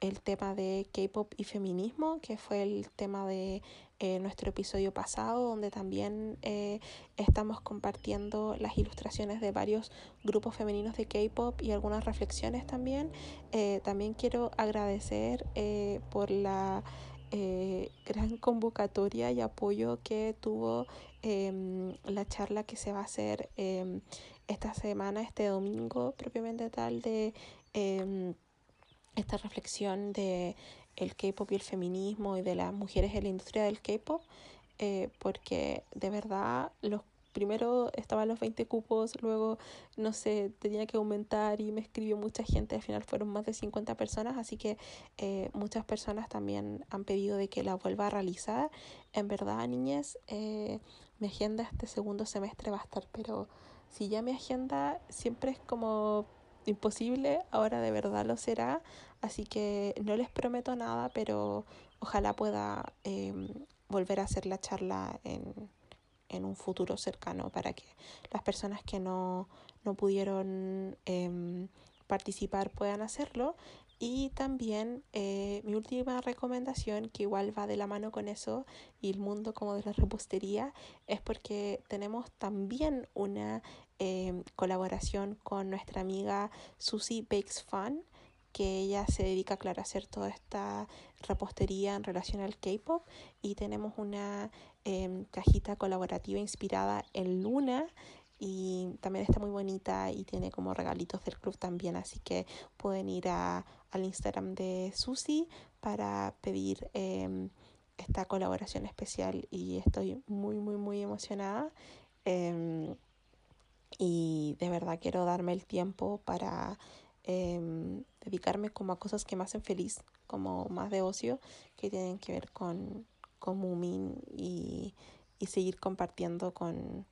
El tema de K-pop y feminismo, que fue el tema de eh, nuestro episodio pasado, donde también eh, estamos compartiendo las ilustraciones de varios grupos femeninos de K-pop y algunas reflexiones también. Eh, también quiero agradecer por la gran convocatoria y apoyo que tuvo em, la charla que se va a hacer em, esta semana, este domingo propiamente tal de em, esta reflexión de el K-pop y el feminismo y de las mujeres en la industria del K-pop, eh, porque de verdad los primero estaban los 20 cupos, luego no sé, tenía que aumentar y me escribió mucha gente, al final fueron más de 50 personas, así que eh, muchas personas también han pedido de que la vuelva a realizar. En verdad, niñez, eh, mi agenda este segundo semestre va a estar, pero si ya mi agenda siempre es como imposible, ahora de verdad lo será, así que no les prometo nada, pero ojalá pueda em, volver a hacer la charla en, en, un futuro cercano para que las personas que no, no pudieron em, participar puedan hacerlo. Y también eh, mi última recomendación, que igual va de la mano con eso y el mundo como de la repostería, es porque tenemos también una Em, colaboración con nuestra amiga Susie Bakes Fun, que ella se dedica, claro, a hacer toda esta repostería en relación al K-pop. Y tenemos una em, cajita colaborativa inspirada en Luna. Y también está muy bonita y tiene como regalitos del club también. Así que pueden ir a, al Instagram de Susie para pedir em, esta colaboración especial. Y estoy muy, muy, muy emocionada y de verdad quiero darme el tiempo para em, dedicarme como a cosas que me hacen feliz, como más de ocio, que tienen que ver con, con Moomin y, y seguir compartiendo con,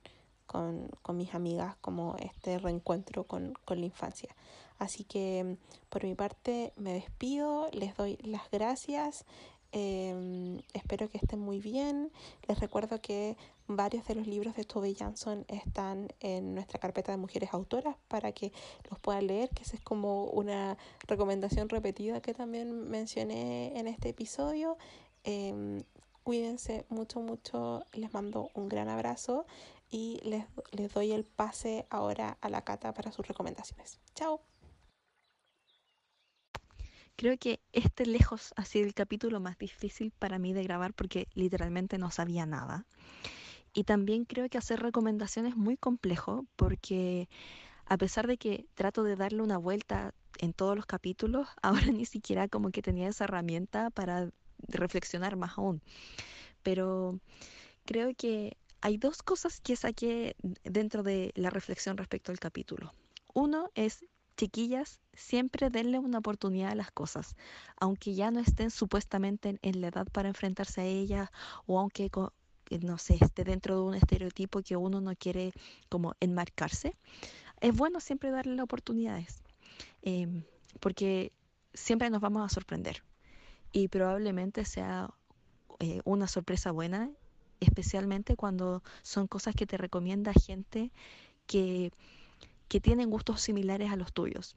con, con, mis amigas como este reencuentro con, con la infancia. Así que por mi parte me despido, les doy las gracias. Em, espero que estén muy bien. Les recuerdo que varios de los libros de Tove Jansson están en nuestra carpeta de mujeres autoras para que los puedan leer, que esa es como una recomendación repetida que también mencioné en este episodio. Em, cuídense mucho, mucho. Les mando un gran abrazo y les, les doy el pase ahora a la cata para sus recomendaciones. Chao. Creo que este lejos ha sido el capítulo más difícil para mí de grabar porque literalmente no sabía nada. Y también creo que hacer recomendaciones es muy complejo porque a pesar de que trato de darle una vuelta en todos los capítulos, ahora ni siquiera como que tenía esa herramienta para reflexionar más aún. Pero creo que hay dos cosas que saqué dentro de la reflexión respecto al capítulo. Uno es chiquillas, siempre denle una oportunidad a las cosas, aunque ya no estén supuestamente en, la edad para enfrentarse a ellas o aunque no sé, esté dentro de un estereotipo que uno no quiere como enmarcarse, es bueno siempre darle las oportunidades, em, porque siempre nos vamos a sorprender y probablemente sea eh, una sorpresa buena, especialmente cuando son cosas que te recomienda gente que que tienen gustos similares a los tuyos.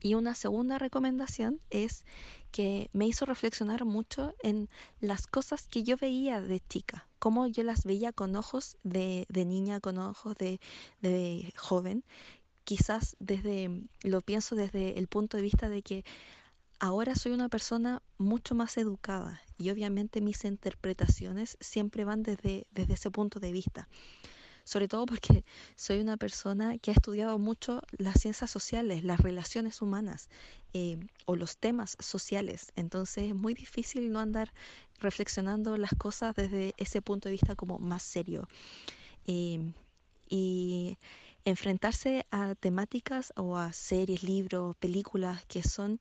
Y una segunda recomendación es que me hizo reflexionar mucho en las cosas que yo veía de chica, cómo yo las veía con ojos de, niña, con ojos de, de joven. Quizás desde, lo pienso desde el punto de vista de que ahora soy una persona mucho más educada y obviamente mis interpretaciones siempre van desde, desde ese punto de vista sobre todo porque soy una persona que ha estudiado mucho las ciencias sociales, las relaciones humanas eh, o los temas sociales. Entonces es muy difícil no andar reflexionando las cosas desde ese punto de vista como más serio. Eh, y enfrentarse a temáticas o a series, libros, películas que son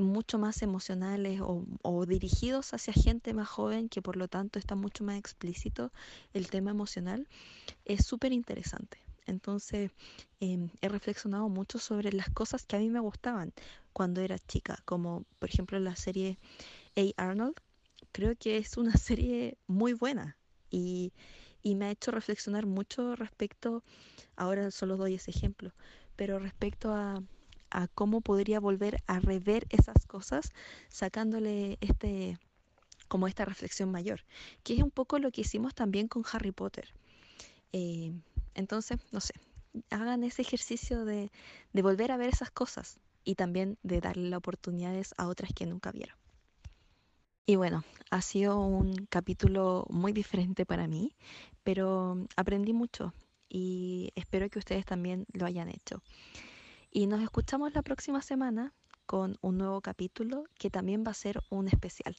mucho más emocionales o, dirigidos hacia gente más joven que por lo tanto está mucho más explícito el tema emocional, es súper interesante. Entonces em, he reflexionado mucho sobre las cosas que a mí me gustaban cuando era chica, como por ejemplo la serie A. Arnold. Creo que es una serie muy buena y, y me ha hecho reflexionar mucho respecto, ahora solo doy ese ejemplo, pero respecto a a cómo podría volver a rever esas cosas sacándole este como esta reflexión mayor, que es un poco lo que hicimos también con Harry Potter. Eh, entonces, no sé, hagan ese ejercicio de, de volver a ver esas cosas y también de darle oportunidades a otras que nunca vieron. Y bueno, ha sido un capítulo muy diferente para mí, pero aprendí mucho y espero que ustedes también lo hayan hecho. Y nos escuchamos la próxima semana con un nuevo capítulo que también va a ser un especial.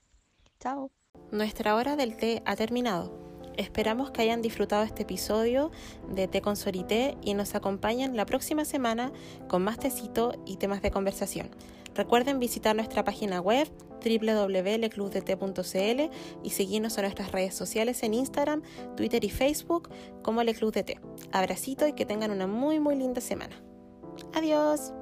Chao. Nuestra hora del té ha terminado. Esperamos que hayan disfrutado este episodio de Té con Sorité y nos acompañen la próxima semana con más tecito y temas de conversación. Recuerden visitar nuestra página web www.leclubdt.cl y seguirnos en nuestras redes sociales en Instagram, Twitter y Facebook como Le Club de Té. Abracito y que tengan una muy muy linda semana. Adiós.